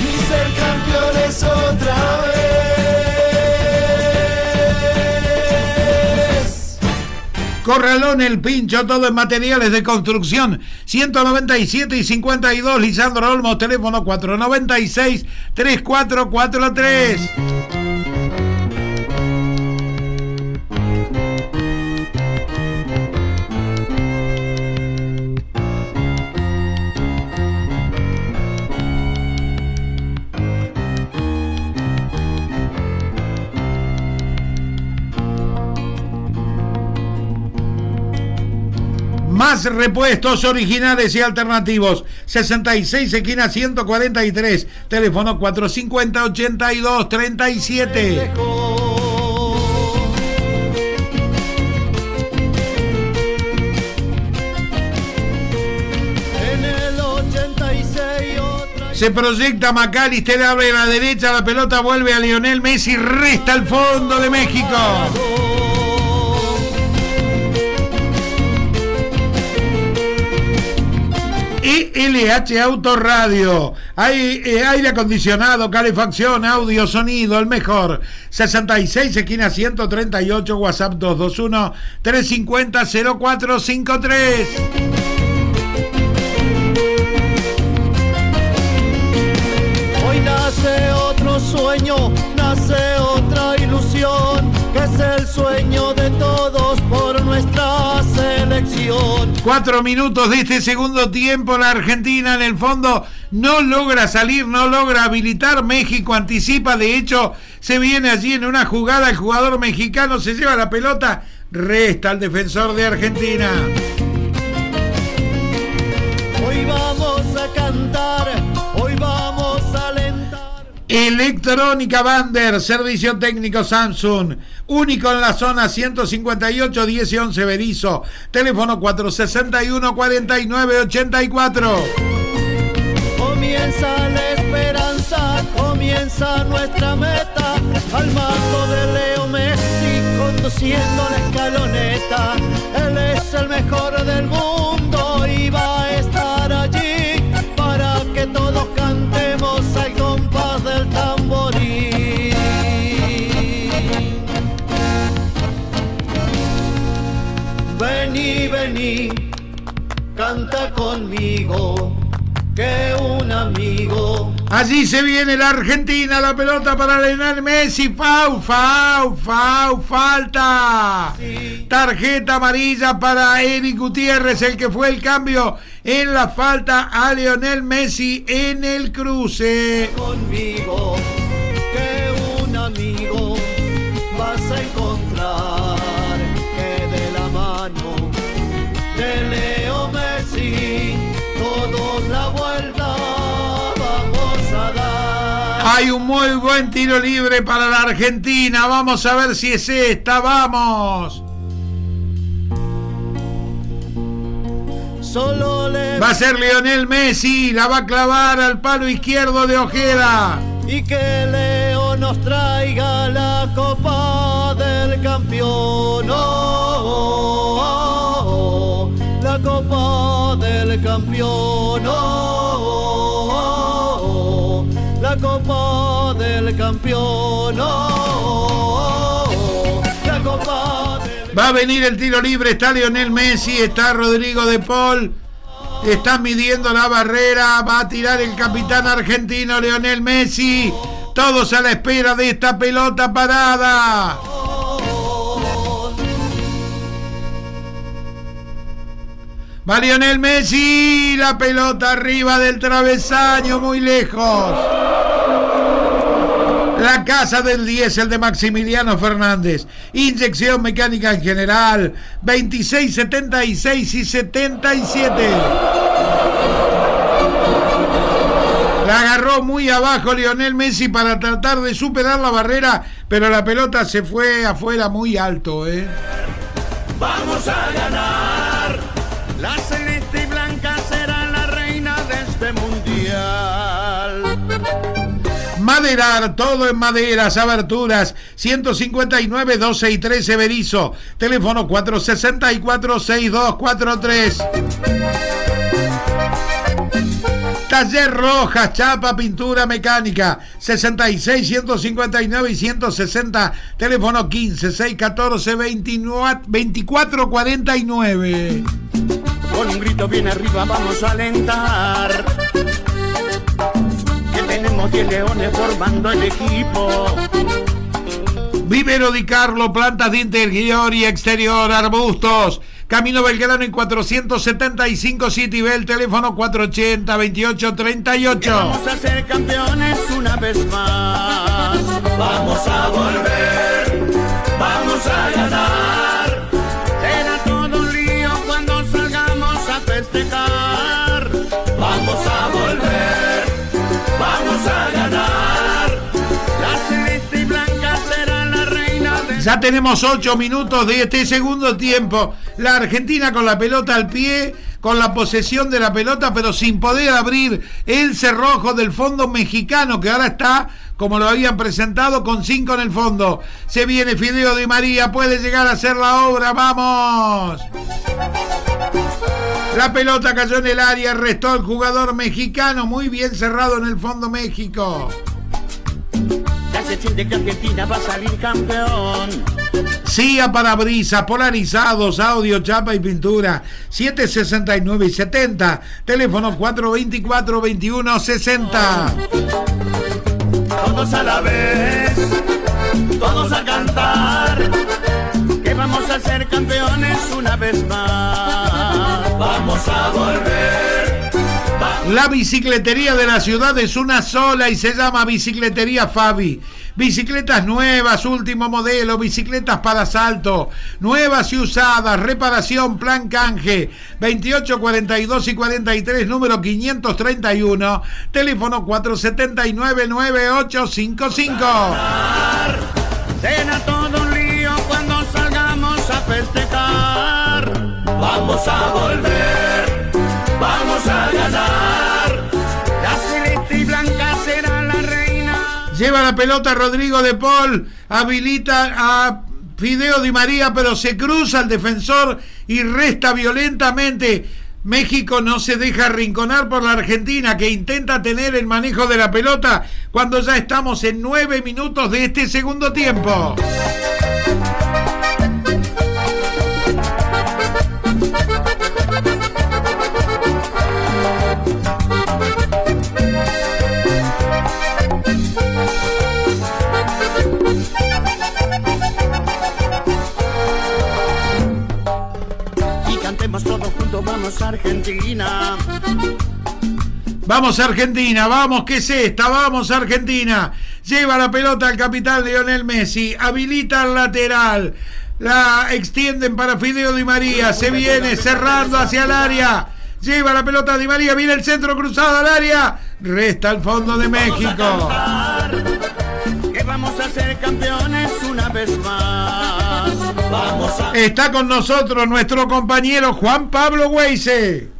[SPEAKER 7] y ser campeones otra vez.
[SPEAKER 3] Corralón El Pincho, todo en materiales de construcción. 197 y 52, Lisandro Olmos, teléfono 496 Más repuestos originales y alternativos. 66 esquina 143. Teléfono 450 82 37.
[SPEAKER 13] En el 86 otra
[SPEAKER 3] Se proyecta Macalister, abre a la derecha, la pelota vuelve a Lionel Messi, resta al fondo de México. ELH Autoradio. Hay eh, aire acondicionado, calefacción, audio, sonido, el mejor. 66 esquina 138, WhatsApp 221 350 0453.
[SPEAKER 13] Hoy nace otro sueño, selección.
[SPEAKER 3] Cuatro minutos de este segundo tiempo. La Argentina en el fondo no logra salir, no logra habilitar. México anticipa. De hecho, se viene allí en una jugada. El jugador mexicano se lleva la pelota. Resta al defensor de Argentina.
[SPEAKER 13] Hoy vamos a cantar,
[SPEAKER 3] Electrónica Bander, servicio técnico Samsung, único en la zona 158 10 y 11 Berizo, teléfono 461 49 84.
[SPEAKER 13] Comienza la esperanza, comienza nuestra meta. Al mando de Leo Messi conduciendo la escaloneta. Él es el mejor del mundo Vení, canta conmigo, que un amigo
[SPEAKER 3] Allí se viene la Argentina, la pelota para Lionel Messi, fau, fau, fau, falta. Tarjeta amarilla para Eric Gutiérrez, el que fue el cambio en la falta a Lionel Messi en el cruce.
[SPEAKER 13] conmigo,
[SPEAKER 3] Hay un muy buen tiro libre para la Argentina. Vamos a ver si es esta. Vamos.
[SPEAKER 13] Solo le
[SPEAKER 3] Va a ser Lionel Messi. La va a clavar al palo izquierdo de Ojeda.
[SPEAKER 13] y que Leo nos traiga la copa del campeón. Oh, oh, oh, la copa del campeón. Campeón. Oh,
[SPEAKER 3] Va a venir el tiro libre. Está Lionel Messi. Está Rodrigo de Paul. Está midiendo la barrera. Va a tirar el capitán argentino Lionel Messi. Todos a la espera de esta pelota parada. Va Lionel Messi. La pelota arriba del travesaño. Muy lejos. La casa del 10, el de Maximiliano Fernández. Inyección mecánica en general. 26, 76 y 77. La agarró muy abajo Lionel Messi para tratar de superar la barrera, pero la pelota se fue afuera muy alto, ¿eh?
[SPEAKER 2] Vamos a ganar.
[SPEAKER 3] Todo en maderas, aberturas, 159, 12 y 13 Berizo, teléfono 464 6243. Taller Rojas, chapa, pintura mecánica, 66, 159 y 160, teléfono 15, 614, 24, 49.
[SPEAKER 2] Con un grito bien arriba vamos a alentar. Tenemos 10 leones formando el equipo.
[SPEAKER 3] Vivero Di Carlo, plantas de interior y exterior, arbustos. Camino Belgrano en 475 City Bell, teléfono 480 28 38.
[SPEAKER 2] Vamos a ser campeones una vez más. Vamos a volver, vamos a ganar. Será todo un lío cuando salgamos a festejar. Vamos a
[SPEAKER 3] Ya tenemos 8 minutos de este segundo tiempo. La Argentina con la pelota al pie, con la posesión de la pelota, pero sin poder abrir el cerrojo del fondo mexicano, que ahora está, como lo habían presentado, con 5 en el fondo. Se viene Fideo Di María, puede llegar a hacer la obra, vamos. La pelota cayó en el área, restó el jugador mexicano, muy bien cerrado en el fondo México.
[SPEAKER 2] Que Argentina va a salir campeón.
[SPEAKER 3] Parabrisas, polarizados, audio, chapa y pintura. 769 y 70. Teléfono 424 2160.
[SPEAKER 2] Todos a la vez, todos a cantar. Que vamos a ser campeones una vez más. Vamos a volver.
[SPEAKER 3] La bicicletería de la ciudad es una sola y se llama Bicicletería Fabi. Bicicletas nuevas, último modelo, bicicletas para salto, nuevas y usadas, reparación, plan canje, 28, 42 y 43, número 531, teléfono 479-9855.
[SPEAKER 2] Será todo un lío cuando salgamos a festejar. Vamos a volver,
[SPEAKER 3] Lleva la pelota Rodrigo de Paul, habilita a Fideo Di María, pero se cruza el defensor y resta violentamente. México no se deja arrinconar por la Argentina, que intenta tener el manejo de la pelota cuando ya estamos en nueve minutos de este segundo tiempo.
[SPEAKER 2] Cantemos todos juntos, vamos a Argentina.
[SPEAKER 3] Vamos Argentina, vamos, ¿qué es esta? Vamos Argentina. Lleva la pelota al capitán Lionel Messi, habilita el lateral, la extienden para Fideo Di María, se viene cerrando hacia el área. Lleva la pelota Di María, viene el centro cruzado al área, resta el fondo de México.
[SPEAKER 2] Que vamos a ser campeones una vez más. Vamos a
[SPEAKER 3] Está con nosotros nuestro compañero Juan Pablo Weise.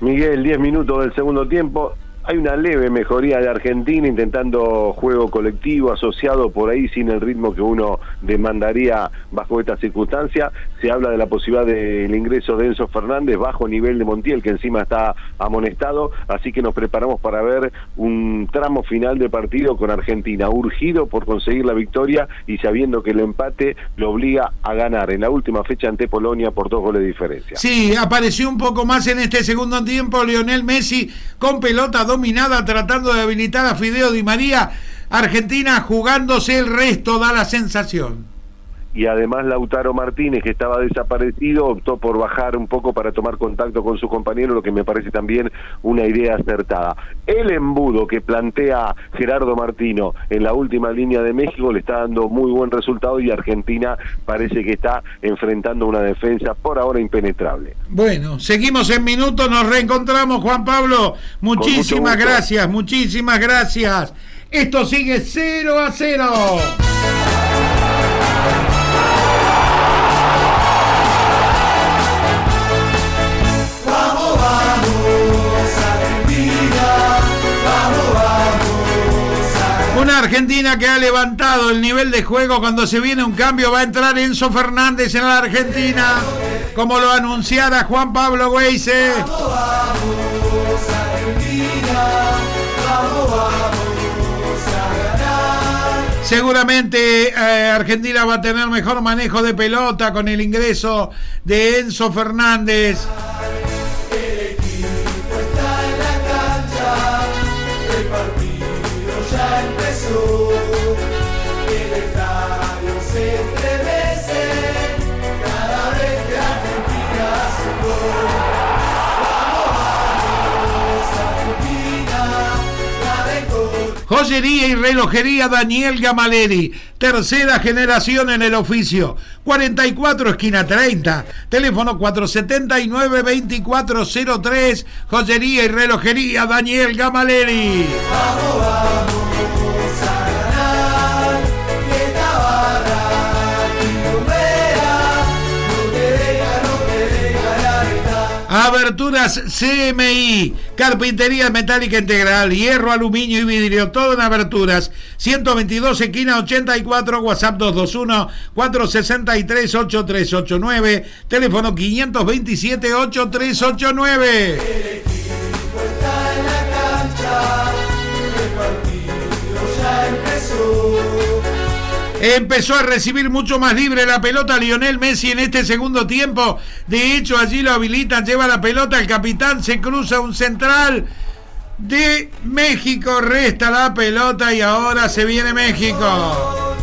[SPEAKER 10] Miguel, 10 minutos del segundo tiempo. Hay una leve mejoría de Argentina intentando juego colectivo asociado por ahí sin el ritmo que uno demandaría bajo esta circunstancia. Se habla de la posibilidad del ingreso de Enzo Fernández bajo nivel de Montiel, que encima está amonestado. Así que nos preparamos para ver un tramo final de partido con Argentina, urgido por conseguir la victoria y sabiendo que el empate lo obliga a ganar en la última fecha ante Polonia por dos goles de diferencia.
[SPEAKER 3] Sí, apareció un poco más en este segundo tiempo Lionel Messi con pelota dominada tratando de habilitar a Fideo Di María. Argentina jugándose el resto, da la sensación.
[SPEAKER 10] Y además Lautaro Martínez, que estaba desaparecido, optó por bajar un poco para tomar contacto con su compañero, lo que me parece también una idea acertada. El embudo que plantea Gerardo Martino en la última línea de México le está dando muy buen resultado y Argentina parece que está enfrentando una defensa por ahora impenetrable.
[SPEAKER 3] Bueno, seguimos en minutos, nos reencontramos, Juan Pablo. Muchísimas gracias, muchísimas gracias. Esto sigue 0 a 0.
[SPEAKER 7] Argentina
[SPEAKER 3] que ha levantado el nivel de juego cuando se viene un cambio. Va a entrar Enzo Fernández en la Argentina, como lo anunciara Juan Pablo Weise. Seguramente eh, Argentina va a tener mejor manejo de pelota con el ingreso de Enzo Fernández. Joyería y relojería Daniel Gamaleri. Tercera generación en el oficio. 44 esquina 30. Teléfono 479-2403. Joyería y relojería Daniel Gamaleri.
[SPEAKER 7] Vamos, vamos
[SPEAKER 3] Aberturas CMI, Carpintería Metálica Integral, Hierro, Aluminio y Vidrio, todo en aberturas. 122 esquina 84, WhatsApp
[SPEAKER 7] 221 463 8389, teléfono 527 8389.
[SPEAKER 3] Empezó a recibir mucho más libre la pelota Lionel Messi en este segundo tiempo. De hecho, allí lo habilitan, lleva la pelota, el capitán se cruza un central de México, resta la pelota y ahora se viene México.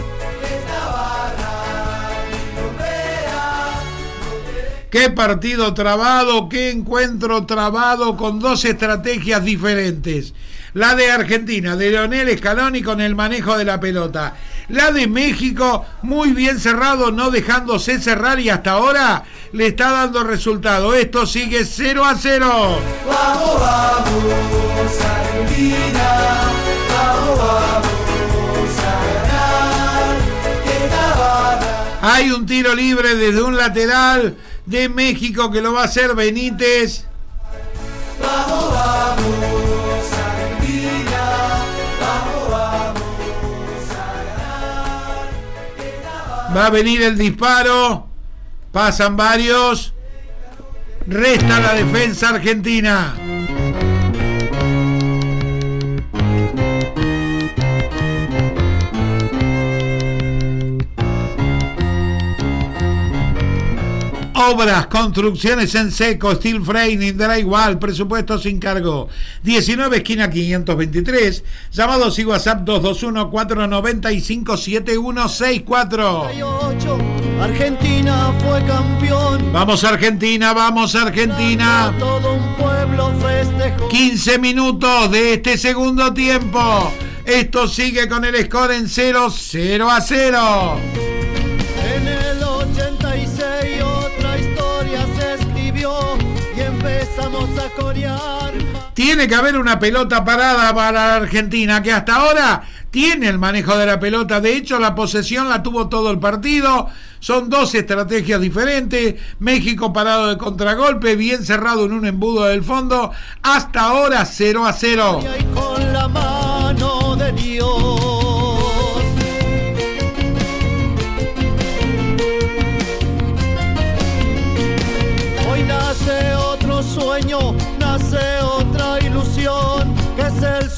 [SPEAKER 3] Qué partido trabado, qué encuentro trabado con dos estrategias diferentes. La de Argentina, de Leonel Scaloni con el manejo de la pelota. La de México, muy bien cerrado, no dejándose cerrar y hasta ahora le está dando resultado. Esto sigue 0 a 0.
[SPEAKER 7] Vamos, vamos, Argentina, vamos, vamos a ganar.
[SPEAKER 3] Hay un tiro libre desde un lateral de México que lo va a hacer Benítez.
[SPEAKER 7] Vamos, vamos,
[SPEAKER 3] Va a venir el disparo. Pasan varios. Resta la defensa argentina. Obras, construcciones en seco, steel framing, igual, presupuesto sin cargo. 19 esquina 523, llamados y WhatsApp 221-495-7164.
[SPEAKER 13] Argentina fue campeón.
[SPEAKER 3] Vamos Argentina, vamos Argentina.
[SPEAKER 13] Todo un pueblo festejó.
[SPEAKER 3] 15 minutos de este segundo tiempo. Esto sigue con el score en 0, 0 a 0. Tiene que haber una pelota parada para Argentina, que hasta ahora tiene el manejo de la pelota. De hecho, la posesión la tuvo todo el partido. Son dos estrategias diferentes. México parado de contragolpe, bien cerrado en un embudo del fondo. Hasta ahora 0 a 0.
[SPEAKER 13] Y ahí con la mano de Dios.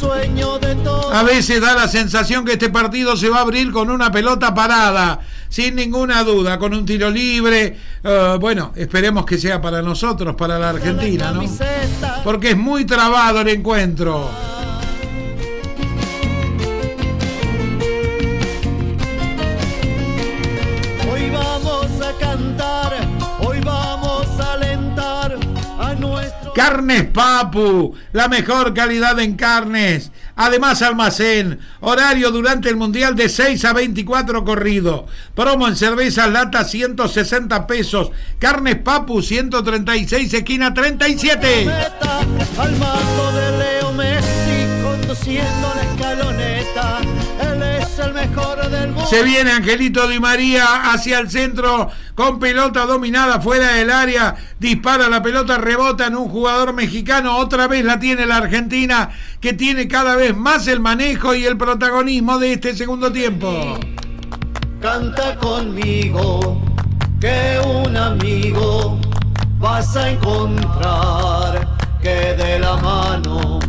[SPEAKER 13] Sueño de todos.
[SPEAKER 3] A veces da la sensación que este partido se va a abrir con una pelota parada, sin ninguna duda, con un tiro libre. Eh, bueno, esperemos que sea para nosotros, para la Argentina, ¿no? Porque es muy trabado el encuentro.
[SPEAKER 13] Hoy
[SPEAKER 3] Carnes Papu, la mejor calidad en carnes. Además, almacén, horario durante el Mundial de 6 a 24 corrido. Promo en cervezas lata 160 pesos. Carnes Papu 136, esquina 37.
[SPEAKER 13] Meta al mato de Leo Messi conduciendo
[SPEAKER 3] Se viene Angelito Di María hacia el centro con pelota dominada fuera del área. Dispara la pelota, rebota en un jugador mexicano. Otra vez la tiene la Argentina que tiene cada vez más el manejo y el protagonismo de este segundo tiempo.
[SPEAKER 13] Canta conmigo que un amigo vas a encontrar que de la mano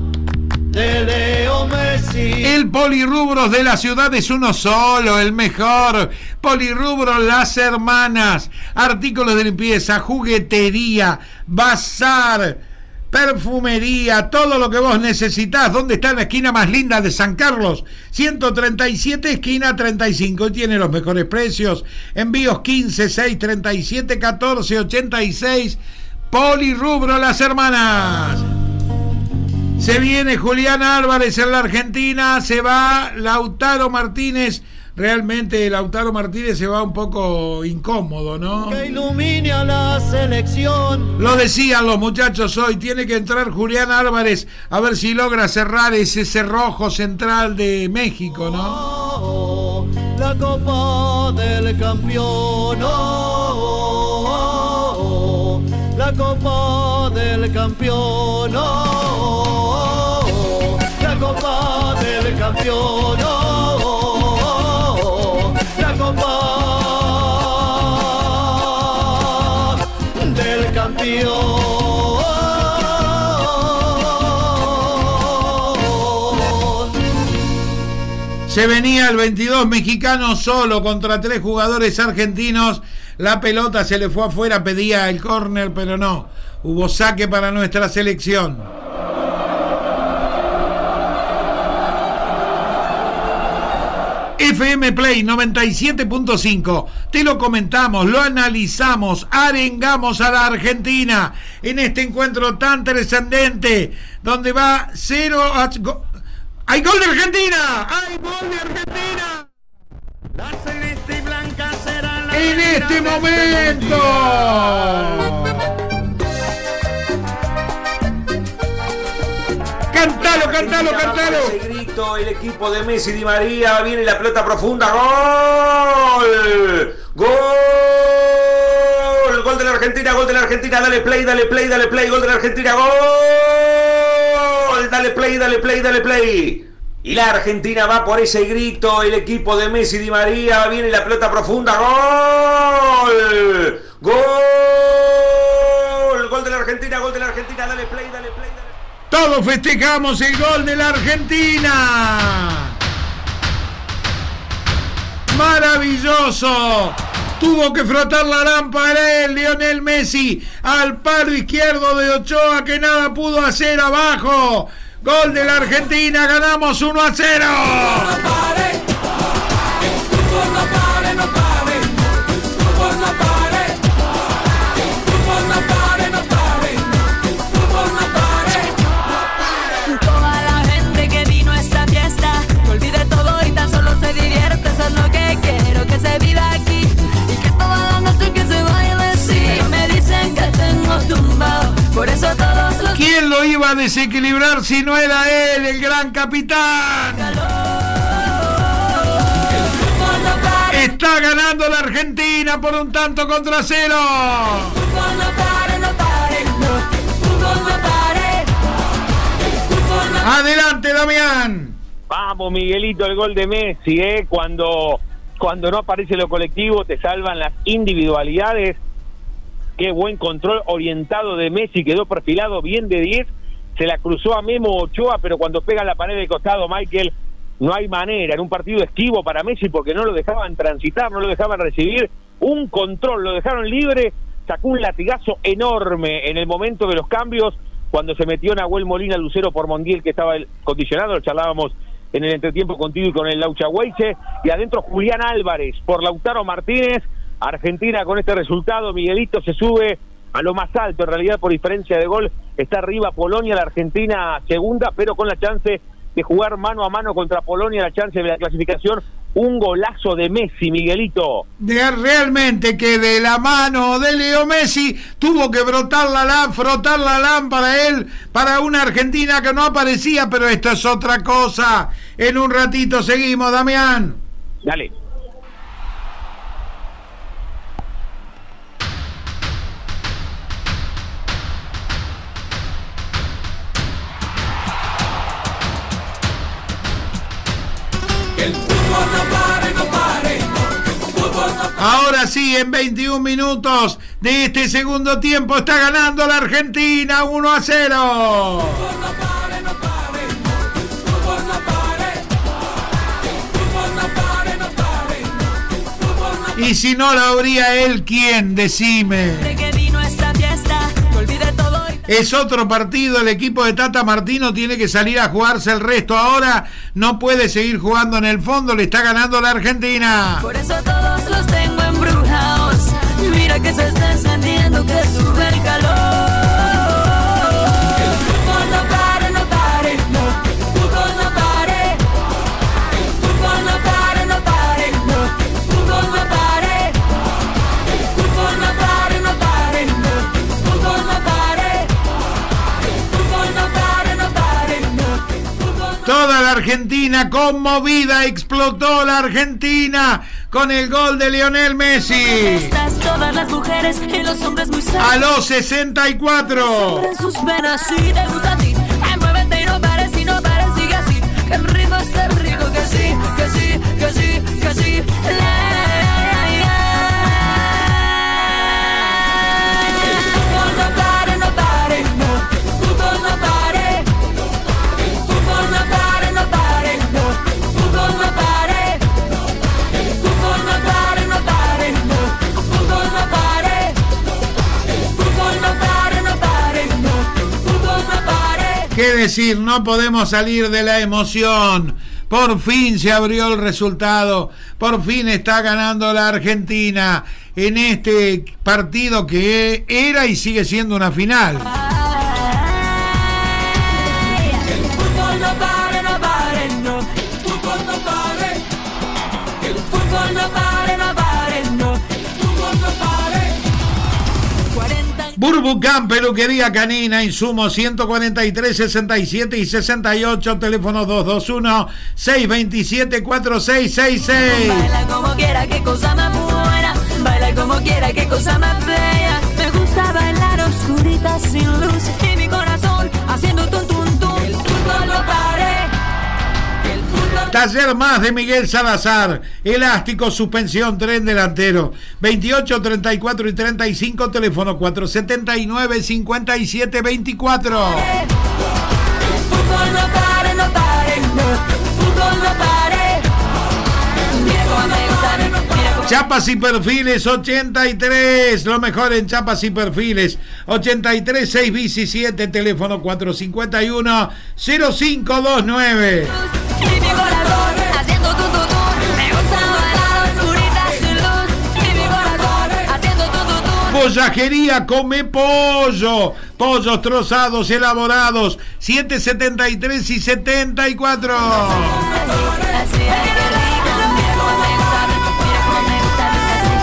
[SPEAKER 13] de Leo.
[SPEAKER 3] El polirrubros de la ciudad es uno solo, el mejor. Polirrubros Las Hermanas. Artículos de limpieza, juguetería, bazar, perfumería, todo lo que vos necesitas. ¿Dónde está la esquina más linda de San Carlos? 137, esquina 35. Y tiene los mejores precios. Envíos 15, 6, 37, 14, 86. Polirrubro Las Hermanas. Se viene Julián Álvarez en la Argentina, se va Lautaro Martínez. Realmente Lautaro Martínez se va un poco incómodo, ¿no?
[SPEAKER 13] Que ilumine a la selección.
[SPEAKER 3] Lo decían los muchachos hoy, tiene que entrar Julián Álvarez a ver si logra cerrar ese cerrojo central de México, ¿no?
[SPEAKER 13] Oh, la copa del campeón. Oh, oh, oh, la copa del campeón. Campeón. La copa del campeón.
[SPEAKER 3] Se venía el 22 mexicano solo contra tres jugadores argentinos. La pelota se le fue afuera, pedía el córner, pero no. Hubo saque para nuestra selección. FM Play 97.5. Te lo comentamos, lo analizamos, arengamos a la Argentina en este encuentro tan trascendente, donde va 0 a... ¡Hay gol de Argentina! ¡Hay gol de Argentina!
[SPEAKER 2] La celeste y blanca será la
[SPEAKER 3] En este
[SPEAKER 2] de
[SPEAKER 3] momento. Cantalo, cantalo, cantalo.
[SPEAKER 16] Ese grito, el equipo de Messi Di María, viene la pelota profunda, gol, gol, gol de la Argentina, gol de la Argentina, dale play, dale play, dale play, gol de la Argentina, gol, dale play, dale play, dale play. Y la Argentina va por ese grito, el equipo de Messi Di María, viene la pelota profunda, gol, gol, gol de la Argentina, gol de la Argentina, dale play, dale play.
[SPEAKER 3] Todos festejamos el gol de la Argentina. Maravilloso. Tuvo que frotar la lámpara él, Lionel Messi, al palo izquierdo de Ochoa que nada pudo hacer abajo. Gol de la Argentina, ganamos 1 a 0.
[SPEAKER 17] Por eso todos los
[SPEAKER 3] ¿Quién lo iba a desequilibrar si no era él, el gran capitán? Está ganando la Argentina por un tanto contra cero. Adelante, Damián.
[SPEAKER 9] Vamos, Miguelito, el gol de Messi, ¿eh? Cuando, cuando no aparece lo colectivo, te salvan las individualidades. Qué buen control orientado de Messi, quedó perfilado bien de 10. Se la cruzó a Memo Ochoa, pero cuando pega la pared de costado, Michael, no hay manera. En un partido esquivo para Messi porque no lo dejaban transitar, no lo dejaban recibir. Un control, lo dejaron libre. Sacó un latigazo enorme en el momento de los cambios cuando se metió Nahuel Molina Lucero por Mondiel que estaba condicionado, lo charlábamos en el entretiempo contigo y con el Laucha Weiche, y adentro Julián Álvarez por Lautaro Martínez, Argentina con este resultado, Miguelito se sube a lo más alto, en realidad por diferencia de gol está arriba Polonia, la Argentina segunda, pero con la chance de jugar mano a mano contra Polonia, la chance de la clasificación, un golazo de Messi, Miguelito.
[SPEAKER 3] De realmente que de la mano de Leo Messi tuvo que brotar la frotar la lámpara él para una Argentina que no aparecía, pero esto es otra cosa. En un ratito seguimos, Damián.
[SPEAKER 9] Dale.
[SPEAKER 3] Ahora sí, en 21 minutos de este segundo tiempo está ganando la Argentina 1 a 0. Y si no la habría él, ¿quién? Decime. Es otro partido, el equipo de Tata Martino tiene que salir a jugarse el resto. Ahora no puede seguir jugando en el fondo, le está ganando la Argentina.
[SPEAKER 17] por eso todos los tengo embrujados. Mira que se está encendiendo, que sube el calor.
[SPEAKER 3] Argentina conmovida, explotó la Argentina con el gol de Lionel Messi.
[SPEAKER 17] Estas todas las mujeres y los hombres muy sanos.
[SPEAKER 3] A los 64.
[SPEAKER 17] En sus venas si te gusta a ti Ay, muévete y no pares y no pares sigue así Que el ritmo está rico que sí que sí que sí que sí El
[SPEAKER 3] ¿Qué decir? No podemos salir de la emoción. Por fin se abrió el resultado. Por fin está ganando la Argentina en este partido que era y sigue siendo una final. Burbucán, peluquería canina, insumos 143, 67 y 68, teléfono 221 627 4666.
[SPEAKER 17] Baila como quiera, qué cosa más buena. Baila como quiera, qué cosa más bella. Me gusta bailar oscurita sin luz y mi corazón
[SPEAKER 3] Taller más de Miguel Salazar. Elástico, suspensión, tren delantero. 28, 34 y 35, teléfono 479 57 24.
[SPEAKER 17] El fútbol no pare, no no. Fútbol no
[SPEAKER 3] Chapas y perfiles 83, lo mejor en chapas y perfiles 83 6 bici 7, teléfono 451 0529. Pollajería Come Pollo. Pollos trozados, elaborados. 773 y 74.
[SPEAKER 17] Así, ay, qué rico. Mira cómo me gusta, mira cómo me gusta, así,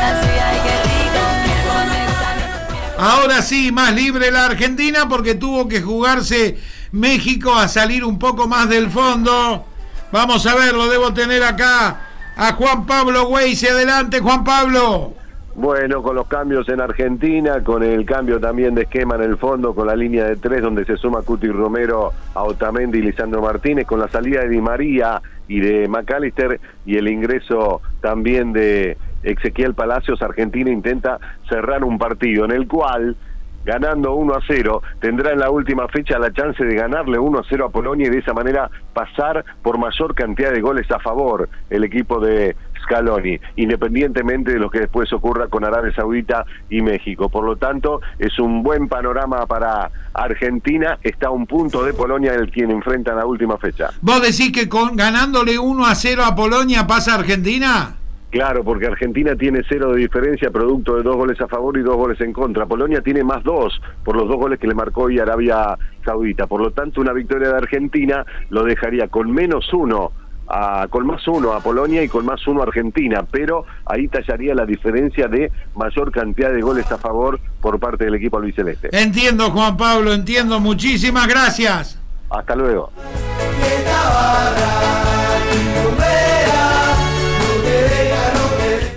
[SPEAKER 17] así, ay, qué rico. Mira cómo me gusta, mira cómo
[SPEAKER 3] Ahora sí, más libre la Argentina porque tuvo que jugarse México a salir un poco más del fondo. Vamos a ver, lo debo tener acá a Juan Pablo Weiss. Adelante, Juan Pablo.
[SPEAKER 10] Bueno, con los cambios en Argentina, con el cambio también de esquema en el fondo, con la línea de tres donde se suma Cuti Romero a Otamendi y Lisandro Martínez, con la salida de Di María y de McAllister y el ingreso también de Ezequiel Palacios, Argentina intenta cerrar un partido en el cual ganando 1 a 0, tendrá en la última fecha la chance de ganarle 1 a 0 a Polonia y de esa manera pasar por mayor cantidad de goles a favor el equipo de Scaloni, independientemente de lo que después ocurra con Arabia Saudita y México. Por lo tanto, es un buen panorama para Argentina, está a un punto de Polonia el quien enfrenta en la última fecha.
[SPEAKER 3] ¿Vos decís que con, ganándole 1 a 0 a Polonia pasa Argentina?
[SPEAKER 10] Claro, porque Argentina tiene cero de diferencia, producto de dos goles a favor y dos goles en contra. Polonia tiene más dos por los dos goles que le marcó hoy Arabia Saudita. Por lo tanto, una victoria de Argentina lo dejaría con menos uno, a, con más uno a Polonia y con más uno a Argentina. Pero ahí tallaría la diferencia de mayor cantidad de goles a favor por parte del equipo albiceleste.
[SPEAKER 3] Entiendo, Juan Pablo, entiendo. Muchísimas gracias.
[SPEAKER 10] Hasta luego.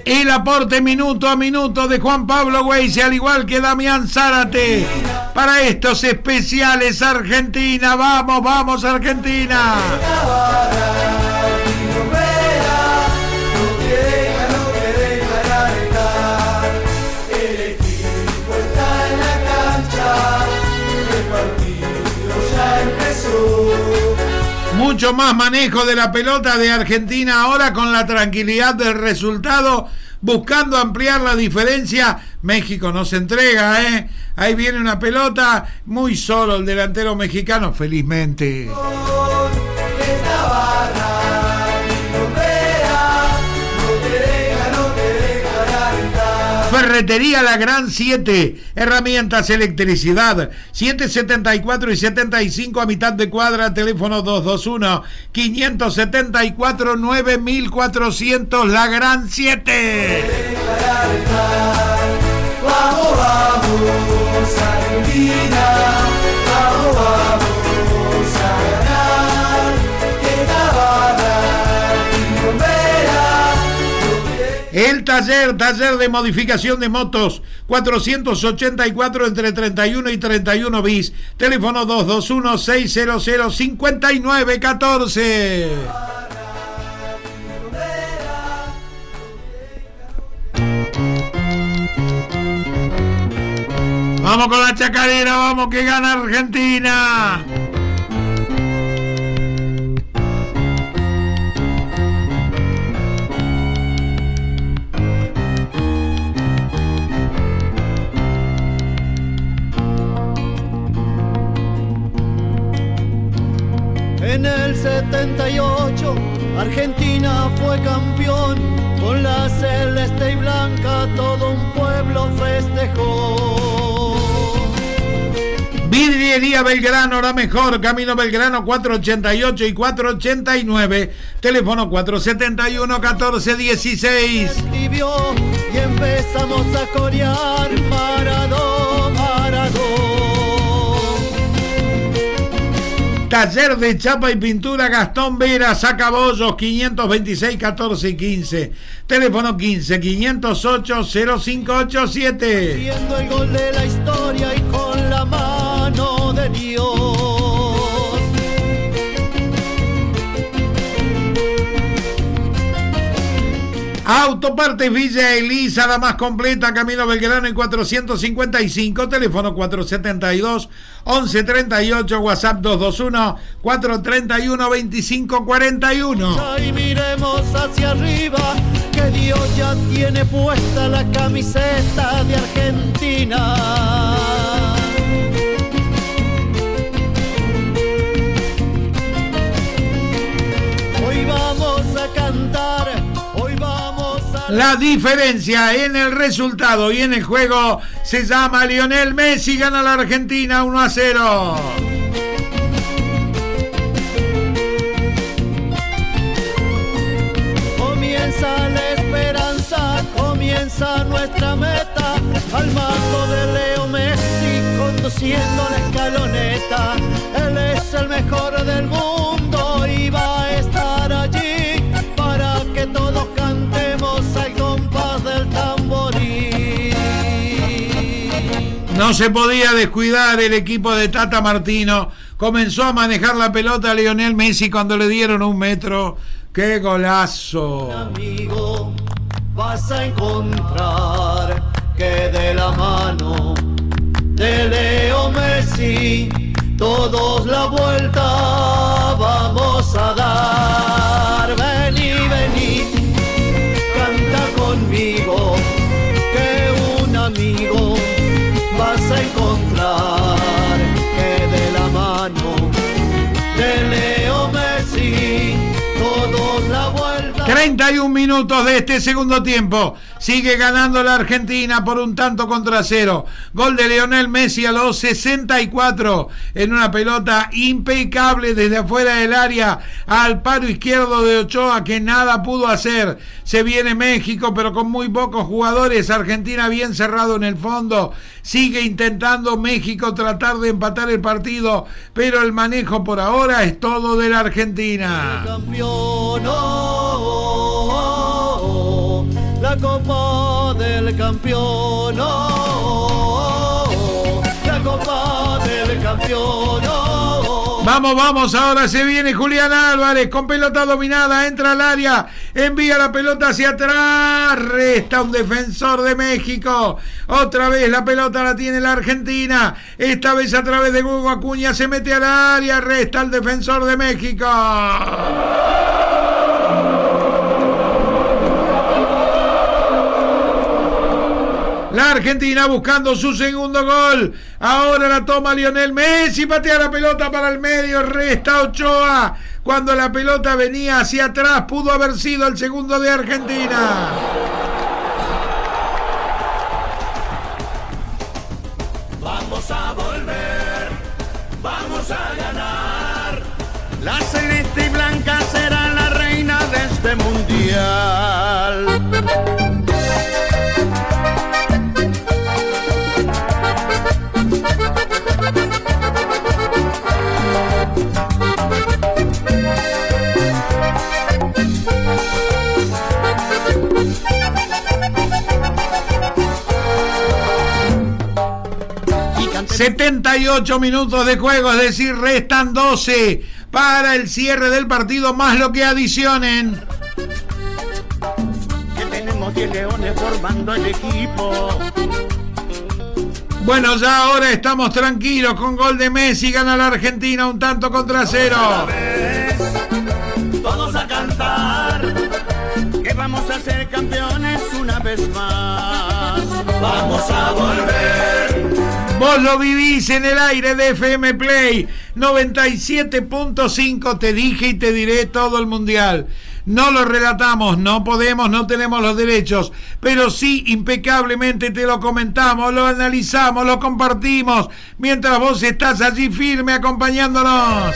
[SPEAKER 3] El aporte minuto a minuto de Juan Pablo Weise, al igual que Damián Zárate, para estos especiales Argentina. Vamos, vamos Argentina. Mucho más manejo de la pelota de Argentina ahora con la tranquilidad del resultado, buscando ampliar la diferencia. México no se entrega, ¿eh? Ahí viene una pelota, muy solo el delantero mexicano, felizmente. Ferretería La Gran 7, herramientas, electricidad, 774 y 75 a mitad de cuadra, teléfono 221 574 9400, La Gran 7.
[SPEAKER 2] Vamos, vamos,
[SPEAKER 3] taller, taller de modificación de motos, 484 entre 31 y 31 bis, teléfono 221 600 5914. Vamos con la chacarera, vamos que gana Argentina.
[SPEAKER 13] En el 78 Argentina fue campeón, con la celeste y blanca todo un pueblo festejó.
[SPEAKER 3] Vidriería Belgrano, la mejor. Camino Belgrano 488 y 489. Teléfono 471 1416.
[SPEAKER 13] Escribió y empezamos a corear Maradón,
[SPEAKER 3] Taller de chapa y pintura Gastón Vera, Sacabollos 526 14 y 15. Teléfono 15 508 0587.
[SPEAKER 13] Siendo el gol de la historia y con la mano de Dios.
[SPEAKER 3] Autopartes Villa Elisa, la más completa, Camino Belgrano en 455, teléfono 472 1138, WhatsApp 221 431 2541.
[SPEAKER 13] Y miremos hacia arriba, que Dios ya tiene puesta la camiseta de Argentina. Hoy vamos a cantar.
[SPEAKER 3] La diferencia en el resultado y en el juego se llama Lionel Messi, gana la Argentina 1 a 0.
[SPEAKER 13] Comienza la esperanza, comienza nuestra meta. Al mando de Leo Messi, conduciendo la escaloneta. Él es el mejor del mundo
[SPEAKER 3] Se podía descuidar el equipo de Tata Martino. Comenzó a manejar la pelota a Lionel Messi cuando le dieron un metro. ¡Qué golazo!
[SPEAKER 13] Amigo, vas a encontrar que de la mano de Leo Messi todos la vuelta vamos a dar. Vas a
[SPEAKER 3] 31 minutos de este segundo tiempo. Sigue ganando la Argentina por un tanto contra cero. Gol de Leonel Messi a los 64 en una pelota impecable desde afuera del área al paro izquierdo de Ochoa que nada pudo hacer. Se viene México pero con muy pocos jugadores. Argentina bien cerrado en el fondo. Sigue intentando México tratar de empatar el partido, pero el manejo por ahora es todo de la Argentina.
[SPEAKER 13] campeón, copa del campeón, la copa del campeón.
[SPEAKER 3] Vamos, vamos, ahora se viene Julián Álvarez con pelota dominada, entra al área, envía la pelota hacia atrás, resta un defensor de México, otra vez la pelota la tiene la Argentina, esta vez a través de Hugo Acuña se mete al área, resta el defensor de México. La Argentina buscando su segundo gol. Ahora la toma Lionel Messi. Patea la pelota para el medio. Resta Ochoa. Cuando la pelota venía hacia atrás, pudo haber sido el segundo de Argentina. 78 minutos de juego, es decir, restan 12 para el cierre del partido, más lo que adicionen.
[SPEAKER 13] que tenemos 10 leones formando el equipo.
[SPEAKER 3] Bueno, ya ahora estamos tranquilos con gol de Messi, gana la Argentina un tanto contra cero.
[SPEAKER 13] Todos a cantar, que vamos a ser campeones una vez más.
[SPEAKER 2] Vamos a volver.
[SPEAKER 3] Vos lo vivís en el aire de FM Play 97.5, te dije y te diré todo el mundial. No lo relatamos, no podemos, no tenemos los derechos, pero sí impecablemente te lo comentamos, lo analizamos, lo compartimos, mientras vos estás allí firme acompañándonos.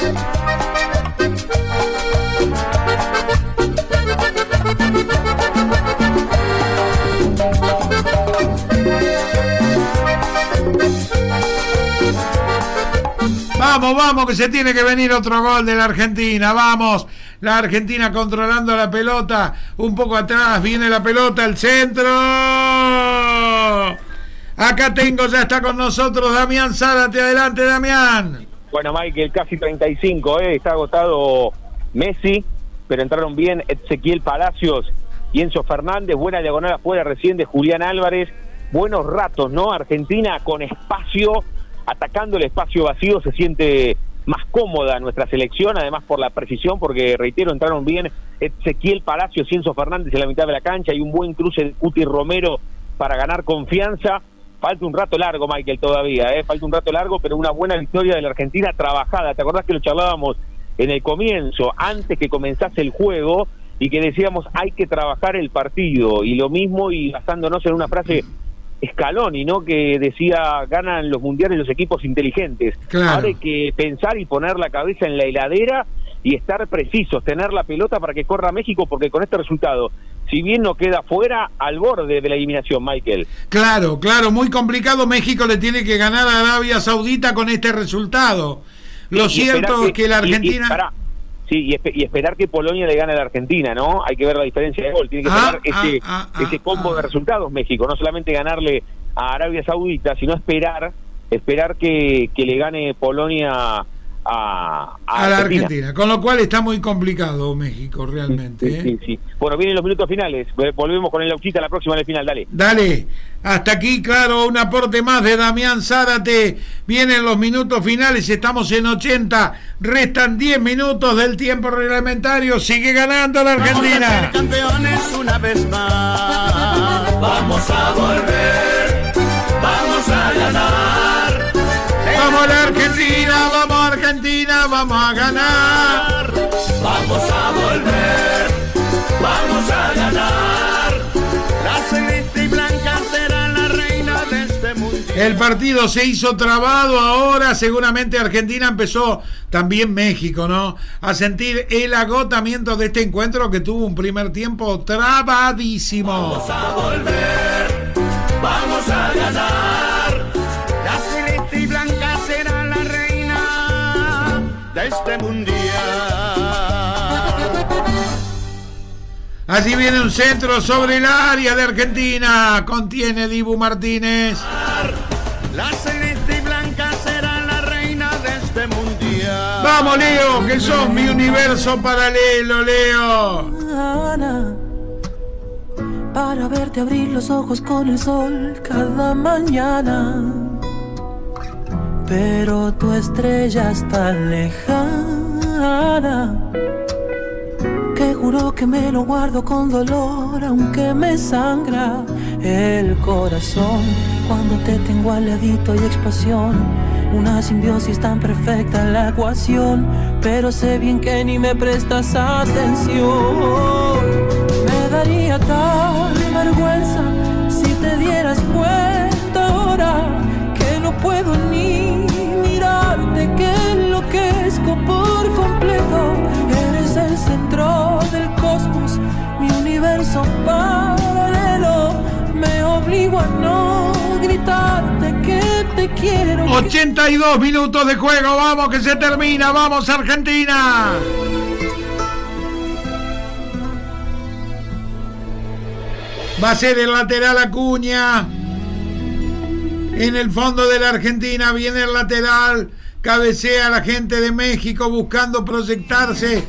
[SPEAKER 3] Vamos, vamos, que se tiene que venir otro gol de la Argentina. Vamos, la Argentina controlando la pelota. Un poco atrás viene la pelota, el centro. Acá tengo, ya está con nosotros Damián Zárate. Adelante, Damián.
[SPEAKER 9] Bueno, Michael, casi 35, ¿eh? está agotado Messi, pero entraron bien Ezequiel Palacios y Enzo Fernández. Buena diagonal afuera recién de Julián Álvarez. Buenos ratos, ¿no? Argentina con espacio, atacando el espacio vacío, se siente más cómoda nuestra selección, además por la precisión, porque reitero, entraron bien Ezequiel Palacios y Enzo Fernández en la mitad de la cancha y un buen cruce de Cuti Romero para ganar confianza. Falta un rato largo, Michael, todavía, ¿eh? falta un rato largo, pero una buena victoria de la Argentina trabajada. ¿Te acordás que lo charlábamos en el comienzo, antes que comenzase el juego, y que decíamos hay que trabajar el partido? Y lo mismo, y basándonos en una frase Scaloni, ¿no? Que decía, ganan los mundiales los equipos inteligentes.
[SPEAKER 3] Claro.
[SPEAKER 9] Ahora hay que pensar y poner la cabeza en la heladera y estar precisos, tener la pelota para que corra México, porque con este resultado, si bien no queda fuera, al borde de la eliminación, Michael.
[SPEAKER 3] Claro, claro, muy complicado. México le tiene que ganar a Arabia Saudita con este resultado. Lo
[SPEAKER 9] Y
[SPEAKER 3] cierto es que la
[SPEAKER 9] y-
[SPEAKER 3] Argentina...
[SPEAKER 9] pará. Sí, y, espe- y esperar que Polonia le gane a la Argentina, ¿no? Hay que ver la diferencia de gol. Tiene que
[SPEAKER 3] Ah,
[SPEAKER 9] esperar ese,
[SPEAKER 3] ah, ah,
[SPEAKER 9] ese combo de resultados México, no solamente ganarle a Arabia Saudita, sino esperar esperar que, que le gane Polonia a,
[SPEAKER 3] a la Argentina. Con lo cual está muy complicado México realmente.
[SPEAKER 9] Sí,
[SPEAKER 3] ¿eh?
[SPEAKER 9] sí, sí. Bueno, vienen los minutos finales. Volvemos con el Lauchita la próxima en el final, dale.
[SPEAKER 3] Dale, hasta aquí, claro, un aporte más de Damián Zárate. Vienen los minutos finales, estamos en 80, restan 10 minutos del tiempo reglamentario. Sigue ganando la Argentina.
[SPEAKER 13] Campeones una vez más.
[SPEAKER 2] Vamos a volver, vamos a ganar.
[SPEAKER 3] Vamos a la Argentina, vamos a Argentina vamos a ganar.
[SPEAKER 2] Vamos a volver, vamos a ganar. La celeste y blanca será la reina de este mundo.
[SPEAKER 3] El partido se hizo trabado ahora, seguramente Argentina empezó, también México, ¿no? A sentir el agotamiento de este encuentro que tuvo un primer tiempo trabadísimo.
[SPEAKER 2] Vamos a volver, vamos a ganar.
[SPEAKER 3] Allí viene un centro sobre el área de Argentina. Contiene Dibu Martínez.
[SPEAKER 2] La celeste y blanca será la reina de este mundial.
[SPEAKER 3] Vamos, Leo, que sos mi universo paralelo, Leo.
[SPEAKER 6] Ana, para verte abrir los ojos con el sol cada mañana. Pero tu estrella es tan lejana que juro que me lo guardo con dolor, aunque me sangra el corazón cuando te tengo al ladito y expansión. Una simbiosis tan perfecta en la ecuación, pero sé bien que ni me prestas atención. Me daría tal vergüenza si te dieras cuenta ahora que no puedo ni mirarte, que enloquezco por completo. Eres el universo paralelo. Me obligo a no gritarte que te quiero.
[SPEAKER 3] 82 minutos de juego, vamos que se termina, vamos Argentina. Va a ser el lateral Acuña. En el fondo de la Argentina viene el lateral. Cabecea la gente de México buscando proyectarse.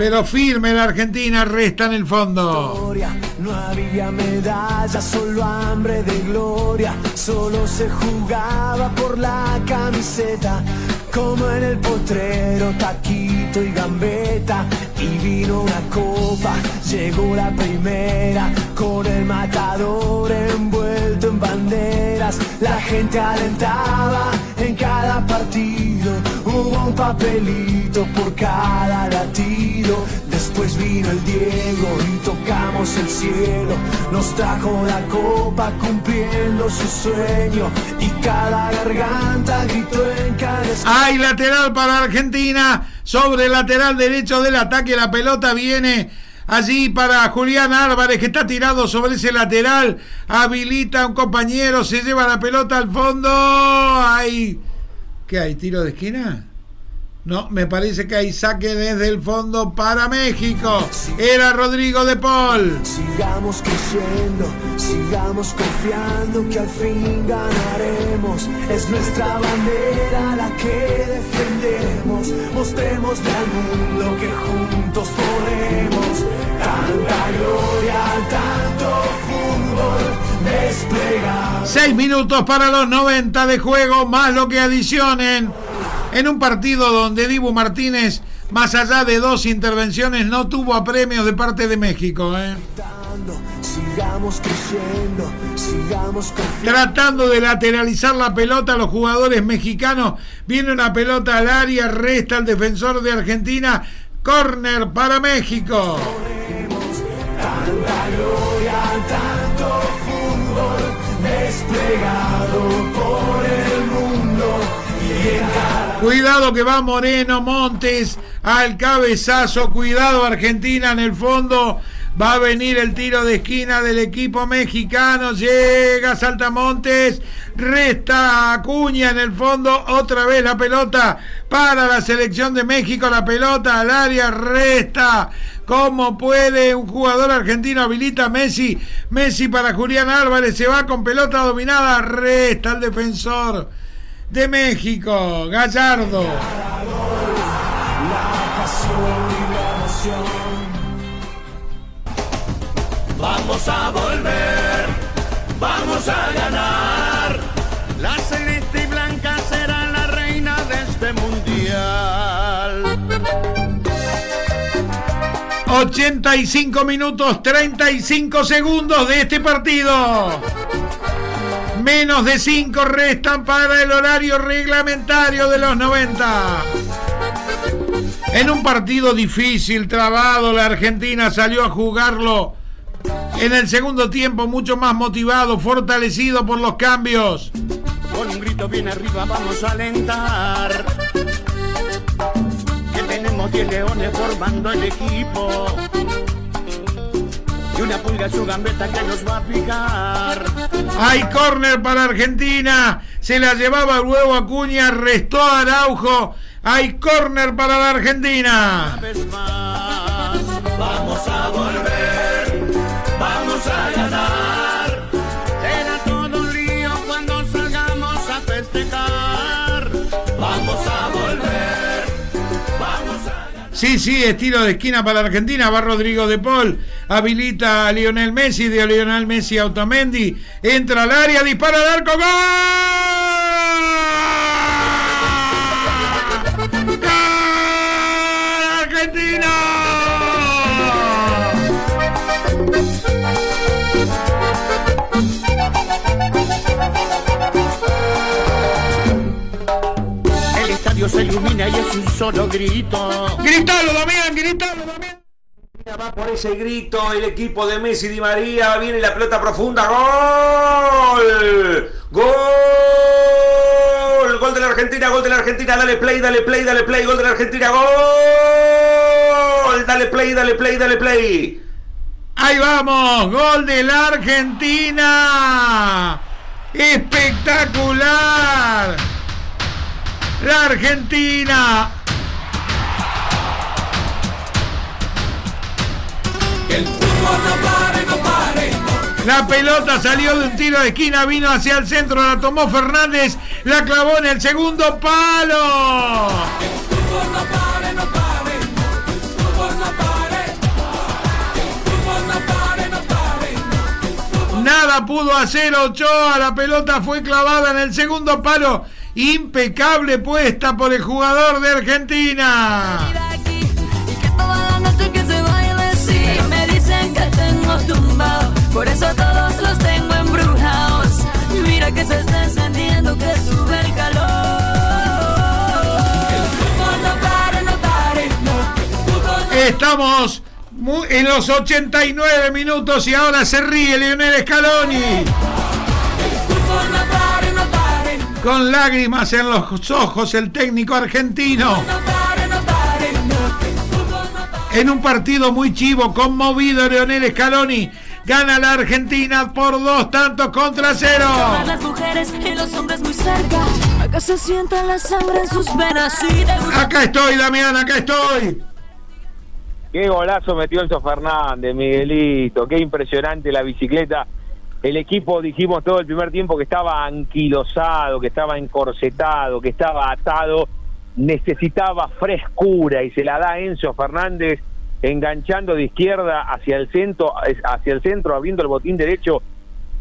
[SPEAKER 3] Pero firme la Argentina, resta en el fondo.
[SPEAKER 7] No había medalla, solo hambre de gloria. Solo se jugaba por la camiseta. Como en el potrero, taquito y gambeta. Y vino una copa, llegó la primera. Con el matador envuelto en banderas. La gente alentaba en cada partido. Hubo un papelito por cada latido. Después vino el Diego y tocamos el cielo. Nos trajo la copa cumpliendo su sueño. Y cada garganta gritó en cada.
[SPEAKER 3] Hay lateral para Argentina. Sobre el lateral derecho del ataque. La pelota viene allí para Julián Álvarez que está tirado sobre ese lateral. Habilita a un compañero. Se lleva la pelota al fondo. Hay. ¿Qué hay? ¿Tiro de esquina? No, me parece que hay saque desde el fondo para México. Era Rodrigo de Paul.
[SPEAKER 7] Sigamos creciendo, sigamos confiando que al fin ganaremos. Es nuestra bandera la que defendemos. Mostremos al mundo que juntos podemos. Tanta gloria, tanto fútbol desplegado.
[SPEAKER 3] Seis minutos para los 90 de juego, más lo que adicionen. En un partido donde Dibu Martínez, más allá de dos intervenciones, no tuvo apremios de parte de México. ¿eh?
[SPEAKER 7] Sigamos creciendo, sigamos confiando.
[SPEAKER 3] Tratando de lateralizar la pelota a los jugadores mexicanos. Viene una pelota al área, resta el defensor de Argentina. Corner para México. Cuidado que va Moreno Montes al cabezazo. Cuidado Argentina en el fondo. Va a venir el tiro de esquina del equipo mexicano. Llega Saltamontes. Resta Acuña en el fondo. Otra vez la pelota para la selección de México. La pelota al área. Resta. Como puede un jugador argentino habilita a Messi. Messi para Julián Álvarez. Se va con pelota dominada. Resta el defensor de México. Gallardo.
[SPEAKER 7] la pasión y la emoción.
[SPEAKER 2] Vamos a volver, vamos a ganar. La celeste y blanca será la reina de este mundial.
[SPEAKER 3] 85 minutos 35 segundos de este partido. Menos de 5 restan para el horario reglamentario de los 90. En un partido difícil, trabado, la Argentina salió a jugarlo en el segundo tiempo mucho más motivado, fortalecido por los cambios.
[SPEAKER 8] Con un grito bien arriba vamos a alentar. Que tenemos 10 leones formando el equipo. Y una pulga su gambeta que nos va a picar.
[SPEAKER 3] Hay córner para Argentina. Se la llevaba el huevo Acuña, restó a Araujo. Hay córner para la Argentina.
[SPEAKER 8] Una vez más, vamos a volver,
[SPEAKER 3] Sí, sí, estilo de esquina para la Argentina. Va Rodrigo de Paul. Habilita a Lionel Messi. De Lionel Messi a Otamendi. Entra al área, dispara al arco. ¡Gol!
[SPEAKER 8] Se ilumina y es un solo grito.
[SPEAKER 3] ¡Gritalo, Damián! ¡Gritalo, Damián!
[SPEAKER 16] Va por ese grito el equipo de Messi Di María. Viene la pelota profunda. ¡Gol! ¡Gol! Gol de la Argentina, gol de la Argentina. Dale play, dale play, dale play. Gol de la Argentina. ¡Gol! Dale play, dale play, dale play.
[SPEAKER 3] Ahí vamos, gol de la Argentina. Espectacular. La Argentina. La pelota salió de un tiro de esquina, vino hacia el centro, la tomó Fernández, la clavó en el segundo palo. Nada pudo hacer Ochoa, la pelota fue clavada en el segundo palo. Impecable puesta por el jugador de Argentina.
[SPEAKER 17] aquí y que toda la noche que se baile así me dicen que tengo tumbado por eso todos los tengo embrujados mira que se está encendiendo que sube el calor el fútbol no pare no pare no el fútbol no
[SPEAKER 3] Estamos en los 89 minutos y ahora se ríe Lionel Scaloni.
[SPEAKER 17] fútbol no
[SPEAKER 3] Con lágrimas en los ojos el técnico argentino. En un partido muy chivo, conmovido Lionel Scaloni. Gana la Argentina por dos tantos contra cero.
[SPEAKER 17] Todas las mujeres y los hombres muy cerca acá se sienta la sangre en sus venas y te gusta
[SPEAKER 3] Acá estoy, Damián, acá estoy.
[SPEAKER 9] Qué golazo metió Enzo Fernández, Miguelito. Qué impresionante la bicicleta. El equipo, dijimos todo el primer tiempo, que estaba anquilosado, que estaba encorsetado, que estaba atado. Necesitaba frescura y se la da Enzo Fernández enganchando de izquierda hacia el centro, hacia el centro, abriendo el botín derecho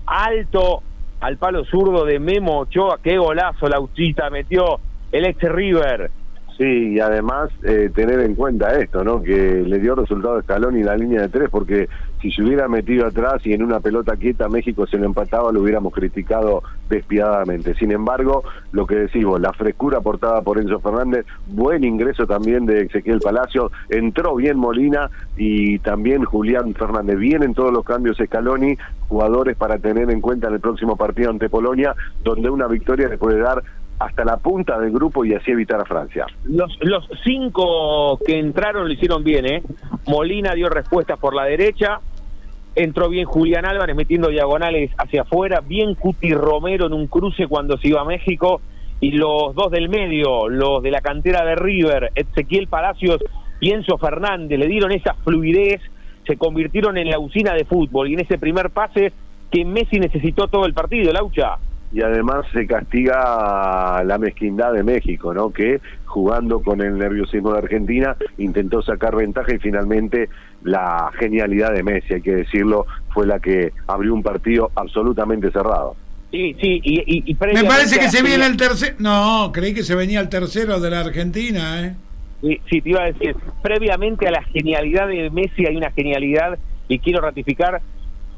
[SPEAKER 9] alto al palo zurdo de Memo Ochoa. Qué golazo la Uchita metió el ex River.
[SPEAKER 10] Sí, y además eh, tener en cuenta esto, ¿no? Que le dio resultado a Scaloni la línea de tres, porque si se hubiera metido atrás y en una pelota quieta México se lo empataba, lo hubiéramos criticado despiadadamente. Sin embargo, lo que decimos, la frescura aportada por Enzo Fernández, buen ingreso también de Ezequiel Palacio, entró bien Molina y también Julián Fernández. Vienen todos los cambios Scaloni, jugadores para tener en cuenta en el próximo partido ante Polonia, donde una victoria le puede dar hasta la punta del grupo y así evitar a Francia.
[SPEAKER 9] Los, los cinco que entraron lo hicieron bien, ¿eh? Molina dio respuestas por la derecha, entró bien Julián Álvarez metiendo diagonales hacia afuera, bien Cuti Romero en un cruce cuando se iba a México, y los dos del medio, los de la cantera de River, Ezequiel Palacios y Enzo Fernández, le dieron esa fluidez, se convirtieron en la usina de fútbol, y en ese primer pase que Messi necesitó todo el partido, Laucha.
[SPEAKER 10] Y además se castiga la mezquindad de México, ¿no? Que jugando con el nerviosismo de Argentina intentó sacar ventaja y finalmente la genialidad de Messi, hay que decirlo, fue la que abrió un partido absolutamente cerrado.
[SPEAKER 9] Sí, sí, y, y, y
[SPEAKER 3] Me parece que
[SPEAKER 9] a-
[SPEAKER 3] se viene el tercero. No, creí que se venía el tercero de la Argentina, ¿eh?
[SPEAKER 9] Sí, sí, te iba a decir, previamente a la genialidad de Messi hay una genialidad y quiero ratificar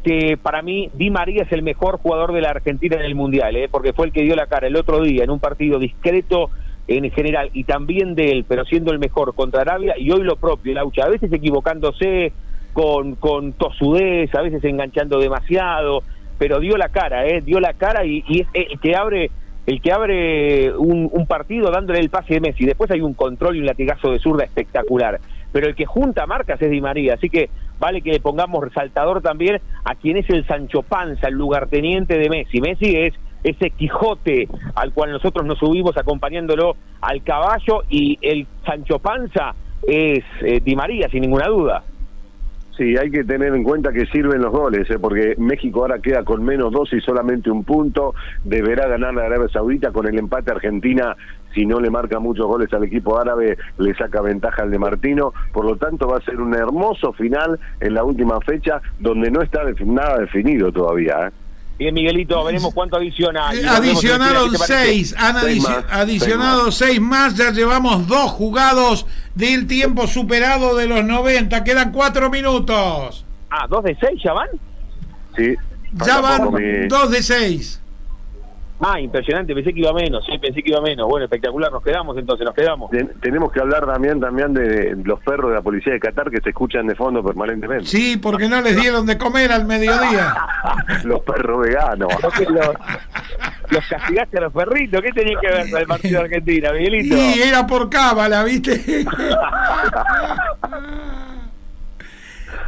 [SPEAKER 9] que para mí Di María es el mejor jugador de la Argentina en el Mundial, ¿eh? porque fue el que dio la cara el otro día en un partido discreto en general y también de él, pero siendo el mejor contra Arabia y hoy lo propio, Laucha, a veces equivocándose con, con tosudez, a veces enganchando demasiado, pero dio la cara, ¿eh? dio la cara y, y es el que abre el que abre un, un partido dándole el pase de Messi. Después hay un control y un latigazo de zurda espectacular. Pero el que junta marcas es Di María. Así que vale que le pongamos resaltador también a quien es el Sancho Panza, el lugarteniente de Messi. Messi es ese Quijote al cual nosotros nos subimos acompañándolo al caballo y el Sancho Panza es eh, Di María, sin ninguna duda.
[SPEAKER 10] Sí, hay que tener en cuenta que sirven los goles, ¿eh? porque México ahora queda con menos dos y solamente un punto. Deberá ganar la Arabia Saudita con el empate Argentina. Si no le marca muchos goles al equipo árabe, le saca ventaja al de Martino. Por lo tanto, va a ser un hermoso final en la última fecha, donde no está nada definido todavía. ¿eh?
[SPEAKER 9] Bien, Miguelito, veremos cuánto adiciona. En
[SPEAKER 11] Adicionaron seis, han
[SPEAKER 10] Seis
[SPEAKER 11] adici-
[SPEAKER 10] más,
[SPEAKER 11] adicionado seis más, ya llevamos dos jugados del tiempo superado de los 90, quedan cuatro minutos.
[SPEAKER 9] Ah, ¿dos de seis ya van?
[SPEAKER 10] Sí.
[SPEAKER 11] Ya van
[SPEAKER 10] mi-
[SPEAKER 11] dos de seis.
[SPEAKER 9] Ah, impresionante, pensé que iba menos, sí, pensé que iba menos. Bueno, espectacular, nos quedamos entonces, nos quedamos.
[SPEAKER 10] Ten- tenemos que hablar también, también de los perros de la policía de Qatar que se escuchan de fondo permanentemente.
[SPEAKER 11] Sí, porque no les dieron de comer al mediodía.
[SPEAKER 10] Los perros veganos.
[SPEAKER 9] Los, los castigaste a los perritos, ¿qué tenía que ver con el partido de Argentina, Miguelito?
[SPEAKER 11] Y era por cábala, ¿viste?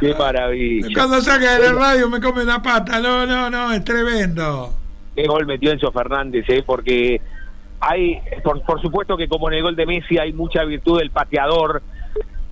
[SPEAKER 9] Qué maravilla.
[SPEAKER 11] Cuando saca de la radio me come una pata. No, no, no, es tremendo.
[SPEAKER 9] Qué gol metió Enzo Fernández, ¿eh? porque hay, por, por supuesto que como en el gol de Messi hay mucha virtud del pateador.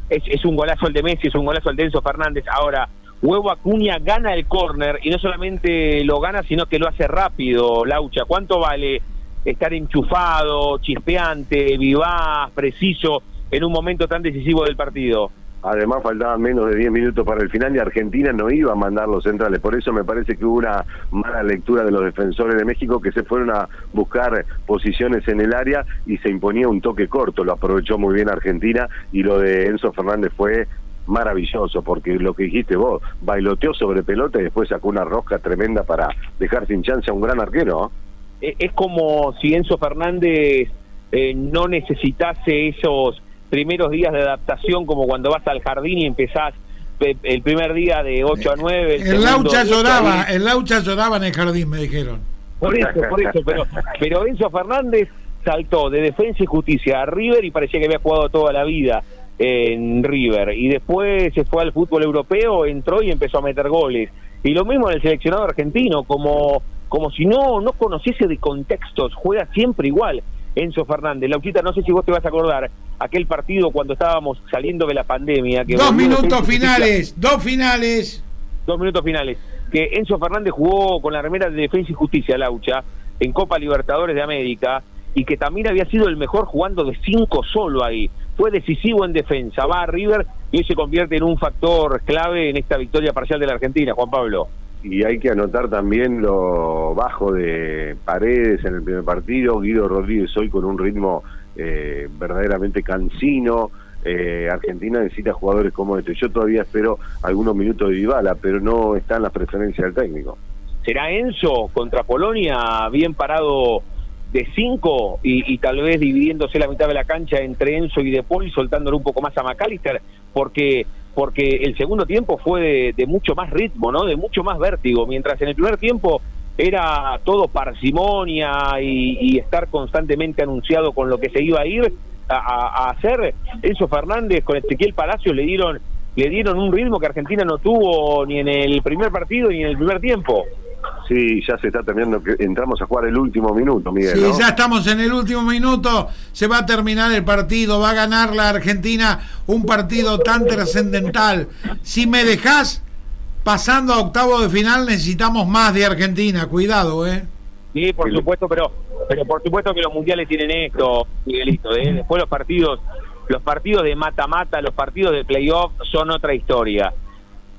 [SPEAKER 9] Es, es un golazo el de Messi, es un golazo el de Enzo Fernández. Ahora, Huevo Acuña gana el córner y no solamente lo gana, sino que lo hace rápido, Laucha. ¿Cuánto vale estar enchufado, chispeante, vivaz, preciso en un momento tan decisivo del partido?
[SPEAKER 10] Además faltaban menos de 10 minutos para el final y Argentina no iba a mandar los centrales. Por eso me parece que hubo una mala lectura de los defensores de México que se fueron a buscar posiciones en el área y se imponía un toque corto. Lo aprovechó muy bien Argentina y lo de Enzo Fernández fue maravilloso porque lo que dijiste vos, bailoteó sobre pelota y después sacó una rosca tremenda para dejar sin chance a un gran arquero. ¿eh?
[SPEAKER 9] Es como si Enzo Fernández eh, no necesitase esos primeros días de adaptación como cuando vas al jardín y empezás el primer día de 8 a 9. El,
[SPEAKER 11] El Laucha lloraba,
[SPEAKER 9] 10.
[SPEAKER 11] el Laucha lloraba en el jardín, me dijeron.
[SPEAKER 9] Por eso, por eso, pero, pero Enzo Fernández saltó de defensa y justicia a River y parecía que había jugado toda la vida en River. Y después se fue al fútbol europeo, entró y empezó a meter goles. Y lo mismo en el seleccionado argentino, como, como si no, no conociese de contextos, juega siempre igual. Enzo Fernández. Lauchita, no sé si vos te vas a acordar aquel partido cuando estábamos saliendo de la pandemia. Que
[SPEAKER 11] Dos minutos finales, dos finales.
[SPEAKER 9] dos minutos finales, que Enzo Fernández jugó con la remera de Defensa y Justicia, Laucha, en Copa Libertadores de América, y que también había sido el mejor jugando de cinco solo ahí. Fue decisivo en defensa, va a River y hoy se convierte en un factor clave en esta victoria parcial de la Argentina, Juan Pablo.
[SPEAKER 10] Y hay que anotar también lo bajo de Paredes en el primer partido, Guido Rodríguez hoy con un ritmo eh, verdaderamente cansino. Eh, Argentina necesita jugadores como este. Yo todavía espero algunos minutos de Dybala, pero no está en las preferencias del técnico.
[SPEAKER 9] ¿Será Enzo contra Polonia bien parado de cinco y, y tal vez dividiéndose la mitad de la cancha entre Enzo y De Paul y soltándole un poco más a McAllister? Porque porque el segundo tiempo fue de, de mucho más ritmo, ¿no? De mucho más vértigo, mientras en el primer tiempo era todo parsimonia y, estar constantemente anunciado con lo que se iba a ir a hacer. Enzo Fernández con Ezequiel Palacios le dieron le dieron un ritmo que Argentina no tuvo ni en el primer partido ni en el primer tiempo.
[SPEAKER 10] Sí, ya se está terminando, que entramos a jugar el último minuto, Miguel.
[SPEAKER 11] Sí,
[SPEAKER 10] ¿no?
[SPEAKER 11] ya estamos en el último minuto, se va a terminar el partido, va a ganar la Argentina un partido tan trascendental. Si me dejás pasando a octavo de final, necesitamos más de Argentina, cuidado, ¿eh?
[SPEAKER 9] Sí, por supuesto, pero pero por supuesto que los mundiales tienen esto, Miguelito. ¿eh? Después los partidos, los partidos de mata-mata, los partidos de playoff son otra historia.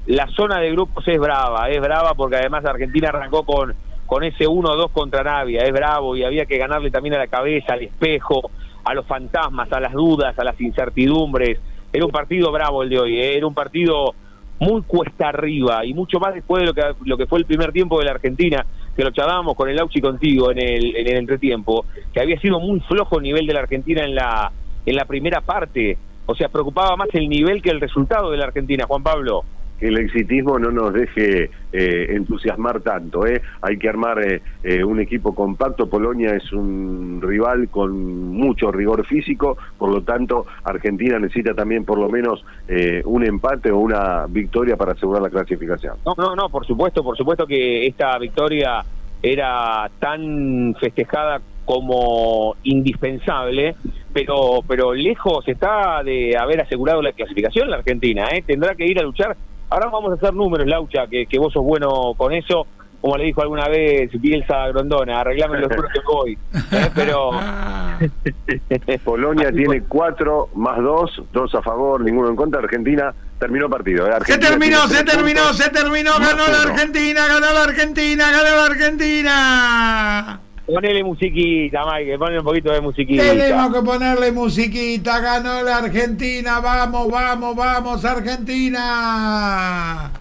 [SPEAKER 9] La zona de grupos es brava, es brava porque además Argentina arrancó con con ese 1-2 contra Arabia, es bravo y había que ganarle también a la cabeza, al espejo, a los fantasmas, a las dudas, a las incertidumbres. Era un partido bravo el de hoy, ¿eh? era un partido muy cuesta arriba y mucho más después de lo que, lo que fue el primer tiempo de la Argentina, que lo charlábamos con el Auchi contigo en el, en el entretiempo, que había sido muy flojo el nivel de la Argentina en la, en la primera parte. O sea, preocupaba más el nivel que el resultado de la Argentina, Juan Pablo.
[SPEAKER 10] el exitismo no nos deje eh, entusiasmar tanto. ¿eh? Hay que armar eh, eh, un equipo compacto. Polonia es un rival con mucho rigor físico, por lo tanto Argentina necesita también por lo menos eh, un empate o una victoria para asegurar la clasificación.
[SPEAKER 9] No, no, no, por supuesto, por supuesto que esta victoria era tan festejada como indispensable, pero pero lejos está de haber asegurado la clasificación la Argentina, ¿eh? tendrá que ir a luchar. Ahora vamos a hacer números, Laucha, que, que vos sos bueno con eso, como le dijo alguna vez Bielsa Grondona, arreglame los números que voy. ¿eh? Pero
[SPEAKER 10] Polonia tiene cuatro más dos, dos a favor, ninguno en contra. Argentina terminó partido. ¿eh?
[SPEAKER 3] Se
[SPEAKER 10] Argentina
[SPEAKER 3] terminó,
[SPEAKER 10] tiene
[SPEAKER 3] se terminó,
[SPEAKER 10] puntos.
[SPEAKER 3] se terminó, ganó la Argentina, ganó la Argentina, ganó la Argentina.
[SPEAKER 9] Ponele musiquita, Mike, ponle un poquito de musiquita.
[SPEAKER 11] Tenemos que ponerle musiquita, ganó la Argentina, vamos, vamos, vamos, Argentina.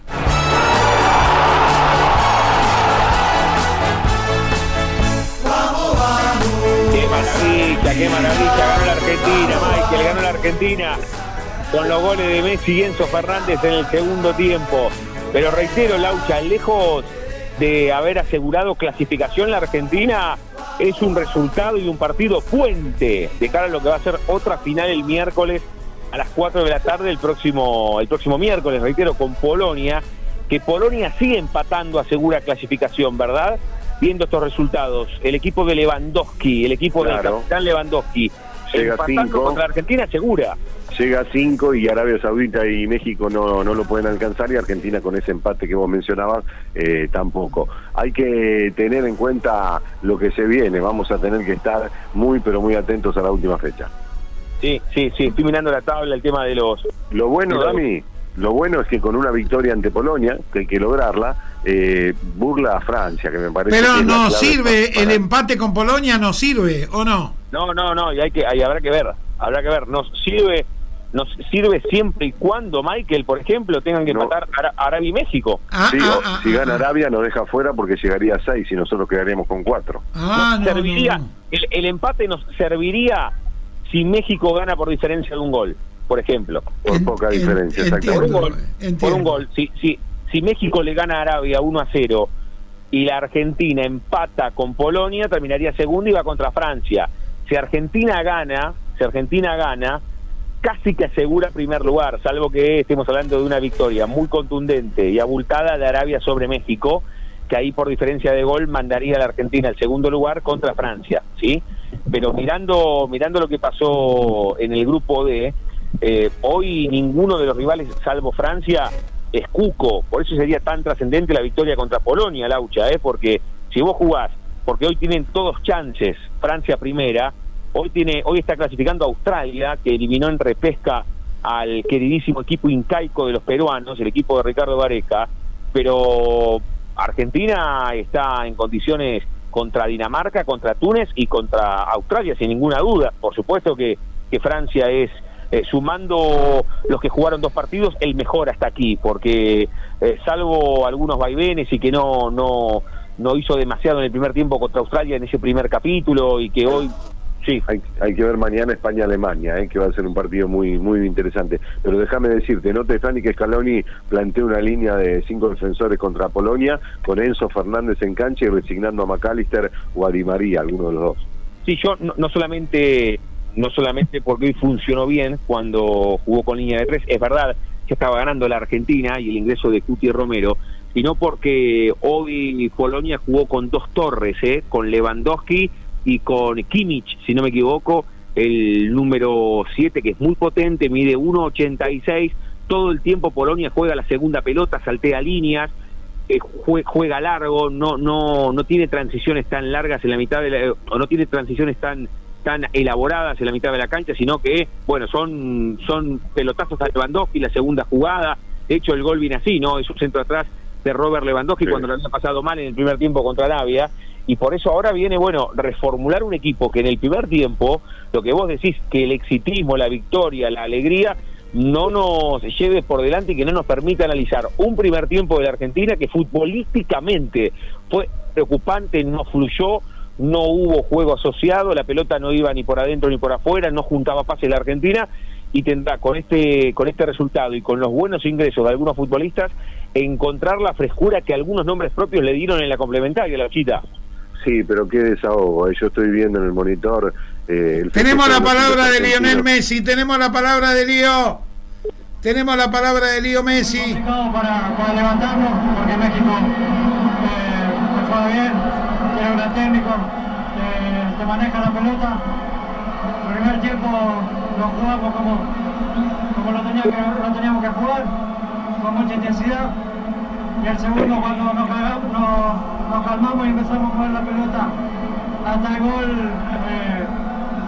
[SPEAKER 9] Qué maravilla, qué maravilla, ganó la Argentina, Michael, ganó la Argentina con los goles de Messi y Enzo Fernández en el segundo tiempo. Pero reitero, Laucha, lejos de haber asegurado clasificación la Argentina, es un resultado y un partido puente de cara a lo que va a ser otra final el miércoles a las 4 de la tarde el próximo, el próximo miércoles, reitero, con Polonia, que Polonia sigue empatando, asegura clasificación, ¿verdad? Viendo estos resultados, el equipo de Lewandowski, el equipo del
[SPEAKER 10] Claro.
[SPEAKER 9] capitán Lewandowski,
[SPEAKER 10] Llega
[SPEAKER 9] empatando
[SPEAKER 10] cinco.
[SPEAKER 9] contra Argentina, segura.
[SPEAKER 10] Llega a 5 y Arabia Saudita y México no, no lo pueden alcanzar y Argentina con ese empate que vos mencionabas eh, tampoco. Hay que tener en cuenta lo que se viene, vamos a tener que estar muy pero muy atentos a la última fecha.
[SPEAKER 9] Sí, sí, sí, estoy mirando la tabla, el tema de los...
[SPEAKER 10] Lo bueno,
[SPEAKER 9] Claro.
[SPEAKER 10] Dami, lo bueno es que con una victoria ante Polonia, que hay que lograrla, eh, burla a Francia, que me parece
[SPEAKER 3] Pero
[SPEAKER 10] que es la
[SPEAKER 3] no sirve,
[SPEAKER 10] para-
[SPEAKER 3] el empate con Polonia no sirve, ¿o no?
[SPEAKER 9] No, no, no, y hay que, hay, habrá que ver, habrá que ver. Nos sirve, nos sirve siempre y cuando Michael, por ejemplo, tengan que empatar Ara- Arabia y México.
[SPEAKER 3] Ah,
[SPEAKER 10] Sí, o- si gana Arabia nos deja fuera porque llegaría a 6 y nosotros quedaríamos con 4.
[SPEAKER 3] Ah,
[SPEAKER 9] Nos serviría, El, el empate nos serviría si México gana por diferencia de un gol, por ejemplo.
[SPEAKER 10] Por poca diferencia,
[SPEAKER 9] Por un
[SPEAKER 10] exactamente.
[SPEAKER 9] gol, por un gol. Si, si, si México le gana a Arabia 1 a 0 y la Argentina empata con Polonia, terminaría segundo y va contra Francia. Si Argentina gana, si Argentina gana, casi que asegura primer lugar, salvo que estemos hablando de una victoria muy contundente y abultada de Arabia sobre México, que ahí por diferencia de gol mandaría a la Argentina al segundo lugar contra Francia, ¿sí? Pero mirando mirando lo que pasó en el grupo D, eh, hoy ninguno de los rivales, salvo Francia, es cuco. Por eso sería tan trascendente la victoria contra Polonia, Laucha, ¿eh? porque si vos jugás, porque hoy tienen todos chances, Francia primera, hoy tiene hoy está clasificando Australia, que eliminó en repesca al queridísimo equipo incaico de los peruanos, el equipo de Ricardo Vareca, pero Argentina está en condiciones contra Dinamarca, contra Túnez y contra Australia, sin ninguna duda. Por supuesto que, que Francia es, eh, sumando los que jugaron dos partidos, el mejor hasta aquí, porque eh, salvo algunos vaivenes y que no, no, no hizo demasiado en el primer tiempo contra Australia en ese primer capítulo y que hoy Sí.
[SPEAKER 10] Hay, que ver mañana España-Alemania, ¿eh? que va a ser un partido muy muy interesante. Pero déjame decirte, no te extrañe que Scaloni plantea una línea de cinco defensores contra Polonia, con Enzo Fernández en cancha y resignando a McAllister o a Di María, alguno de los dos.
[SPEAKER 9] Sí, yo no, no solamente no solamente porque hoy funcionó bien cuando jugó con línea de tres, es verdad que estaba ganando la Argentina y el ingreso de Cuti Romero, sino porque hoy Polonia jugó con dos torres, ¿eh? con Lewandowski y con Kimmich, si no me equivoco, el número 7 que es muy potente, mide 1.86, todo el tiempo Polonia juega la segunda pelota, saltea líneas, eh, jue- juega largo, no no no tiene transiciones tan largas en la mitad de la, o no tiene transiciones tan tan elaboradas en la mitad de la cancha, sino que bueno, son son pelotazos a Lewandowski la segunda jugada, de hecho el gol viene así, ¿no? Es un centro atrás de Robert Lewandowski cuando lo había pasado mal en el primer tiempo contra Arabia y por eso ahora viene, bueno, reformular un equipo que en el primer tiempo, lo que vos decís, que el exitismo, la victoria, la alegría, no nos lleve por delante y que no nos permita analizar un primer tiempo de la Argentina que futbolísticamente fue preocupante, no fluyó, no hubo juego asociado, la pelota no iba ni por adentro ni por afuera, no juntaba pases la Argentina y tendrá con este con este resultado y con los buenos ingresos de algunos futbolistas encontrar la frescura que algunos nombres propios le dieron en la complementaria, la chita.
[SPEAKER 10] Sí, pero qué desahogo. eh. Yo estoy viendo en el monitor. eh, el
[SPEAKER 11] Tenemos la palabra de. Lionel Messi, tenemos la palabra de Lío. Tenemos la palabra de Lío Messi.
[SPEAKER 18] para, para levantarnos, porque México eh, se juega bien, tiene un gran técnico, eh, te maneja la pelota. El primer tiempo lo jugamos como, como lo, tenía que- lo teníamos que jugar, con mucha intensidad. Y el segundo, cuando nos, calmamos, nos, nos calmamos y empezamos a mover la pelota hasta el gol, eh,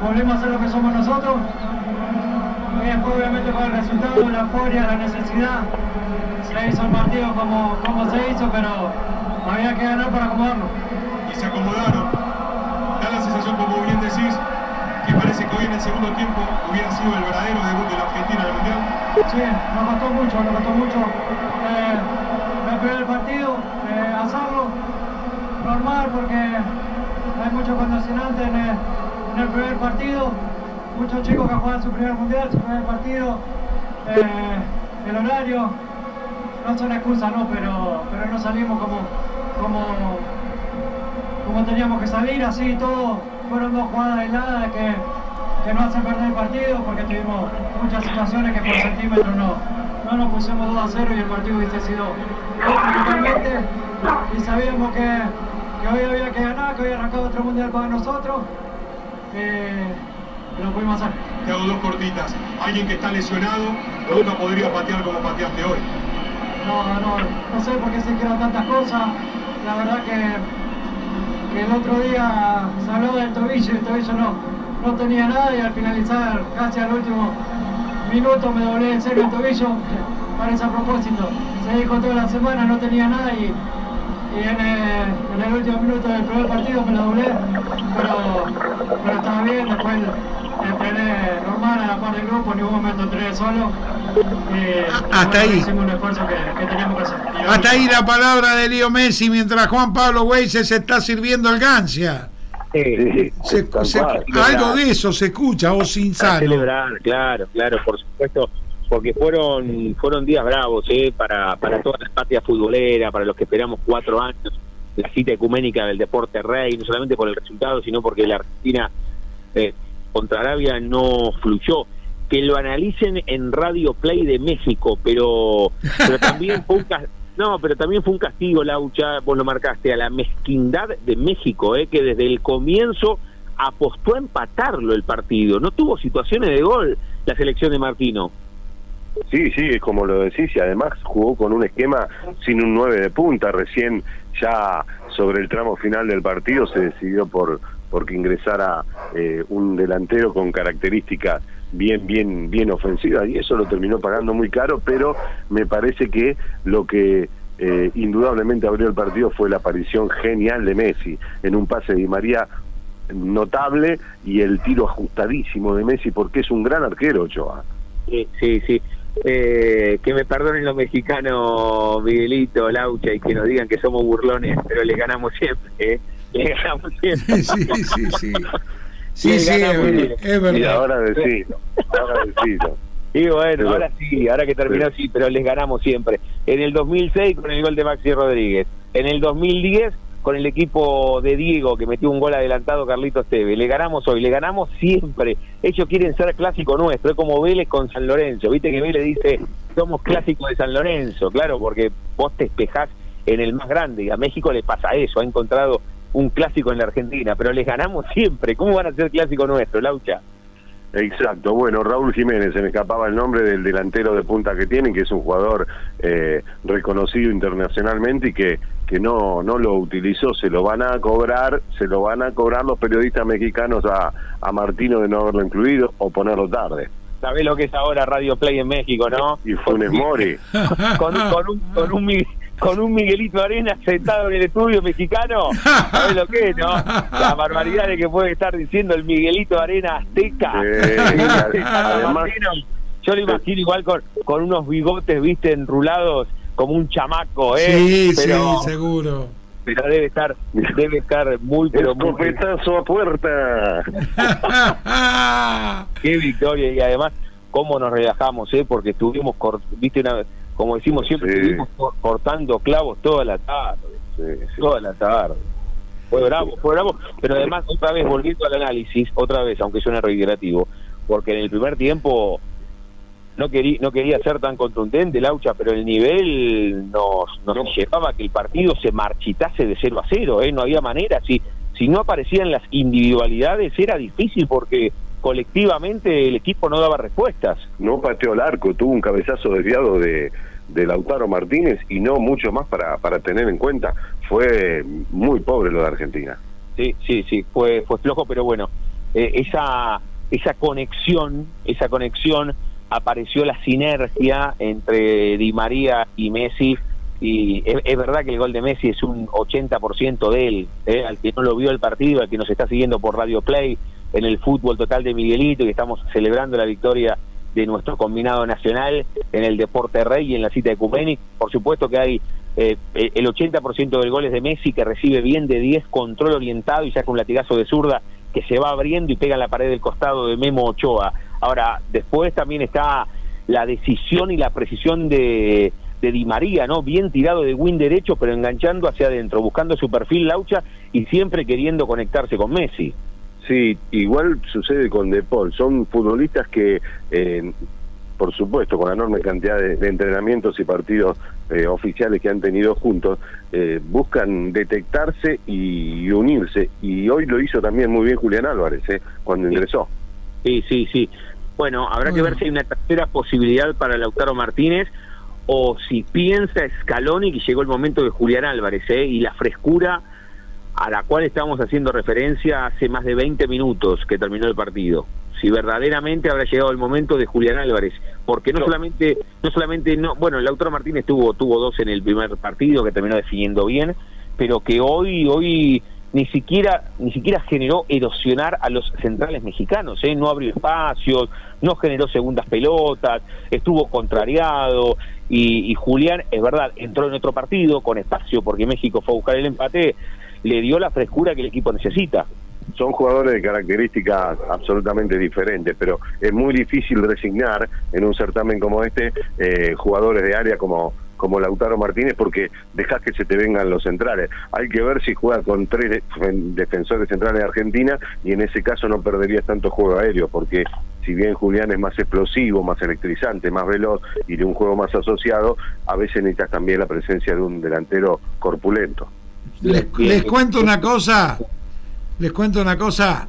[SPEAKER 18] volvimos a ser lo que somos nosotros. Y después obviamente con el resultado, la euforia, la necesidad, se hizo el partido como, como se hizo, pero había que ganar para acomodarlo.
[SPEAKER 19] y se acomodaron. Da la sensación, como bien decís, que parece que hoy en el segundo tiempo hubiera sido el verdadero debut de la Argentina en el Mundial.
[SPEAKER 18] Sí, nos costó mucho, nos costó mucho eh, el primer partido, eh, hacerlo normal porque hay muchos condicionantes en el, primer partido, muchos chicos que juegan su primer mundial, su primer partido, eh, el horario, no son excusas, no, pero, pero no salimos como, como, como teníamos que salir, así todo, fueron dos jugadas aisladas que, que no hacen perder el partido porque tuvimos muchas situaciones que por centímetros no, no nos pusimos 2 a 0 y el partido hubiese sido otro totalmente y sabíamos que, que hoy había que ganar, que hoy arrancaba otro mundial para nosotros eh, lo pudimos hacer.
[SPEAKER 19] Te hago dos cortitas. Alguien que está lesionado nunca podría patear como pateaste hoy.
[SPEAKER 18] No, no, no sé por qué se quedan tantas cosas. La verdad que, que el otro día se habló del tobillo y el tobillo no, no tenía nada y al finalizar casi al último minuto me doblé en serio el tobillo. Parece a propósito. Se dijo toda la semana, no tenía nada y, y en, el, en el último minuto del primer partido me lo doblé, pero, pero estaba bien, después entrené normal a la par del grupo, en ningún momento entrené solo. Eh,
[SPEAKER 11] Hasta
[SPEAKER 18] bueno,
[SPEAKER 11] ahí.
[SPEAKER 18] Hicimos un esfuerzo que, que teníamos que hacer. Y
[SPEAKER 11] Hasta ahí la palabra de Lío Messi mientras Juan Pablo Weises se está sirviendo el gancia.
[SPEAKER 10] Sí,
[SPEAKER 11] Se- se- algo de eso se escucha, o sin sano.
[SPEAKER 9] celebrar, claro, claro, por supuesto, porque fueron fueron días bravos ¿eh? para, para toda la patria futbolera, para los que esperamos cuatro años, la cita ecuménica del deporte rey, no solamente por el resultado, sino porque la Argentina eh, contra Arabia no fluyó. Que lo analicen en Radio Play de México, pero, pero también fue un no, pero también fue un castigo, Laucha, vos lo marcaste, a la mezquindad de México, ¿eh? que desde el comienzo apostó a empatarlo el partido. No tuvo situaciones de gol la selección de Martino.
[SPEAKER 10] Sí, sí, es como lo decís, y además jugó con un esquema sin un 9 de punta. Recién, ya sobre el tramo final del partido, se decidió por porque ingresara eh, un delantero con características bien, bien, bien ofensivas, y eso lo terminó pagando muy caro, pero me parece que lo que eh, indudablemente abrió el partido fue la aparición genial de Messi en un pase de Di María notable y el tiro ajustadísimo de Messi porque es un gran arquero, Ochoa.
[SPEAKER 9] Sí, sí, sí. Eh, que me perdonen los mexicanos, Miguelito, Laucha, y que nos digan que somos burlones, pero le ganamos siempre, ¿eh? Le ganamos siempre.
[SPEAKER 11] Sí, sí, sí. Sí, sí, es verdad.
[SPEAKER 9] siempre.
[SPEAKER 11] Es verdad.
[SPEAKER 10] Y ahora decilo.
[SPEAKER 9] Y bueno,
[SPEAKER 10] Pero-
[SPEAKER 9] ahora sí, ahora que terminó sí, pero les ganamos siempre. En el 2006 con el gol de Maxi Rodríguez. En el 2010 con el equipo de Diego que metió un gol adelantado Carlitos Teve. Le ganamos hoy, le ganamos siempre. Ellos quieren ser clásico nuestro, es como Vélez con San Lorenzo. Viste que Vélez dice, somos clásicos de San Lorenzo, claro, porque vos te espejás en el más grande y a México le pasa eso, ha encontrado un clásico en la Argentina, pero les ganamos siempre. ¿Cómo van a ser clásico nuestro, Laucha?
[SPEAKER 10] Exacto, bueno, Raúl Jiménez, se me escapaba el nombre del delantero de punta que tienen, que es un jugador eh, reconocido internacionalmente y que, que no, no lo utilizó, se lo van a cobrar, se lo van a cobrar los periodistas mexicanos a, a Martino de no haberlo incluido o ponerlo tarde.
[SPEAKER 9] ¿Sabés lo que es ahora Radio Play en México, no?
[SPEAKER 10] Y Funes Mori.
[SPEAKER 9] con, con un, con, un, con un Miguelito Arena sentado en el estudio mexicano. ¿Sabés lo que es, no? Las barbaridades que puede estar diciendo el Miguelito Arena azteca.
[SPEAKER 10] Sí, además-.
[SPEAKER 9] Yo lo imagino igual con, con unos bigotes, viste, enrulados como un chamaco, ¿eh?
[SPEAKER 11] Sí,
[SPEAKER 9] pero,
[SPEAKER 11] sí, seguro.
[SPEAKER 9] pero debe estar, debe estar muy, pero muy...
[SPEAKER 10] Escopetazo a puerta.
[SPEAKER 9] Qué victoria y además cómo nos relajamos, ¿eh? Porque estuvimos, viste, una, como decimos siempre,
[SPEAKER 10] Sí.
[SPEAKER 9] estuvimos cor- cortando clavos toda la tarde, toda la tarde. Fue bravo, fue bravo, pero además otra vez volviendo al análisis, otra vez, aunque suene reiterativo, porque en el primer tiempo no quería, no quería ser tan contundente Laucha, pero el nivel nos, nos llevaba a que el partido se marchitase de 0 a 0, ¿eh? no había manera, si, si no aparecían las individualidades era difícil porque colectivamente el equipo no daba respuestas.
[SPEAKER 10] No pateó el arco, tuvo un cabezazo desviado de, de Lautaro Martínez y no mucho más para, para tener en cuenta. Fue muy pobre lo de Argentina.
[SPEAKER 9] Sí, sí, sí, fue, fue flojo, pero bueno, eh, esa, esa conexión, esa conexión, apareció la sinergia entre Di María y Messi, y es, verdad que el gol de Messi es un 80% de él, ¿eh? al que no lo vio el partido, al que nos está siguiendo por Radio Play, en el fútbol total de Miguelito, y estamos celebrando la victoria de nuestro combinado nacional en el Deporte Rey y en la cita de Cumenic. Por supuesto que hay eh, el 80% del gol es de Messi, que recibe bien de 10, control orientado y saca un latigazo de zurda que se va abriendo y pega en la pared del costado de Memo Ochoa. Ahora, después también está la decisión y la precisión de, de Di María, ¿no? Bien tirado de win derecho, pero enganchando hacia adentro, buscando su perfil Laucha y siempre queriendo conectarse con Messi.
[SPEAKER 10] Sí, igual sucede con De Paul. Son futbolistas que, eh, por supuesto, con la enorme cantidad de, de entrenamientos y partidos eh, oficiales que han tenido juntos, eh, buscan detectarse y, unirse. Y hoy lo hizo también muy bien Julián Álvarez, eh, cuando ingresó.
[SPEAKER 9] Sí, sí, sí. Bueno, habrá que ver si hay una tercera posibilidad para Lautaro Martínez o si piensa Scaloni que llegó el momento de Julián Álvarez ¿eh? y la frescura a la cual estamos haciendo referencia hace más de 20 minutos que terminó el partido. Si verdaderamente habrá llegado el momento de Julián Álvarez, porque no solamente, no solamente, no, bueno, Lautaro Martínez tuvo, tuvo dos en el primer partido que terminó definiendo bien, pero que hoy, hoy ni siquiera, ni siquiera generó erosionar a los centrales mexicanos, ¿eh? no abrió espacios, no generó segundas pelotas, estuvo contrariado y, y Julián, es verdad, entró en otro partido con espacio porque México fue a buscar el empate, le dio la frescura que el equipo necesita.
[SPEAKER 10] Son jugadores de características absolutamente diferentes, pero es muy difícil resignar en un certamen como este eh, jugadores de área como como Lautaro Martínez porque dejas que se te vengan los centrales. Hay que ver si juega con tres de- defensores centrales de Argentina y en ese caso no perderías tanto juego aéreo porque si bien Julián es más explosivo, más electrizante, más veloz y de un juego más asociado, a veces necesitas también la presencia de un delantero corpulento.
[SPEAKER 3] Les, les cuento una cosa. Les cuento una cosa.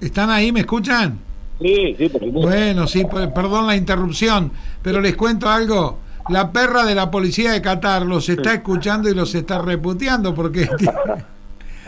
[SPEAKER 3] ¿Están ahí? ¿Me escuchan?
[SPEAKER 9] Sí, sí, por supuesto.
[SPEAKER 3] Bueno, sí, per- perdón la interrupción, pero les cuento algo. La perra de la policía de Qatar los está escuchando y los está reputeando porque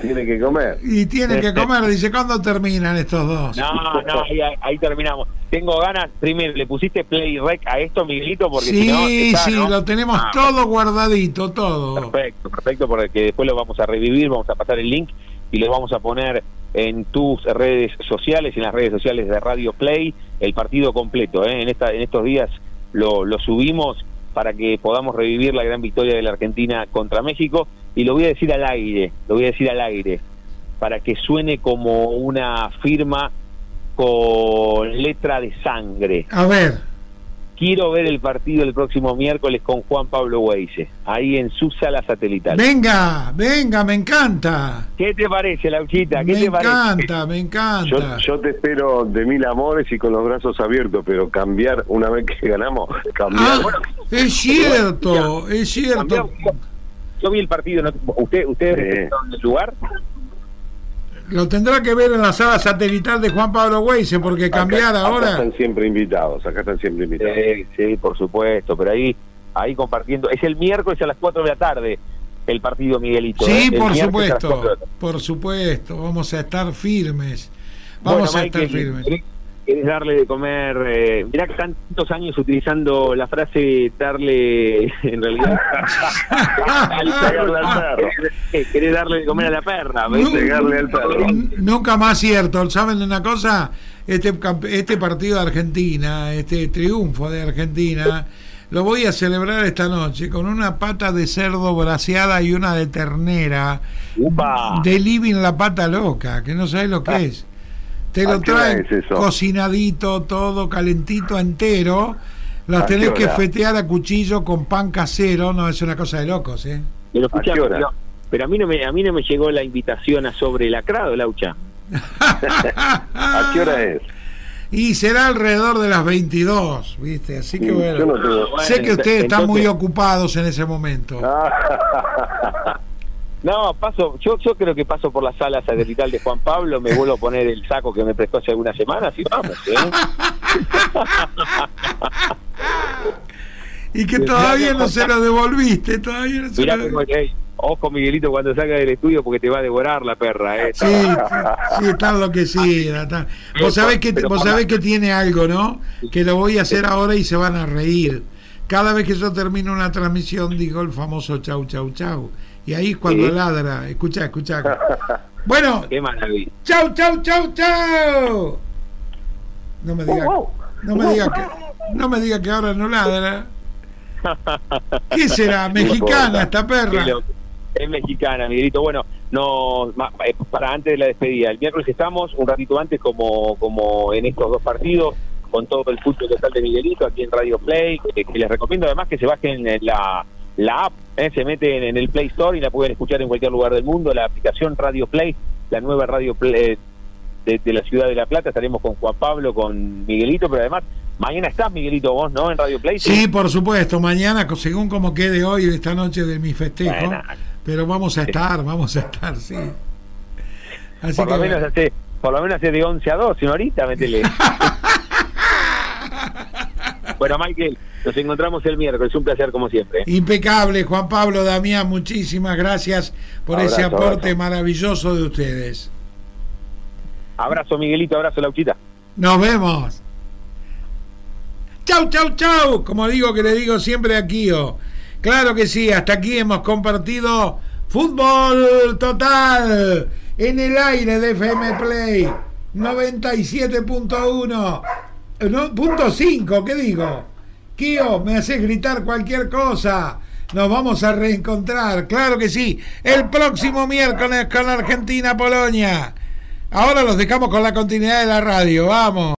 [SPEAKER 10] Tiene que comer.
[SPEAKER 3] y tienen que comer. Dice, ¿cuándo terminan estos dos?
[SPEAKER 9] No, no, ahí, ahí terminamos. Tengo ganas, primero, ¿le pusiste play rec a esto, Miguelito? Porque
[SPEAKER 3] Sí,
[SPEAKER 9] si no, está,
[SPEAKER 3] sí,
[SPEAKER 9] ¿no?
[SPEAKER 3] lo tenemos
[SPEAKER 9] Ah,
[SPEAKER 3] todo guardadito, todo.
[SPEAKER 9] Perfecto, perfecto, porque después lo vamos a revivir, vamos a pasar el link y lo vamos a poner en tus redes sociales, en las redes sociales de Radio Play, el partido completo. ¿eh? En, esta, en estos días lo, lo subimos para que podamos revivir la gran victoria de la Argentina contra México y lo voy a decir al aire, lo voy a decir al aire, para que suene como una firma con letra de sangre.
[SPEAKER 3] A ver,
[SPEAKER 9] Quiero ver el partido el próximo miércoles con Juan Pablo Weise, ahí en su sala satelital.
[SPEAKER 3] venga, venga, me encanta.
[SPEAKER 9] ¿Qué te parece, Lauchita? ¿Qué
[SPEAKER 3] Me
[SPEAKER 9] te parece?
[SPEAKER 3] encanta, me
[SPEAKER 10] Yo,
[SPEAKER 3] encanta.
[SPEAKER 10] yo te espero de mil amores y con los brazos abiertos, pero cambiar una vez que ganamos, cambiar.
[SPEAKER 3] Ah, es cierto, es cierto.
[SPEAKER 9] Yo vi el partido, ¿no? ¿usted, usted
[SPEAKER 10] Sí.
[SPEAKER 9] está en el lugar?
[SPEAKER 3] Lo tendrá que ver en la sala satelital de Juan Pablo Weise, porque cambiar
[SPEAKER 10] Acá- acá
[SPEAKER 3] ahora.
[SPEAKER 10] están siempre invitados, acá están siempre invitados.
[SPEAKER 9] Sí, sí, por supuesto, pero ahí ahí compartiendo. Es el miércoles a las 4 de la tarde el partido, Miguelito. ¿eh?
[SPEAKER 3] Sí,
[SPEAKER 9] El
[SPEAKER 3] por
[SPEAKER 9] miércoles a las 4 de la
[SPEAKER 3] supuesto, por supuesto, vamos a estar firmes. Vamos
[SPEAKER 9] Bueno,
[SPEAKER 3] a estar firmes.
[SPEAKER 9] ¿Querés- ¿Querés darle de comer? Eh, mirá que tantos años utilizando la frase darle, en realidad.
[SPEAKER 10] Al perro.
[SPEAKER 9] Eh, ¿Querés darle de comer a la perra?
[SPEAKER 10] al perro.
[SPEAKER 3] Nunca más cierto. ¿Saben de una cosa? Este, este partido de Argentina, este triunfo de Argentina, lo voy a celebrar esta noche con una pata de cerdo braseada y una de ternera.
[SPEAKER 9] Upa.
[SPEAKER 3] De living la pata loca, que no sabes lo que es. Te
[SPEAKER 10] ¿A
[SPEAKER 3] lo traen
[SPEAKER 10] es
[SPEAKER 3] cocinadito, todo calentito, entero. Las
[SPEAKER 10] ¿A
[SPEAKER 3] tenés que fetear a cuchillo con pan casero, no es una cosa de locos, ¿eh?
[SPEAKER 9] Pero,
[SPEAKER 10] ¿A hora?
[SPEAKER 9] no, pero a mí no me a mí no me llegó la invitación a sobre lacrado, Laucha.
[SPEAKER 10] ¿A qué hora es?
[SPEAKER 3] Y será alrededor de las 22, ¿viste? Así que
[SPEAKER 10] Sí,
[SPEAKER 3] bueno.
[SPEAKER 10] no
[SPEAKER 3] sé que ustedes están muy ocupados en ese momento.
[SPEAKER 9] No, paso, yo, yo creo que paso por la sala satelital de Juan Pablo, me vuelvo a poner el saco que me prestó hace algunas semanas y vamos, ¿eh?
[SPEAKER 3] Y que todavía no se lo devolviste, todavía no se
[SPEAKER 9] Mirá
[SPEAKER 3] lo
[SPEAKER 9] ey, ojo Miguelito cuando salga del estudio porque te va a devorar la perra, ¿eh?
[SPEAKER 3] Sí, sí, está enloquecida. está- Vos sabés que, vos sabés que tiene algo, ¿no? Que lo voy a hacer ahora y se van a reír. Cada vez que yo termino una transmisión digo el famoso chau, chau, chau. Y ahí cuando
[SPEAKER 9] Sí.
[SPEAKER 3] ladra. Escucha, escucha. Bueno,
[SPEAKER 9] Qué maravilla.
[SPEAKER 3] chau, chau, chau, chau. No me diga, no me diga que, no me diga que ahora no ladra. ¿Qué será? ¿Mexicana esta perra?
[SPEAKER 9] Es mexicana, Miguelito. Bueno, no eh, para antes de la despedida. El miércoles estamos, un ratito antes, como, como en estos dos partidos, con todo el fútbol total de Miguelito aquí en Radio Play. Que, que les recomiendo además que se bajen en la, la app, eh, se meten en el Play Store y la pueden escuchar en cualquier lugar del mundo. La aplicación Radio Play, la nueva Radio Play eh, de, de la ciudad de La Plata. Estaremos con Juan Pablo, con Miguelito, pero además, mañana estás, Miguelito, vos, ¿no? En Radio Play.
[SPEAKER 3] Sí, por supuesto. Mañana, según como quede hoy, esta noche de mi festejo.
[SPEAKER 9] Bueno.
[SPEAKER 3] Pero vamos a estar, vamos a estar, sí. Así
[SPEAKER 9] por
[SPEAKER 3] que
[SPEAKER 9] lo menos hace por lo menos hace de 11 a 12 una horita métele bueno Michael nos encontramos el miércoles un placer como siempre ¿eh?
[SPEAKER 3] Impecable, Juan Pablo, Damián, muchísimas gracias por ese aporte
[SPEAKER 9] abrazo.
[SPEAKER 3] maravilloso de ustedes.
[SPEAKER 9] abrazo Miguelito abrazo Lauchita
[SPEAKER 3] Nos vemos. Chau, chau, chau. Como digo que le digo siempre aquí, oh. Claro que sí, hasta aquí hemos compartido fútbol total en el aire de FM Play 97.1. punto 5, ¿qué digo? Kio, me haces gritar cualquier cosa. Nos vamos a reencontrar, claro que sí, el próximo miércoles con Argentina-Polonia. Ahora los dejamos con la continuidad de la radio, vamos.